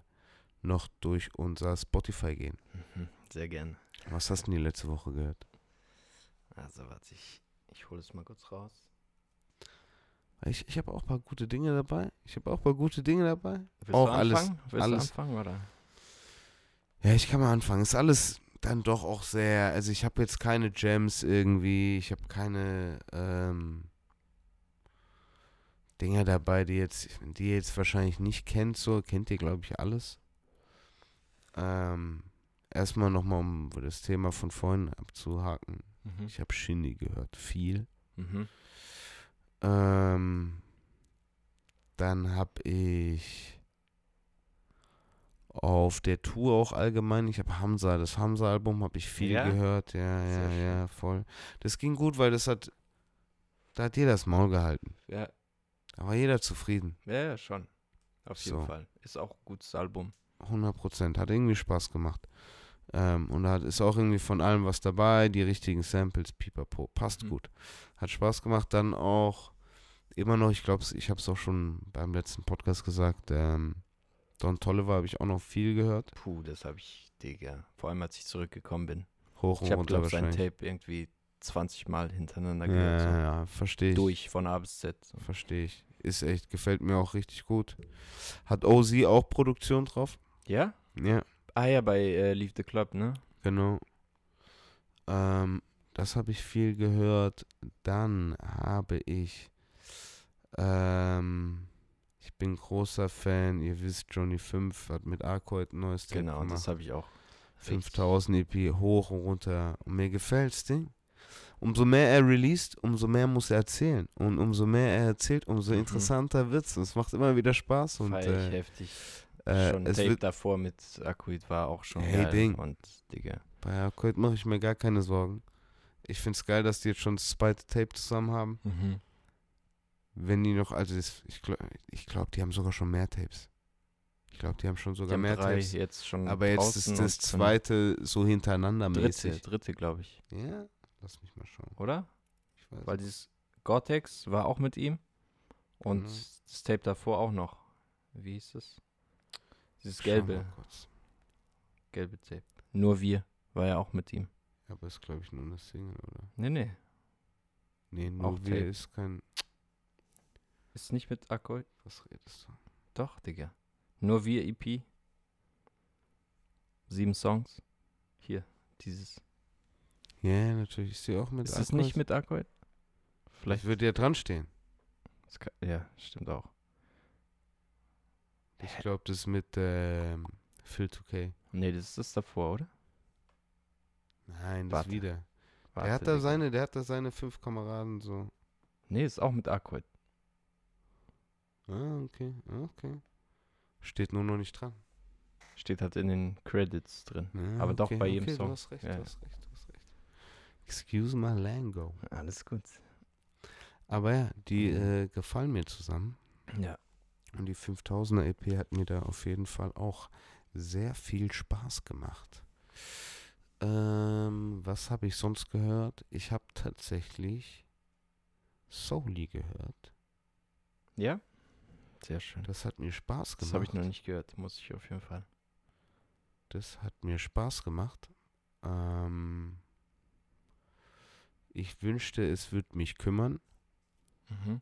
noch durch unser Spotify gehen. Mhm. Sehr gern. Was hast du denn die letzte Woche gehört? Also, warte, ich, ich hole es mal kurz raus. Ich, ich habe auch ein paar gute Dinge dabei. Ich habe auch ein paar gute Dinge dabei. Willst auch du alles, Willst alles. du anfangen, oder? Ja, ich kann mal anfangen. Ist alles dann doch auch sehr, also ich habe jetzt keine Gems irgendwie, ich habe keine ähm, Dinger dabei, die jetzt, die ihr jetzt wahrscheinlich nicht kennt, so, kennt ihr glaube ich alles. Ähm, erstmal nochmal, um das Thema von vorhin abzuhaken. Mhm. Ich habe Shindy gehört, viel. Mhm. Ähm, dann habe ich auf der Tour auch allgemein. Ich habe Hamza, das Hamza-Album habe ich viel ja? gehört. Ja, ja, ja, voll. Das ging gut, weil das hat, da hat jeder das Maul gehalten. Ja. Da war jeder zufrieden. Ja, ja, schon. Auf jeden so. Fall. Ist auch ein gutes Album. 100 Prozent. Hat irgendwie Spaß gemacht. Ähm, und da ist auch irgendwie von allem was dabei. Die richtigen Samples, pipapo. Passt mhm. gut. Hat Spaß gemacht. Dann auch immer noch, ich glaube, ich habe es auch schon beim letzten Podcast gesagt, ähm, Don Tolliver habe ich auch noch viel gehört. Puh, das habe ich, Digga. Vor allem, als ich zurückgekommen bin. Hoch und ich runter glaub, sein Tape irgendwie 20 Mal hintereinander gehört. Ja, so. ja, verstehe ich. Durch, von A bis Z. So. Verstehe ich. Ist echt, gefällt mir auch richtig gut. Hat OZ auch Produktion drauf? Ja? Ja. Ah ja, bei äh, Leave the Club, ne? Genau. Ähm, das habe ich viel gehört. Dann habe ich ähm, ich bin großer Fan, ihr wisst, Johnny 5 hat mit Arcoid ein neues Tape Genau, das habe ich auch. 5000 EP hoch und runter. Und mir gefällt das Ding. Umso mehr er released, umso mehr muss er erzählen. Und umso mehr er erzählt, umso mhm. interessanter wird es. Es macht immer wieder Spaß. Und, ich äh, heftig. Äh, schon Tape wird, davor mit Arcoid war auch schon hey, geil. Ding. Und, Digga. Bei Arcoid mache ich mir gar keine Sorgen. Ich finde es geil, dass die jetzt schon das zweite Tape zusammen haben. Mhm wenn die noch, also das, ich glaube, ich glaub, die haben sogar schon mehr Tapes. Ich glaube, die haben schon sogar haben mehr Tapes. Jetzt schon aber jetzt ist das zweite so hintereinander dritte, mäßig. Dritte, glaube ich. Ja, lass mich mal schauen. Oder? Weil dieses Gore-Tex war auch mit ihm und mhm. das Tape davor auch noch. Wie hieß das? Dieses gelbe. Gelbe Tape. Nur wir war ja auch mit ihm. Ja, aber ist glaube ich nur eine Single, oder? Nee, nee. Nee, nur auch wir Tape. ist kein. Ist nicht mit Akku. Was redest du? Doch, Digga. Nur wir EP. Sieben Songs. Hier, dieses. Ja, yeah, natürlich. Ist sie auch mit Ist es nicht mit Akku? Vielleicht wird ja dran stehen. Kann, ja, stimmt auch. Ich glaube, das ist mit ähm, Phil 2K. Nee, das ist das davor, oder? Nein, das Warte. wieder. Warte, der hat da seine, der hat da seine fünf Kameraden so. Nee, ist auch mit Aquid. Ah, okay, okay. Steht nur noch nicht dran. Steht halt in den Credits drin. Ja, Aber doch bei jedem okay, Song. Du hast recht, ja. du hast recht, du hast recht. Excuse my lango. Alles gut. Aber ja, die mhm. äh, gefallen mir zusammen. Ja. Und die 5000er EP hat mir da auf jeden Fall auch sehr viel Spaß gemacht. Ähm, was habe ich sonst gehört? Ich habe tatsächlich Soli gehört. Ja? Sehr schön. Das hat mir Spaß gemacht. Das habe ich noch nicht gehört, muss ich auf jeden Fall. Das hat mir Spaß gemacht. Ähm, ich wünschte, es würde mich kümmern. Mhm.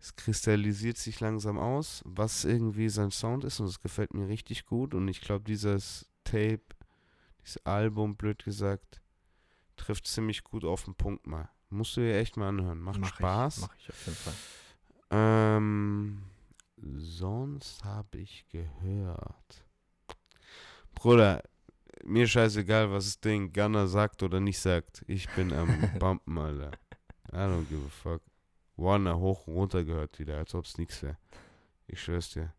Es kristallisiert sich langsam aus, was irgendwie sein Sound ist und es gefällt mir richtig gut. Und ich glaube, dieses Tape, dieses Album, blöd gesagt, trifft ziemlich gut auf den Punkt mal. Musst du dir echt mal anhören. Macht mach Spaß. Ich, mach ich auf jeden Fall. Ähm, sonst habe ich gehört. Bruder, mir scheißegal, was das Ding Gunner sagt oder nicht sagt. Ich bin am Bumpen, Alter. I don't give a fuck. Warner hoch und runter gehört wieder, als ob es nichts wäre. Ich schwör's dir.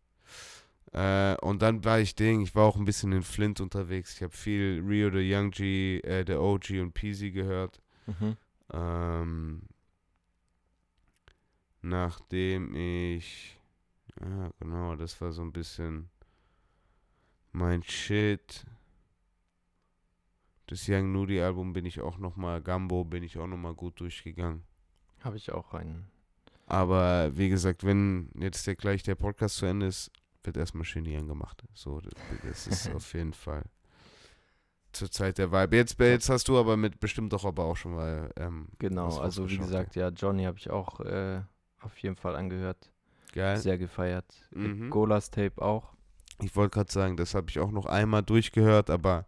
Äh, und dann war ich Ding, ich war auch ein bisschen in Flint unterwegs. Ich habe viel Rio, the Young G, äh, der OG und Peasy gehört. Mhm. Ähm, nachdem ich, ja genau, das war so ein bisschen mein Shit. Das Young Nudie Album bin ich auch nochmal, Gambo bin ich auch nochmal gut durchgegangen. Habe ich auch einen. Aber wie gesagt, wenn jetzt der, gleich der Podcast zu Ende ist, wird erstmal Shindy angemacht. So, das, das ist auf jeden Fall zur Zeit der Vibe. Jetzt, jetzt hast du aber mit bestimmt doch aber auch schon mal. Ähm, Genau, also wie gesagt, ja, Johnny habe ich auch äh, auf jeden Fall angehört. Geil. Sehr gefeiert. Mhm. Golas Tape auch. Ich wollte gerade sagen, das habe ich auch noch einmal durchgehört, aber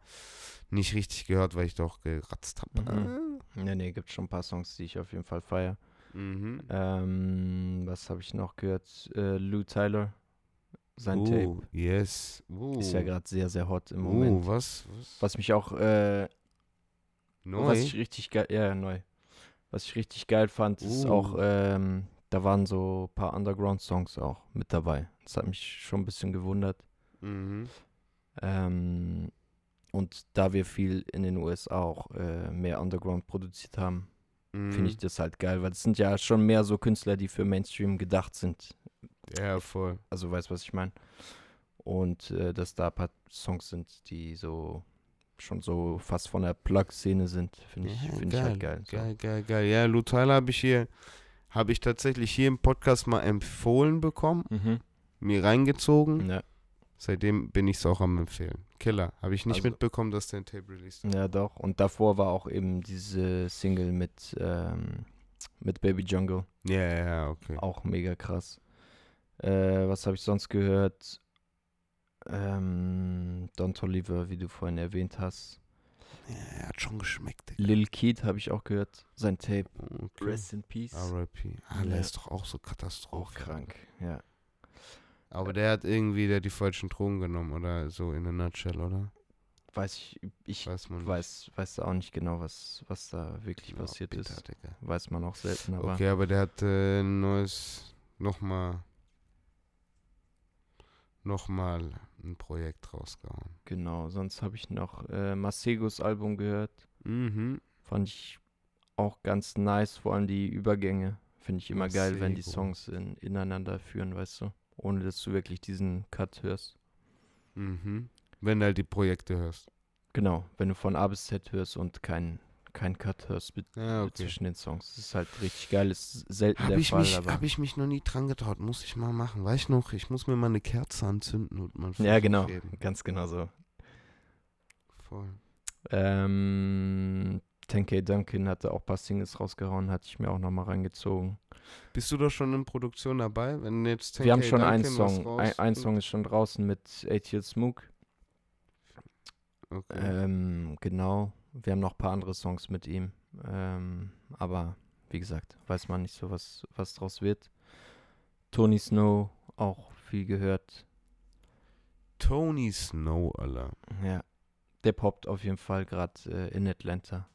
nicht richtig gehört, weil ich doch geratzt habe. Mhm. Nee, nee, gibt schon ein paar Songs, die ich auf jeden Fall feiere. Mhm. Ähm, was habe ich noch gehört? Äh, Lou Tyler, sein Tape. Uh, yes. Uh. Ist ja gerade sehr, sehr hot im Uh, Moment. was? was? Was mich auch, äh, Neu? was ich richtig geil, ja, neu. Was ich richtig geil fand, ist Uh. auch, ähm, da waren so ein paar Underground-Songs auch mit dabei. Das hat mich schon ein bisschen gewundert. mhm. Ähm, und da wir viel in den USA auch äh, mehr Underground produziert haben, Mhm. finde ich das halt geil, weil es sind ja schon mehr so Künstler, die für Mainstream gedacht sind. Ja, voll. Also weißt was ich meine. Und äh, dass da ein paar Songs sind, die so schon so fast von der Plug-Szene sind, finde ich, Ja, finde ich halt geil. So. Geil, geil, geil. Ja, Lou Tyler habe ich hier, habe ich tatsächlich hier im Podcast mal empfohlen bekommen, Mhm. mir reingezogen. Ja. Seitdem bin ich es auch am empfehlen. Killer. Habe ich nicht Also- mitbekommen, dass der ein Tape released hat. ja, doch. Und davor war auch eben diese Single mit, ähm, mit Baby Jungle. Ja, ja, ja, okay. Auch mega krass. Äh, was habe ich sonst gehört? Ähm, Don Toliver, wie du vorhin erwähnt hast. Ja, er hat schon geschmeckt, Digga. Lil Keat habe ich auch gehört. Sein Tape. Okay. Rest in Peace. R.I.P. Ah, der Ja. ist doch auch so Katastrophe. Auch krank, ja. Aber der hat irgendwie der die falschen Drogen genommen, oder so in a nutshell, oder? Weiß ich, ich Weiß weiß, weiß da auch nicht genau, was, was da wirklich Ja, passiert bitter, ist. Digga. Weiß man auch selten, aber Okay, aber der hat äh, ein neues, nochmal, nochmal ein Projekt rausgehauen. genau. Sonst habe ich noch äh, Masegos Album gehört. Mhm. Fand ich auch ganz nice, vor allem die Übergänge. Finde ich immer geil, wenn die Masego. Songs in, ineinander führen, weißt du? Ohne dass du wirklich diesen Cut hörst. Mhm. Wenn du halt die Projekte hörst. Genau, wenn du von A bis Z hörst und kein, kein Cut hörst Ja, okay. zwischen den Songs. Das ist halt richtig geil. Ist selten Habe der ich, Fall, mich, aber. hab ich mich noch nie dran getraut. Muss ich mal machen. Weiß ich noch, ich muss mir mal eine Kerze anzünden und mal ja, genau. reden. Ganz genau so. Voll. Ähm, 10K Duncan hatte auch ein paar Singles rausgehauen, hatte ich mir auch nochmal reingezogen. Bist du doch schon in Produktion dabei? Wenn jetzt Wir haben 10K schon einen Duncan Song. Ein, ein Song ist schon draußen mit ATL Smoke. Okay. Ähm, genau. Wir haben noch ein paar andere Songs mit ihm. Ähm, aber wie gesagt, weiß man nicht so, was, was draus wird. Tony Snow auch viel gehört. Tony Snow, Alter. Ja. Der poppt auf jeden Fall gerade äh, in Atlanta.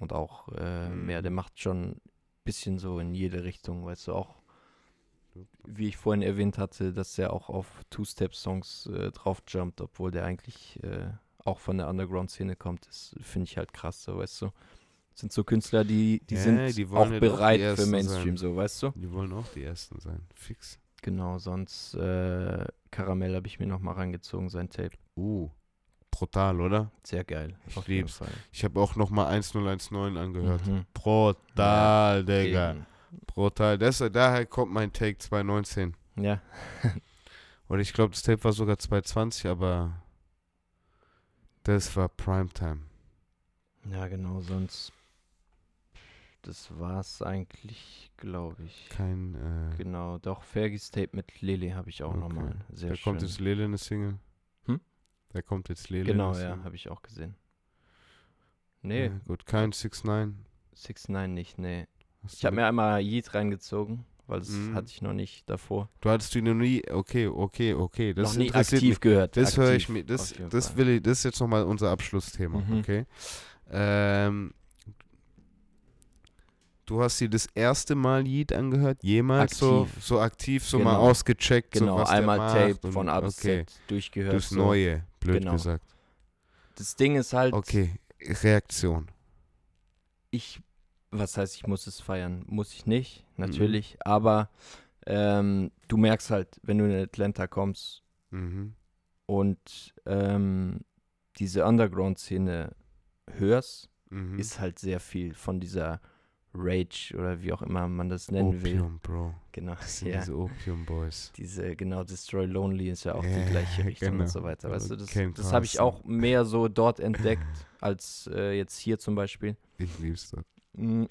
Und auch äh, Mhm. mehr, der macht schon ein bisschen so in jede Richtung, weißt du, auch wie ich vorhin erwähnt hatte, dass er auch auf Two-Step-Songs äh, draufjumpt, obwohl der eigentlich äh, auch von der Underground-Szene kommt. Das finde ich halt krass, so, weißt du. Das sind so Künstler, die, die Ja, sind die auch wollen halt auch bereit für Mainstream, sein. so, weißt du. Die wollen auch die Ersten sein. Fix. Genau, sonst äh, Karamell habe ich mir nochmal reingezogen, sein Tape. Uh. Brutal, oder? Sehr geil. Ich lieb's. Ich habe auch noch mal 1019 angehört. Mhm. Brutal, Digga. Eben. Brutal. Das, daher kommt mein Take 2019. Ja, Oder ich glaube, das Tape war sogar 220, aber das war Primetime. ja, genau, sonst das war's eigentlich, glaube ich. Kein, äh, Genau, doch Fergis Tape mit Lele habe ich auch Okay. nochmal. Sehr da schön. kommt jetzt Lele eine Single. Da kommt jetzt Lele genau, ja, habe ich auch gesehen. Nee, Ja, gut, kein 6 9 6 9 nicht, nee. Ich habe mir einmal Yeet reingezogen, weil das Mhm. hatte ich noch nicht davor. Du hattest die noch nie, okay, okay, okay. Das noch nie aktiv mich. gehört. Das höre ich mir, das, das will ich, das ist jetzt nochmal unser Abschlussthema, Mhm. okay? Ähm, du hast dir das erste Mal Yeet angehört, jemals so, Aktiv. so aktiv, so mal Genau. ausgecheckt, Genau, so was einmal Tape von A bis okay. Z durchgehört. Das so. Neue, blöd Genau. gesagt. Das Ding ist halt, Okay, Reaktion. ich, was heißt, ich muss es feiern? Muss ich nicht, Mhm. natürlich, aber ähm, du merkst halt, wenn du in Atlanta kommst Mhm. und ähm, diese Underground-Szene hörst, Mhm. ist halt sehr viel von dieser Rage oder wie auch immer man das nennen will. Opium, Bro. Genau, Das sind ja. diese Opium Boys. Diese, genau, Destroy Lonely ist ja auch Ja, die gleiche Richtung genau. und so weiter. Weißt du, das, das habe ich auch mehr so dort entdeckt, als äh, jetzt hier zum Beispiel. Ich lieb's doch. Mm,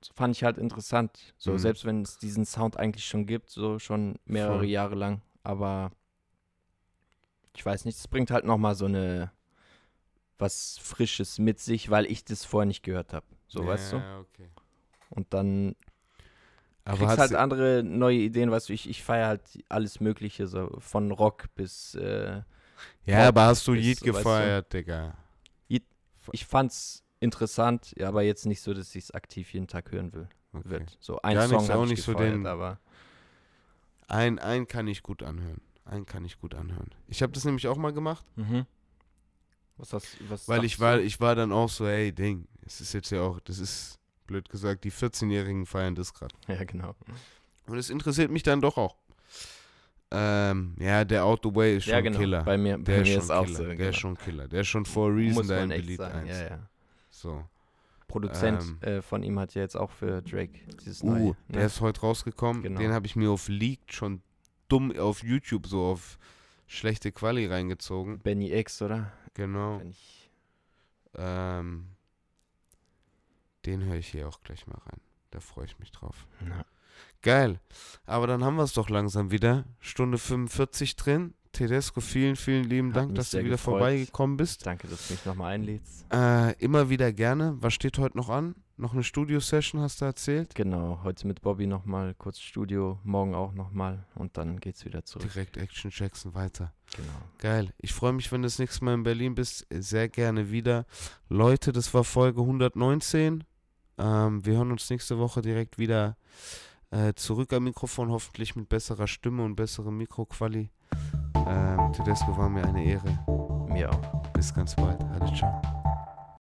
Das fand ich halt interessant. So, Mhm. selbst wenn es diesen Sound eigentlich schon gibt, so schon mehrere Voll. Jahre lang. Aber ich weiß nicht, es bringt halt nochmal so eine was Frisches mit sich, weil ich das vorher nicht gehört habe. So, weißt du? Ja, okay. Und dann Aber kriegst halt andere neue Ideen, weißt du, ich, ich feiere halt alles Mögliche, so von Rock bis äh, ja, Pop aber hast du Yeet weißt du. gefeiert, Digga? ich fand's interessant, ja, aber jetzt nicht so, dass ich es aktiv jeden Tag hören will. Okay. Wird. So ein Gar Song habe auch ich nicht so gefeiert, den- aber Ein, ein kann ich gut anhören. Ein kann ich gut anhören. Ich habe das nämlich auch mal gemacht, Mhm. Was hast was weil ich war, ich war dann auch so, ey, Ding, es ist jetzt ja auch, das ist, blöd gesagt, die 14-Jährigen feiern das gerade. Ja, genau. Und es interessiert mich dann doch auch. Ähm, ja, der Out the Way ist schon ja, genau. Killer. Bei mir, bei der ist mir ist auch Killer. so. Der genau. ist schon Killer. Der ist schon for a reason da in Elite sagen. 1. Ja, ja. So. Produzent Ähm, äh, von ihm hat ja jetzt auch für Drake dieses Uh, neue. der Ne? ist heute rausgekommen. Genau. Den habe ich mir auf Leaked schon dumm auf YouTube so auf schlechte Quali reingezogen. Benny X, oder? Genau. Ähm, den höre ich hier auch gleich mal rein. Da freue ich mich drauf. na, Geil. Aber dann haben wir es doch langsam wieder. Stunde 45 drin. Tedesco, vielen, vielen lieben Hat Dank, dass du wieder gefreut. vorbeigekommen bist. danke, dass du mich nochmal einlädst. Äh, immer wieder gerne. Was steht heute noch an? Noch eine Studio-Session, hast du erzählt? Genau, heute mit Bobby nochmal kurz Studio, morgen auch nochmal und dann geht's wieder zurück. Direkt Action Jackson weiter. Genau. Geil. Ich freue mich, wenn du das nächste Mal in Berlin bist. Sehr gerne wieder. Leute, das war Folge 119. Ähm, wir hören uns nächste Woche direkt wieder äh, zurück am Mikrofon, hoffentlich mit besserer Stimme und besserem Mikroquali. Ähm, Tedesco war mir eine Ehre. Mir auch. Bis ganz bald. Alle ciao.